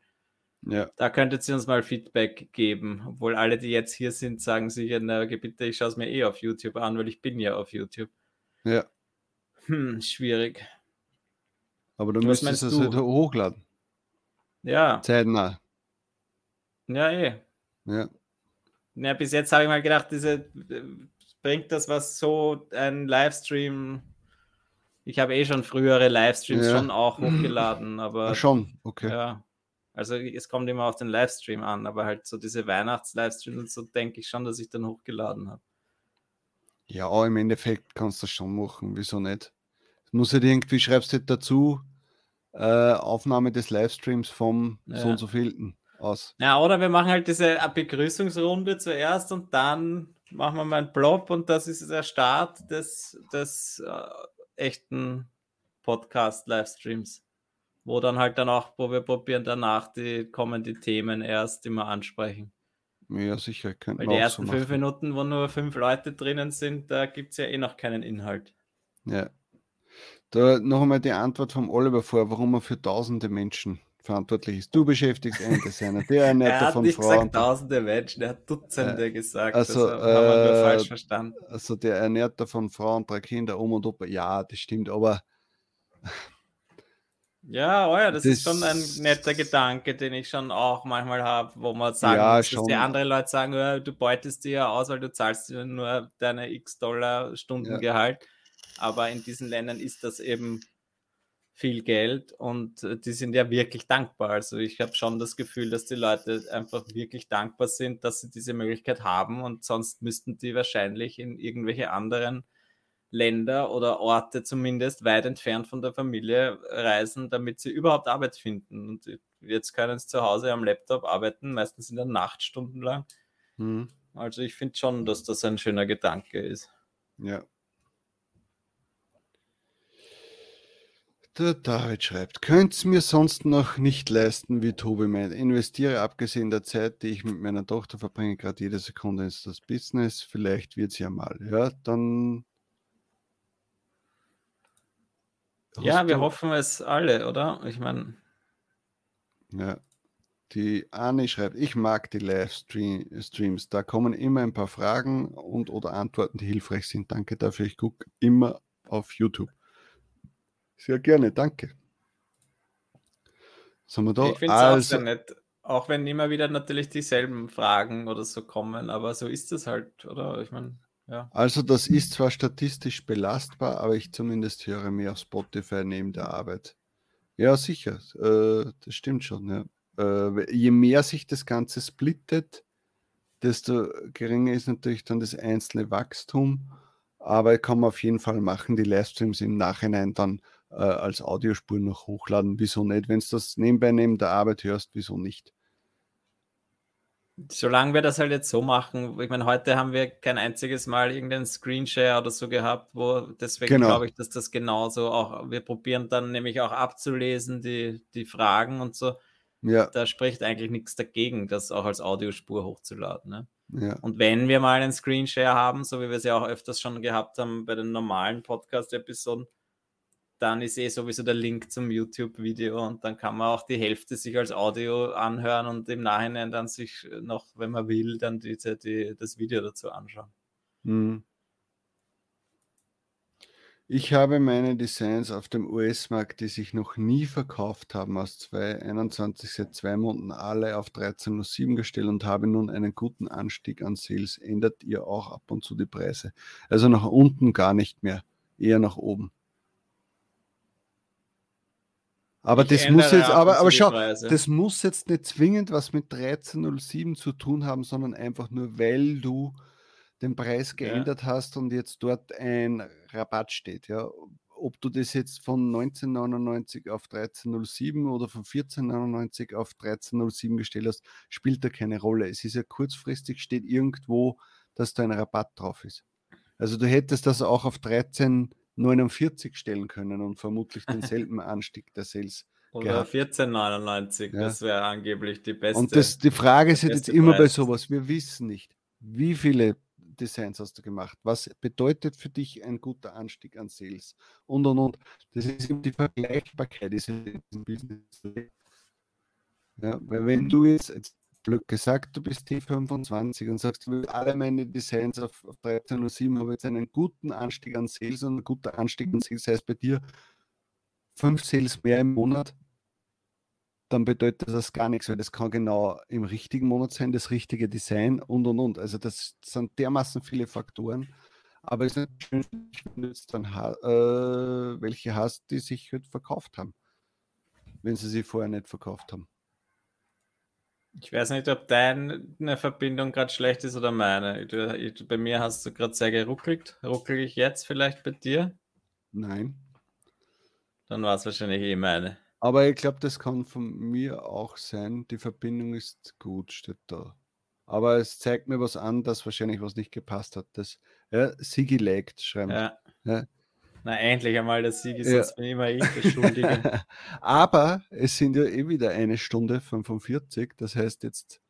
Ja. Da könntet ihr uns mal Feedback geben. Obwohl alle, die jetzt hier sind, sagen sich, na, bitte, ich schaue es mir eh auf YouTube an, weil ich bin ja auf YouTube. Ja. Hm, schwierig. Aber du Was müsstest es wieder hochladen. Ja. Zeitnah. Ja, eh. Ja. Ja, bis jetzt habe ich mal gedacht, diese bringt das was so ein Livestream. Ich habe eh schon frühere Livestreams ja. schon auch hochgeladen, aber. Ja, schon, okay. Ja. Also es kommt immer auf den Livestream an, aber halt so diese Weihnachts-Livestreams und so denke ich schon, dass ich dann hochgeladen habe. Ja, im Endeffekt kannst du das schon machen, wieso nicht? Es muss halt irgendwie, schreibst du halt dazu, äh, Aufnahme des Livestreams vom ja. so und so vielten aus. Ja, oder wir machen halt diese Begrüßungsrunde zuerst und dann machen wir mal einen Blob und das ist der Start des, des äh, echten Podcast-Livestreams wo dann halt dann auch, wo wir probieren danach die kommen die Themen erst immer ansprechen. Ja, sicher. Weil die ersten so fünf Minuten, wo nur fünf Leute drinnen sind, da gibt es ja eh noch keinen Inhalt. Ja. Da noch einmal die Antwort vom Oliver vor, warum er für tausende Menschen verantwortlich ist. Du beschäftigst einen Designer, der ernährt <laughs> er Frauen. Er hat nicht gesagt tausende Menschen, er hat Dutzende äh, gesagt. Also, also haben wir nur falsch verstanden. Also der ernährt davon Frauen, drei Kinder, Oma und Opa. Ja, das stimmt, aber ja, oh ja, das, das, ist schon ein netter Gedanke, den ich schon auch manchmal habe, wo man sagt, ja, dass die anderen Leute sagen, ja, du beutest dir ja aus, weil du zahlst dir nur deine x Dollar Stundengehalt. Ja. Aber in diesen Ländern ist das eben viel Geld und äh, die sind ja wirklich dankbar. Also ich habe schon das Gefühl, dass die Leute einfach wirklich dankbar sind, dass sie diese Möglichkeit haben und sonst müssten die wahrscheinlich in irgendwelche anderen Länder oder Orte zumindest weit entfernt von der Familie reisen, damit sie überhaupt Arbeit finden. Und jetzt können sie zu Hause am Laptop arbeiten, meistens in der Nacht stundenlang. Mhm. Also ich finde schon, dass das ein schöner Gedanke ist. Ja. Der David schreibt, könnt mir sonst noch nicht leisten, wie Tobi meint. Investiere abgesehen der Zeit, die ich mit meiner Tochter verbringe, gerade jede Sekunde ist das Business. Vielleicht wird es ja mal. Ja, dann. Ja, wir hoffen es alle, oder? Ich meine. Ja. Die Anne schreibt, ich mag die Livestreams. Da kommen immer ein paar Fragen und oder Antworten, die hilfreich sind. Danke dafür. Ich gucke immer auf YouTube. Sehr gerne, danke. Sind wir da? Ich finde es also, auch sehr nett. Auch wenn immer wieder natürlich dieselben Fragen oder so kommen, aber so ist es halt, oder? Ich meine, ja. Also, das ist zwar statistisch belastbar, aber ich zumindest höre mehr auf Spotify neben der Arbeit. Ja, sicher. Äh, das stimmt schon. Ja. Äh, je mehr sich das Ganze splittet, desto geringer ist natürlich dann das einzelne Wachstum. Aber kann man auf jeden Fall machen, die Livestreams im Nachhinein dann äh, als Audiospur noch hochladen. Wieso nicht? Wenn du das nebenbei neben der Arbeit hörst, wieso nicht? Solange wir das halt jetzt so machen, ich meine, heute haben wir kein einziges Mal irgendeinen Screenshare oder so gehabt, wo deswegen genau. glaube ich, dass das genauso auch, wir probieren dann nämlich auch abzulesen, die, die Fragen und so. Ja. Da spricht eigentlich nichts dagegen, das auch als Audiospur hochzuladen. Ne? Ja. Und wenn wir mal einen Screenshare haben, so wie wir es ja auch öfters schon gehabt haben bei den normalen Podcast-Episoden, dann ist eh sowieso der Link zum YouTube-Video und dann kann man auch die Hälfte sich als Audio anhören und im Nachhinein dann sich noch, wenn man will, dann diese, die, das Video dazu anschauen. Hm. Ich habe meine Designs auf dem US-Markt, die sich noch nie verkauft haben, aus 2021 seit zwei Monaten alle auf 13.07 gestellt und habe nun einen guten Anstieg an Sales. Ändert ihr auch ab und zu die Preise? Also nach unten gar nicht mehr, eher nach oben. Aber ich das muss jetzt, aber, aber schau, das muss jetzt nicht zwingend was mit 1307 zu tun haben, sondern einfach nur, weil du den Preis geändert ja. hast und jetzt dort ein Rabatt steht. Ja. Ob du das jetzt von 1999 auf 1307 oder von 1499 auf 1307 gestellt hast, spielt da keine Rolle. Es ist ja kurzfristig, steht irgendwo, dass da ein Rabatt drauf ist. Also du hättest das auch auf 13 49 stellen können und vermutlich denselben Anstieg der Sales. Oder 14,99, ja. das wäre angeblich die beste. Und das, die Frage ist jetzt immer Preis. bei sowas, wir wissen nicht, wie viele Designs hast du gemacht, was bedeutet für dich ein guter Anstieg an Sales und und und. Das ist eben die Vergleichbarkeit ist. Ja, weil wenn du jetzt, jetzt blöd gesagt, du bist T25 und sagst, du willst alle meine Designs auf, auf 13.07 habe jetzt einen guten Anstieg an Sales und ein guter Anstieg an Sales heißt bei dir fünf Sales mehr im Monat, dann bedeutet das gar nichts, weil das kann genau im richtigen Monat sein, das richtige Design und und und. Also das sind dermaßen viele Faktoren. Aber es ist schön, wenn du jetzt dann äh, welche hast, die sich halt verkauft haben, wenn sie sie vorher nicht verkauft haben. Ich weiß nicht, ob deine Verbindung gerade schlecht ist oder meine. Du, ich, bei mir hast du gerade sehr geruckelt. Ruckel ich jetzt vielleicht bei dir? Nein. Dann war es wahrscheinlich eh meine. Aber ich glaube, das kann von mir auch sein. Die Verbindung ist gut, steht da. Aber es zeigt mir was an, dass wahrscheinlich was nicht gepasst hat. Das ja, Sigi legt, schreibt. Ja. ja. Na, endlich einmal der Sieg ist, ja. bin immer ich der Schuldige. <laughs> Aber es sind ja eh wieder eine Stunde 45. Das heißt, jetzt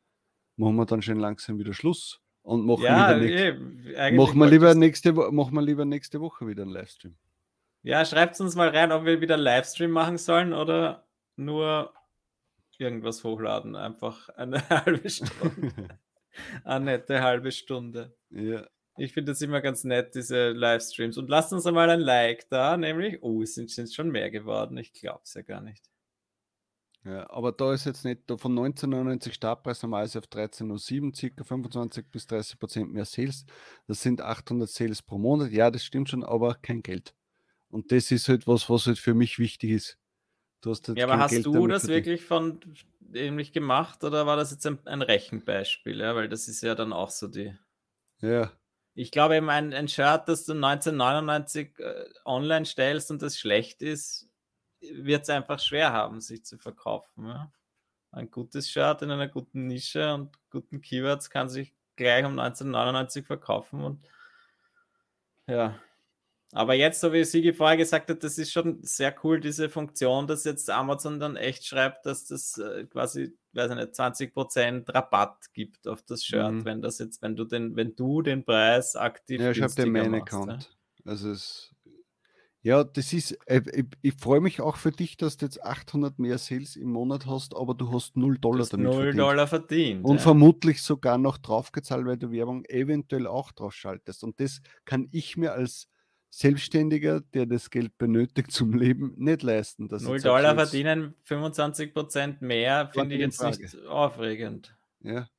machen wir dann schon langsam wieder Schluss. Und machen, ja, lieber, nächst, eh, machen, wir lieber nächste, machen wir lieber nächste Woche wieder einen Livestream. Ja, schreibt uns mal rein, ob wir wieder einen Livestream machen sollen oder nur irgendwas hochladen. Einfach eine <laughs> halbe Stunde. <laughs> eine nette halbe Stunde. Ja. Ich finde das immer ganz nett, diese Livestreams. Und lasst uns einmal ein Like da, nämlich, oh, es sind, sind schon mehr geworden. Ich glaube es ja gar nicht. Ja, aber da ist jetzt nicht von 1999 Startpreis normalerweise auf 13,07, circa 25 bis 30 Prozent mehr Sales. Das sind 800 Sales pro Monat. Ja, das stimmt schon, aber kein Geld. Und das ist halt was, was halt für mich wichtig ist. Halt ja, aber hast Geld du das wirklich von ähnlich gemacht oder war das jetzt ein, ein Rechenbeispiel? Ja? Weil das ist ja dann auch so die. Ja. Ich glaube eben, ein, ein Shirt, das du 1999 äh, online stellst und das schlecht ist, wird es einfach schwer haben, sich zu verkaufen. Ja? Ein gutes Shirt in einer guten Nische und guten Keywords kann sich gleich um 1999 verkaufen und ja, aber jetzt, so wie Sigi vorher gesagt hat, das ist schon sehr cool, diese Funktion, dass jetzt Amazon dann echt schreibt, dass das äh, quasi, weiß ich nicht, 20% Rabatt gibt auf das Shirt, mhm. wenn das jetzt, wenn du den, wenn du den Preis aktiv Ja, ich habe den Main Account. Ja? Also es ja, das ist, äh, ich, ich freue mich auch für dich, dass du jetzt 800 mehr Sales im Monat hast, aber du hast 0 Dollar damit 0 verdient. Dollar verdient. Und ja. vermutlich sogar noch draufgezahlt, weil du Werbung eventuell auch drauf schaltest. Und das kann ich mir als Selbstständiger, der das Geld benötigt zum Leben, nicht leisten. 0 Dollar verdienen 25 Prozent mehr, finde ich jetzt Frage. nicht aufregend. Ja.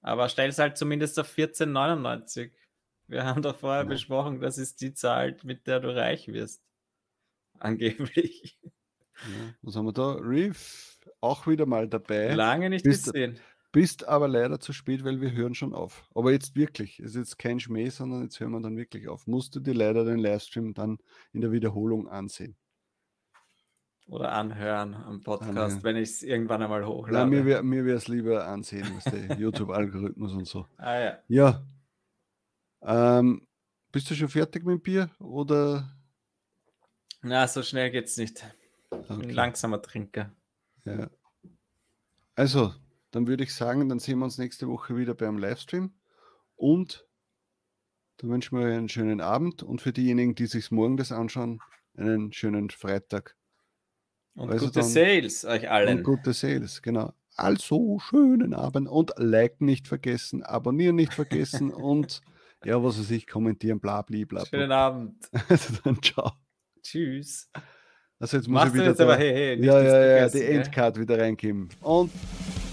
Aber stell es halt zumindest auf 14,99. Wir haben doch vorher ja. besprochen, das ist die Zahl, mit der du reich wirst. Angeblich. Ja. Was haben wir da? Reef, auch wieder mal dabei. Lange nicht Bist, gesehen. Bist aber leider zu spät, weil wir hören schon auf. Aber jetzt wirklich, es ist jetzt kein Schmäh, sondern jetzt hören wir dann wirklich auf. Musst du dir leider den Livestream dann in der Wiederholung ansehen. Oder anhören am Podcast, anhören. wenn ich es irgendwann einmal hochlade. Nein, mir wäre mir es lieber ansehen, was <laughs> der YouTube-Algorithmus und so. Ah ja. Ja. Ähm, bist du schon fertig mit dem Bier oder? Na, so schnell geht's nicht. Okay. Ein langsamer Trinker. Ja. Also, dann würde ich sagen, dann sehen wir uns nächste Woche wieder beim Livestream. Und dann wünschen wir euch einen schönen Abend und für diejenigen, die sich morgen das anschauen, einen schönen Freitag. Und also gute dann, Sales euch allen. Und gute Sales, genau. Also schönen Abend und Like nicht vergessen, abonnieren nicht vergessen <laughs> und ja, was weiß ich, kommentieren, bla bla bla. Schönen Abend. <laughs> Also dann ciao. Tschüss. Also jetzt muss Machst ich wieder da, aber, hey, hey, ja, ja, ja, die Endcard wieder reingeben. Und